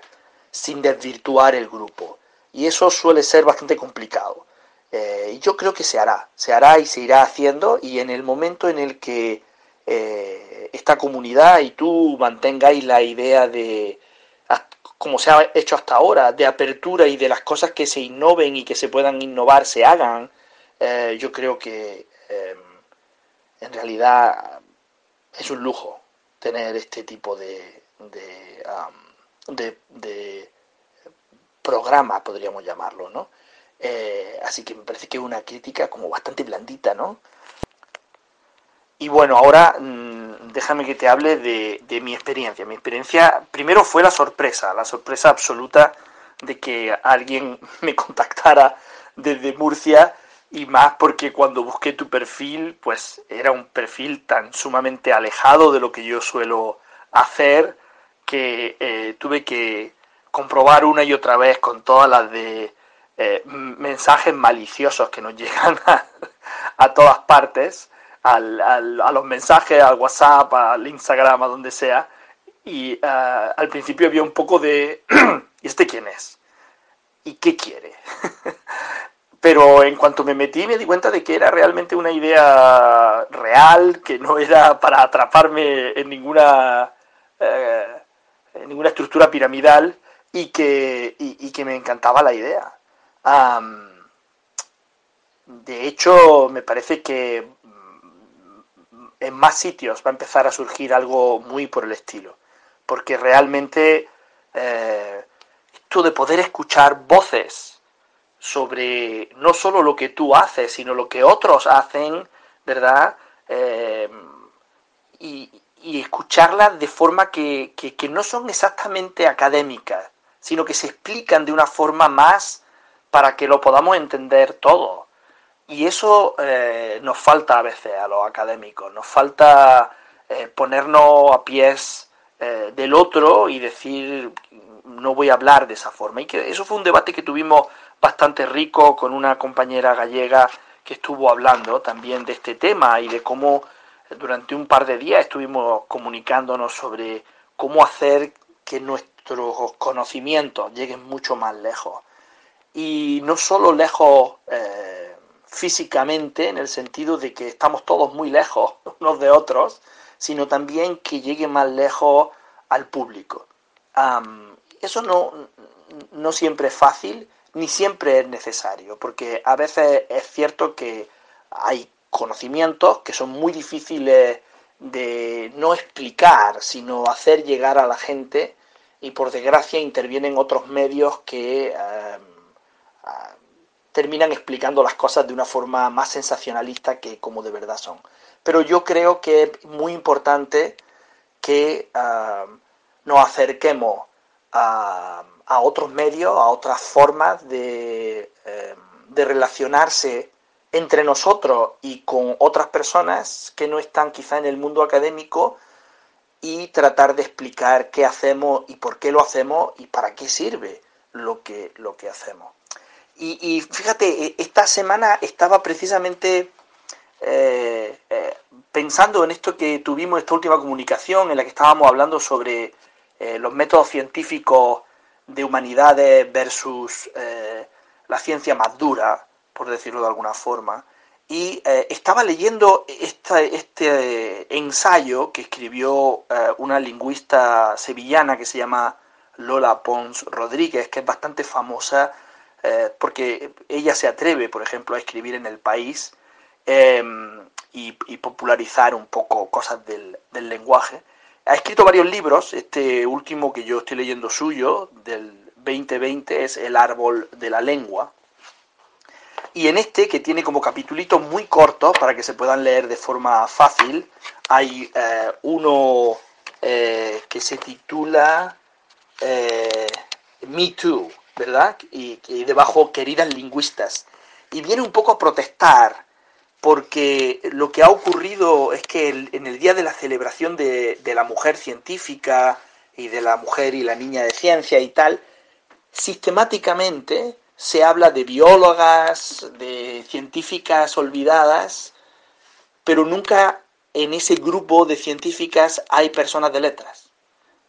A: sin desvirtuar el grupo. Y eso suele ser bastante complicado. Eh, y yo creo que se hará, se hará y se irá haciendo y en el momento en el que eh, esta comunidad y tú mantengáis la idea de, como se ha hecho hasta ahora, de apertura y de las cosas que se innoven y que se puedan innovar, se hagan, eh, yo creo que en realidad es un lujo tener este tipo de, de, programa, podríamos llamarlo, ¿no? Eh, así que me parece que es una crítica como bastante blandita, ¿no? Y bueno, ahora mm, déjame que te hable de, de, mi experiencia. Mi experiencia primero fue la sorpresa, la sorpresa absoluta de que alguien me contactara desde Murcia y más porque cuando busqué tu perfil, pues era un perfil tan sumamente alejado de lo que yo suelo hacer que eh, tuve que comprobar una y otra vez con todas las de eh, mensajes maliciosos que nos llegan a, todas partes, al, a los mensajes, al WhatsApp, al Instagram, a donde sea. Y ah, al principio había un poco de, ¿y este quién es? ¿Y qué quiere? Pero en cuanto me metí me di cuenta de que era realmente una idea real, que no era para atraparme en ninguna, eh, en ninguna estructura piramidal y que, y, que me encantaba la idea. de hecho, me parece que en más sitios va a empezar a surgir algo muy por el estilo, porque realmente eh, esto de poder escuchar voces sobre no solo lo que tú haces, sino lo que otros hacen, ¿verdad? Eh, y, escucharlas de forma que, no son exactamente académicas, sino que se explican de una forma más para que lo podamos entender todo. Y eso eh, nos falta a veces a los académicos, nos falta eh, ponernos a pies eh, del otro y decir no voy a hablar de esa forma. Y que eso fue un debate que tuvimos bastante rico con una compañera gallega que estuvo hablando también de este tema y de cómo durante un par de días estuvimos comunicándonos sobre cómo hacer que nuestros conocimientos lleguen mucho más lejos. Y no solo lejos físicamente, en el sentido de que estamos todos muy lejos unos de otros, sino también que llegue más lejos al público. eso no, no siempre es fácil, ni siempre es necesario, porque a veces es cierto que hay conocimientos que son muy difíciles de no explicar, sino hacer llegar a la gente y por desgracia intervienen otros medios que terminan explicando las cosas de una forma más sensacionalista que como de verdad son. Pero yo creo que es muy importante que em, nos acerquemos a, otros medios, a otras formas de, em, de relacionarse entre nosotros y con otras personas que no están quizá en el mundo académico y tratar de explicar qué hacemos y por qué lo hacemos y para qué sirve lo que, lo que hacemos. Y, fíjate, e, esta semana estaba precisamente eh, eh, pensando en esto que tuvimos, esta última comunicación en la que estábamos hablando sobre eh, los métodos científicos de humanidades versus la ciencia más dura por decirlo de alguna forma, y estaba leyendo este ensayo que escribió una lingüista sevillana que se llama Lola Pons Rodríguez, que es bastante famosa eh, porque ella se atreve, por ejemplo, a escribir en el país em, y, popularizar un poco cosas del, lenguaje. Ha escrito varios libros, este último que yo estoy leyendo suyo, del 2020, es El árbol de la lengua, y en este, que tiene como capitulitos muy cortos para que se puedan leer de forma fácil, hay eh, uno eh, que se titula Me Too, ¿verdad? Y, debajo, queridas lingüistas. Y viene un poco a protestar porque lo que ha ocurrido es que en el día de la celebración de, de la mujer científica y de la mujer y la niña de ciencia y tal, sistemáticamente se habla de biólogas, de científicas olvidadas, pero nunca en ese grupo de científicas hay personas de letras.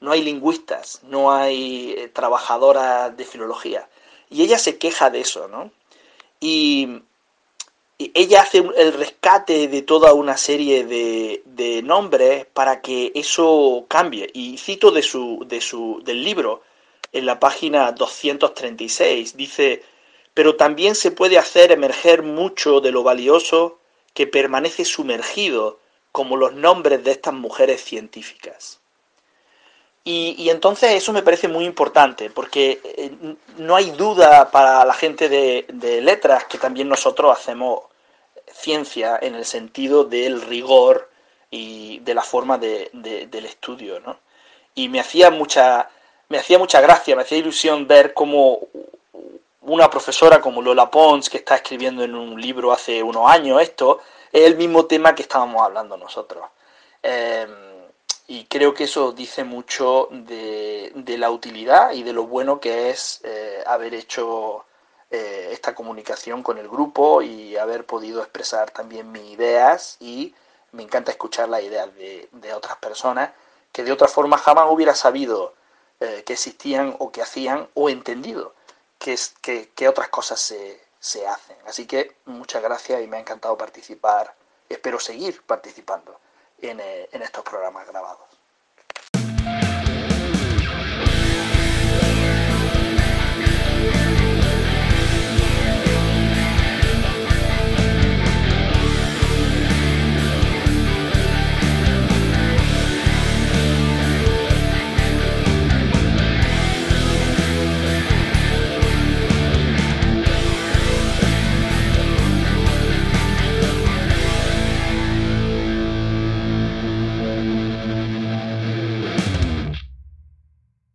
A: No hay lingüistas, no hay eh, trabajadoras de filología. Y ella se queja de eso, ¿no? Y, ella hace el rescate de toda una serie de, de, nombres para que eso cambie. Y cito de su, de su, del libro, en la página 236. Dice, pero también se puede hacer emerger mucho de lo valioso que permanece sumergido, como los nombres de estas mujeres científicas. Y, entonces eso me parece muy importante, porque eh, no hay duda para la gente de, letras que también nosotros hacemos ciencia en el sentido del rigor y de la forma del estudio. ¿no? Y me hacía mucha me hacía mucha gracia, me hacía ilusión ver cómo una profesora como Lola Pons, que está escribiendo en un libro hace unos años esto, es el mismo tema que estábamos hablando nosotros. Em, y creo que eso dice mucho de, la utilidad y de lo bueno que es eh, haber hecho eh, esta comunicación con el grupo y haber podido expresar también mis ideas y me encanta escuchar las ideas de, de otras personas que de otra forma jamás hubiera sabido eh, que existían o que hacían o entendido que, que, otras cosas se, se, hacen. Así que muchas gracias y me ha encantado participar. Espero seguir participando en, estos programas grabados.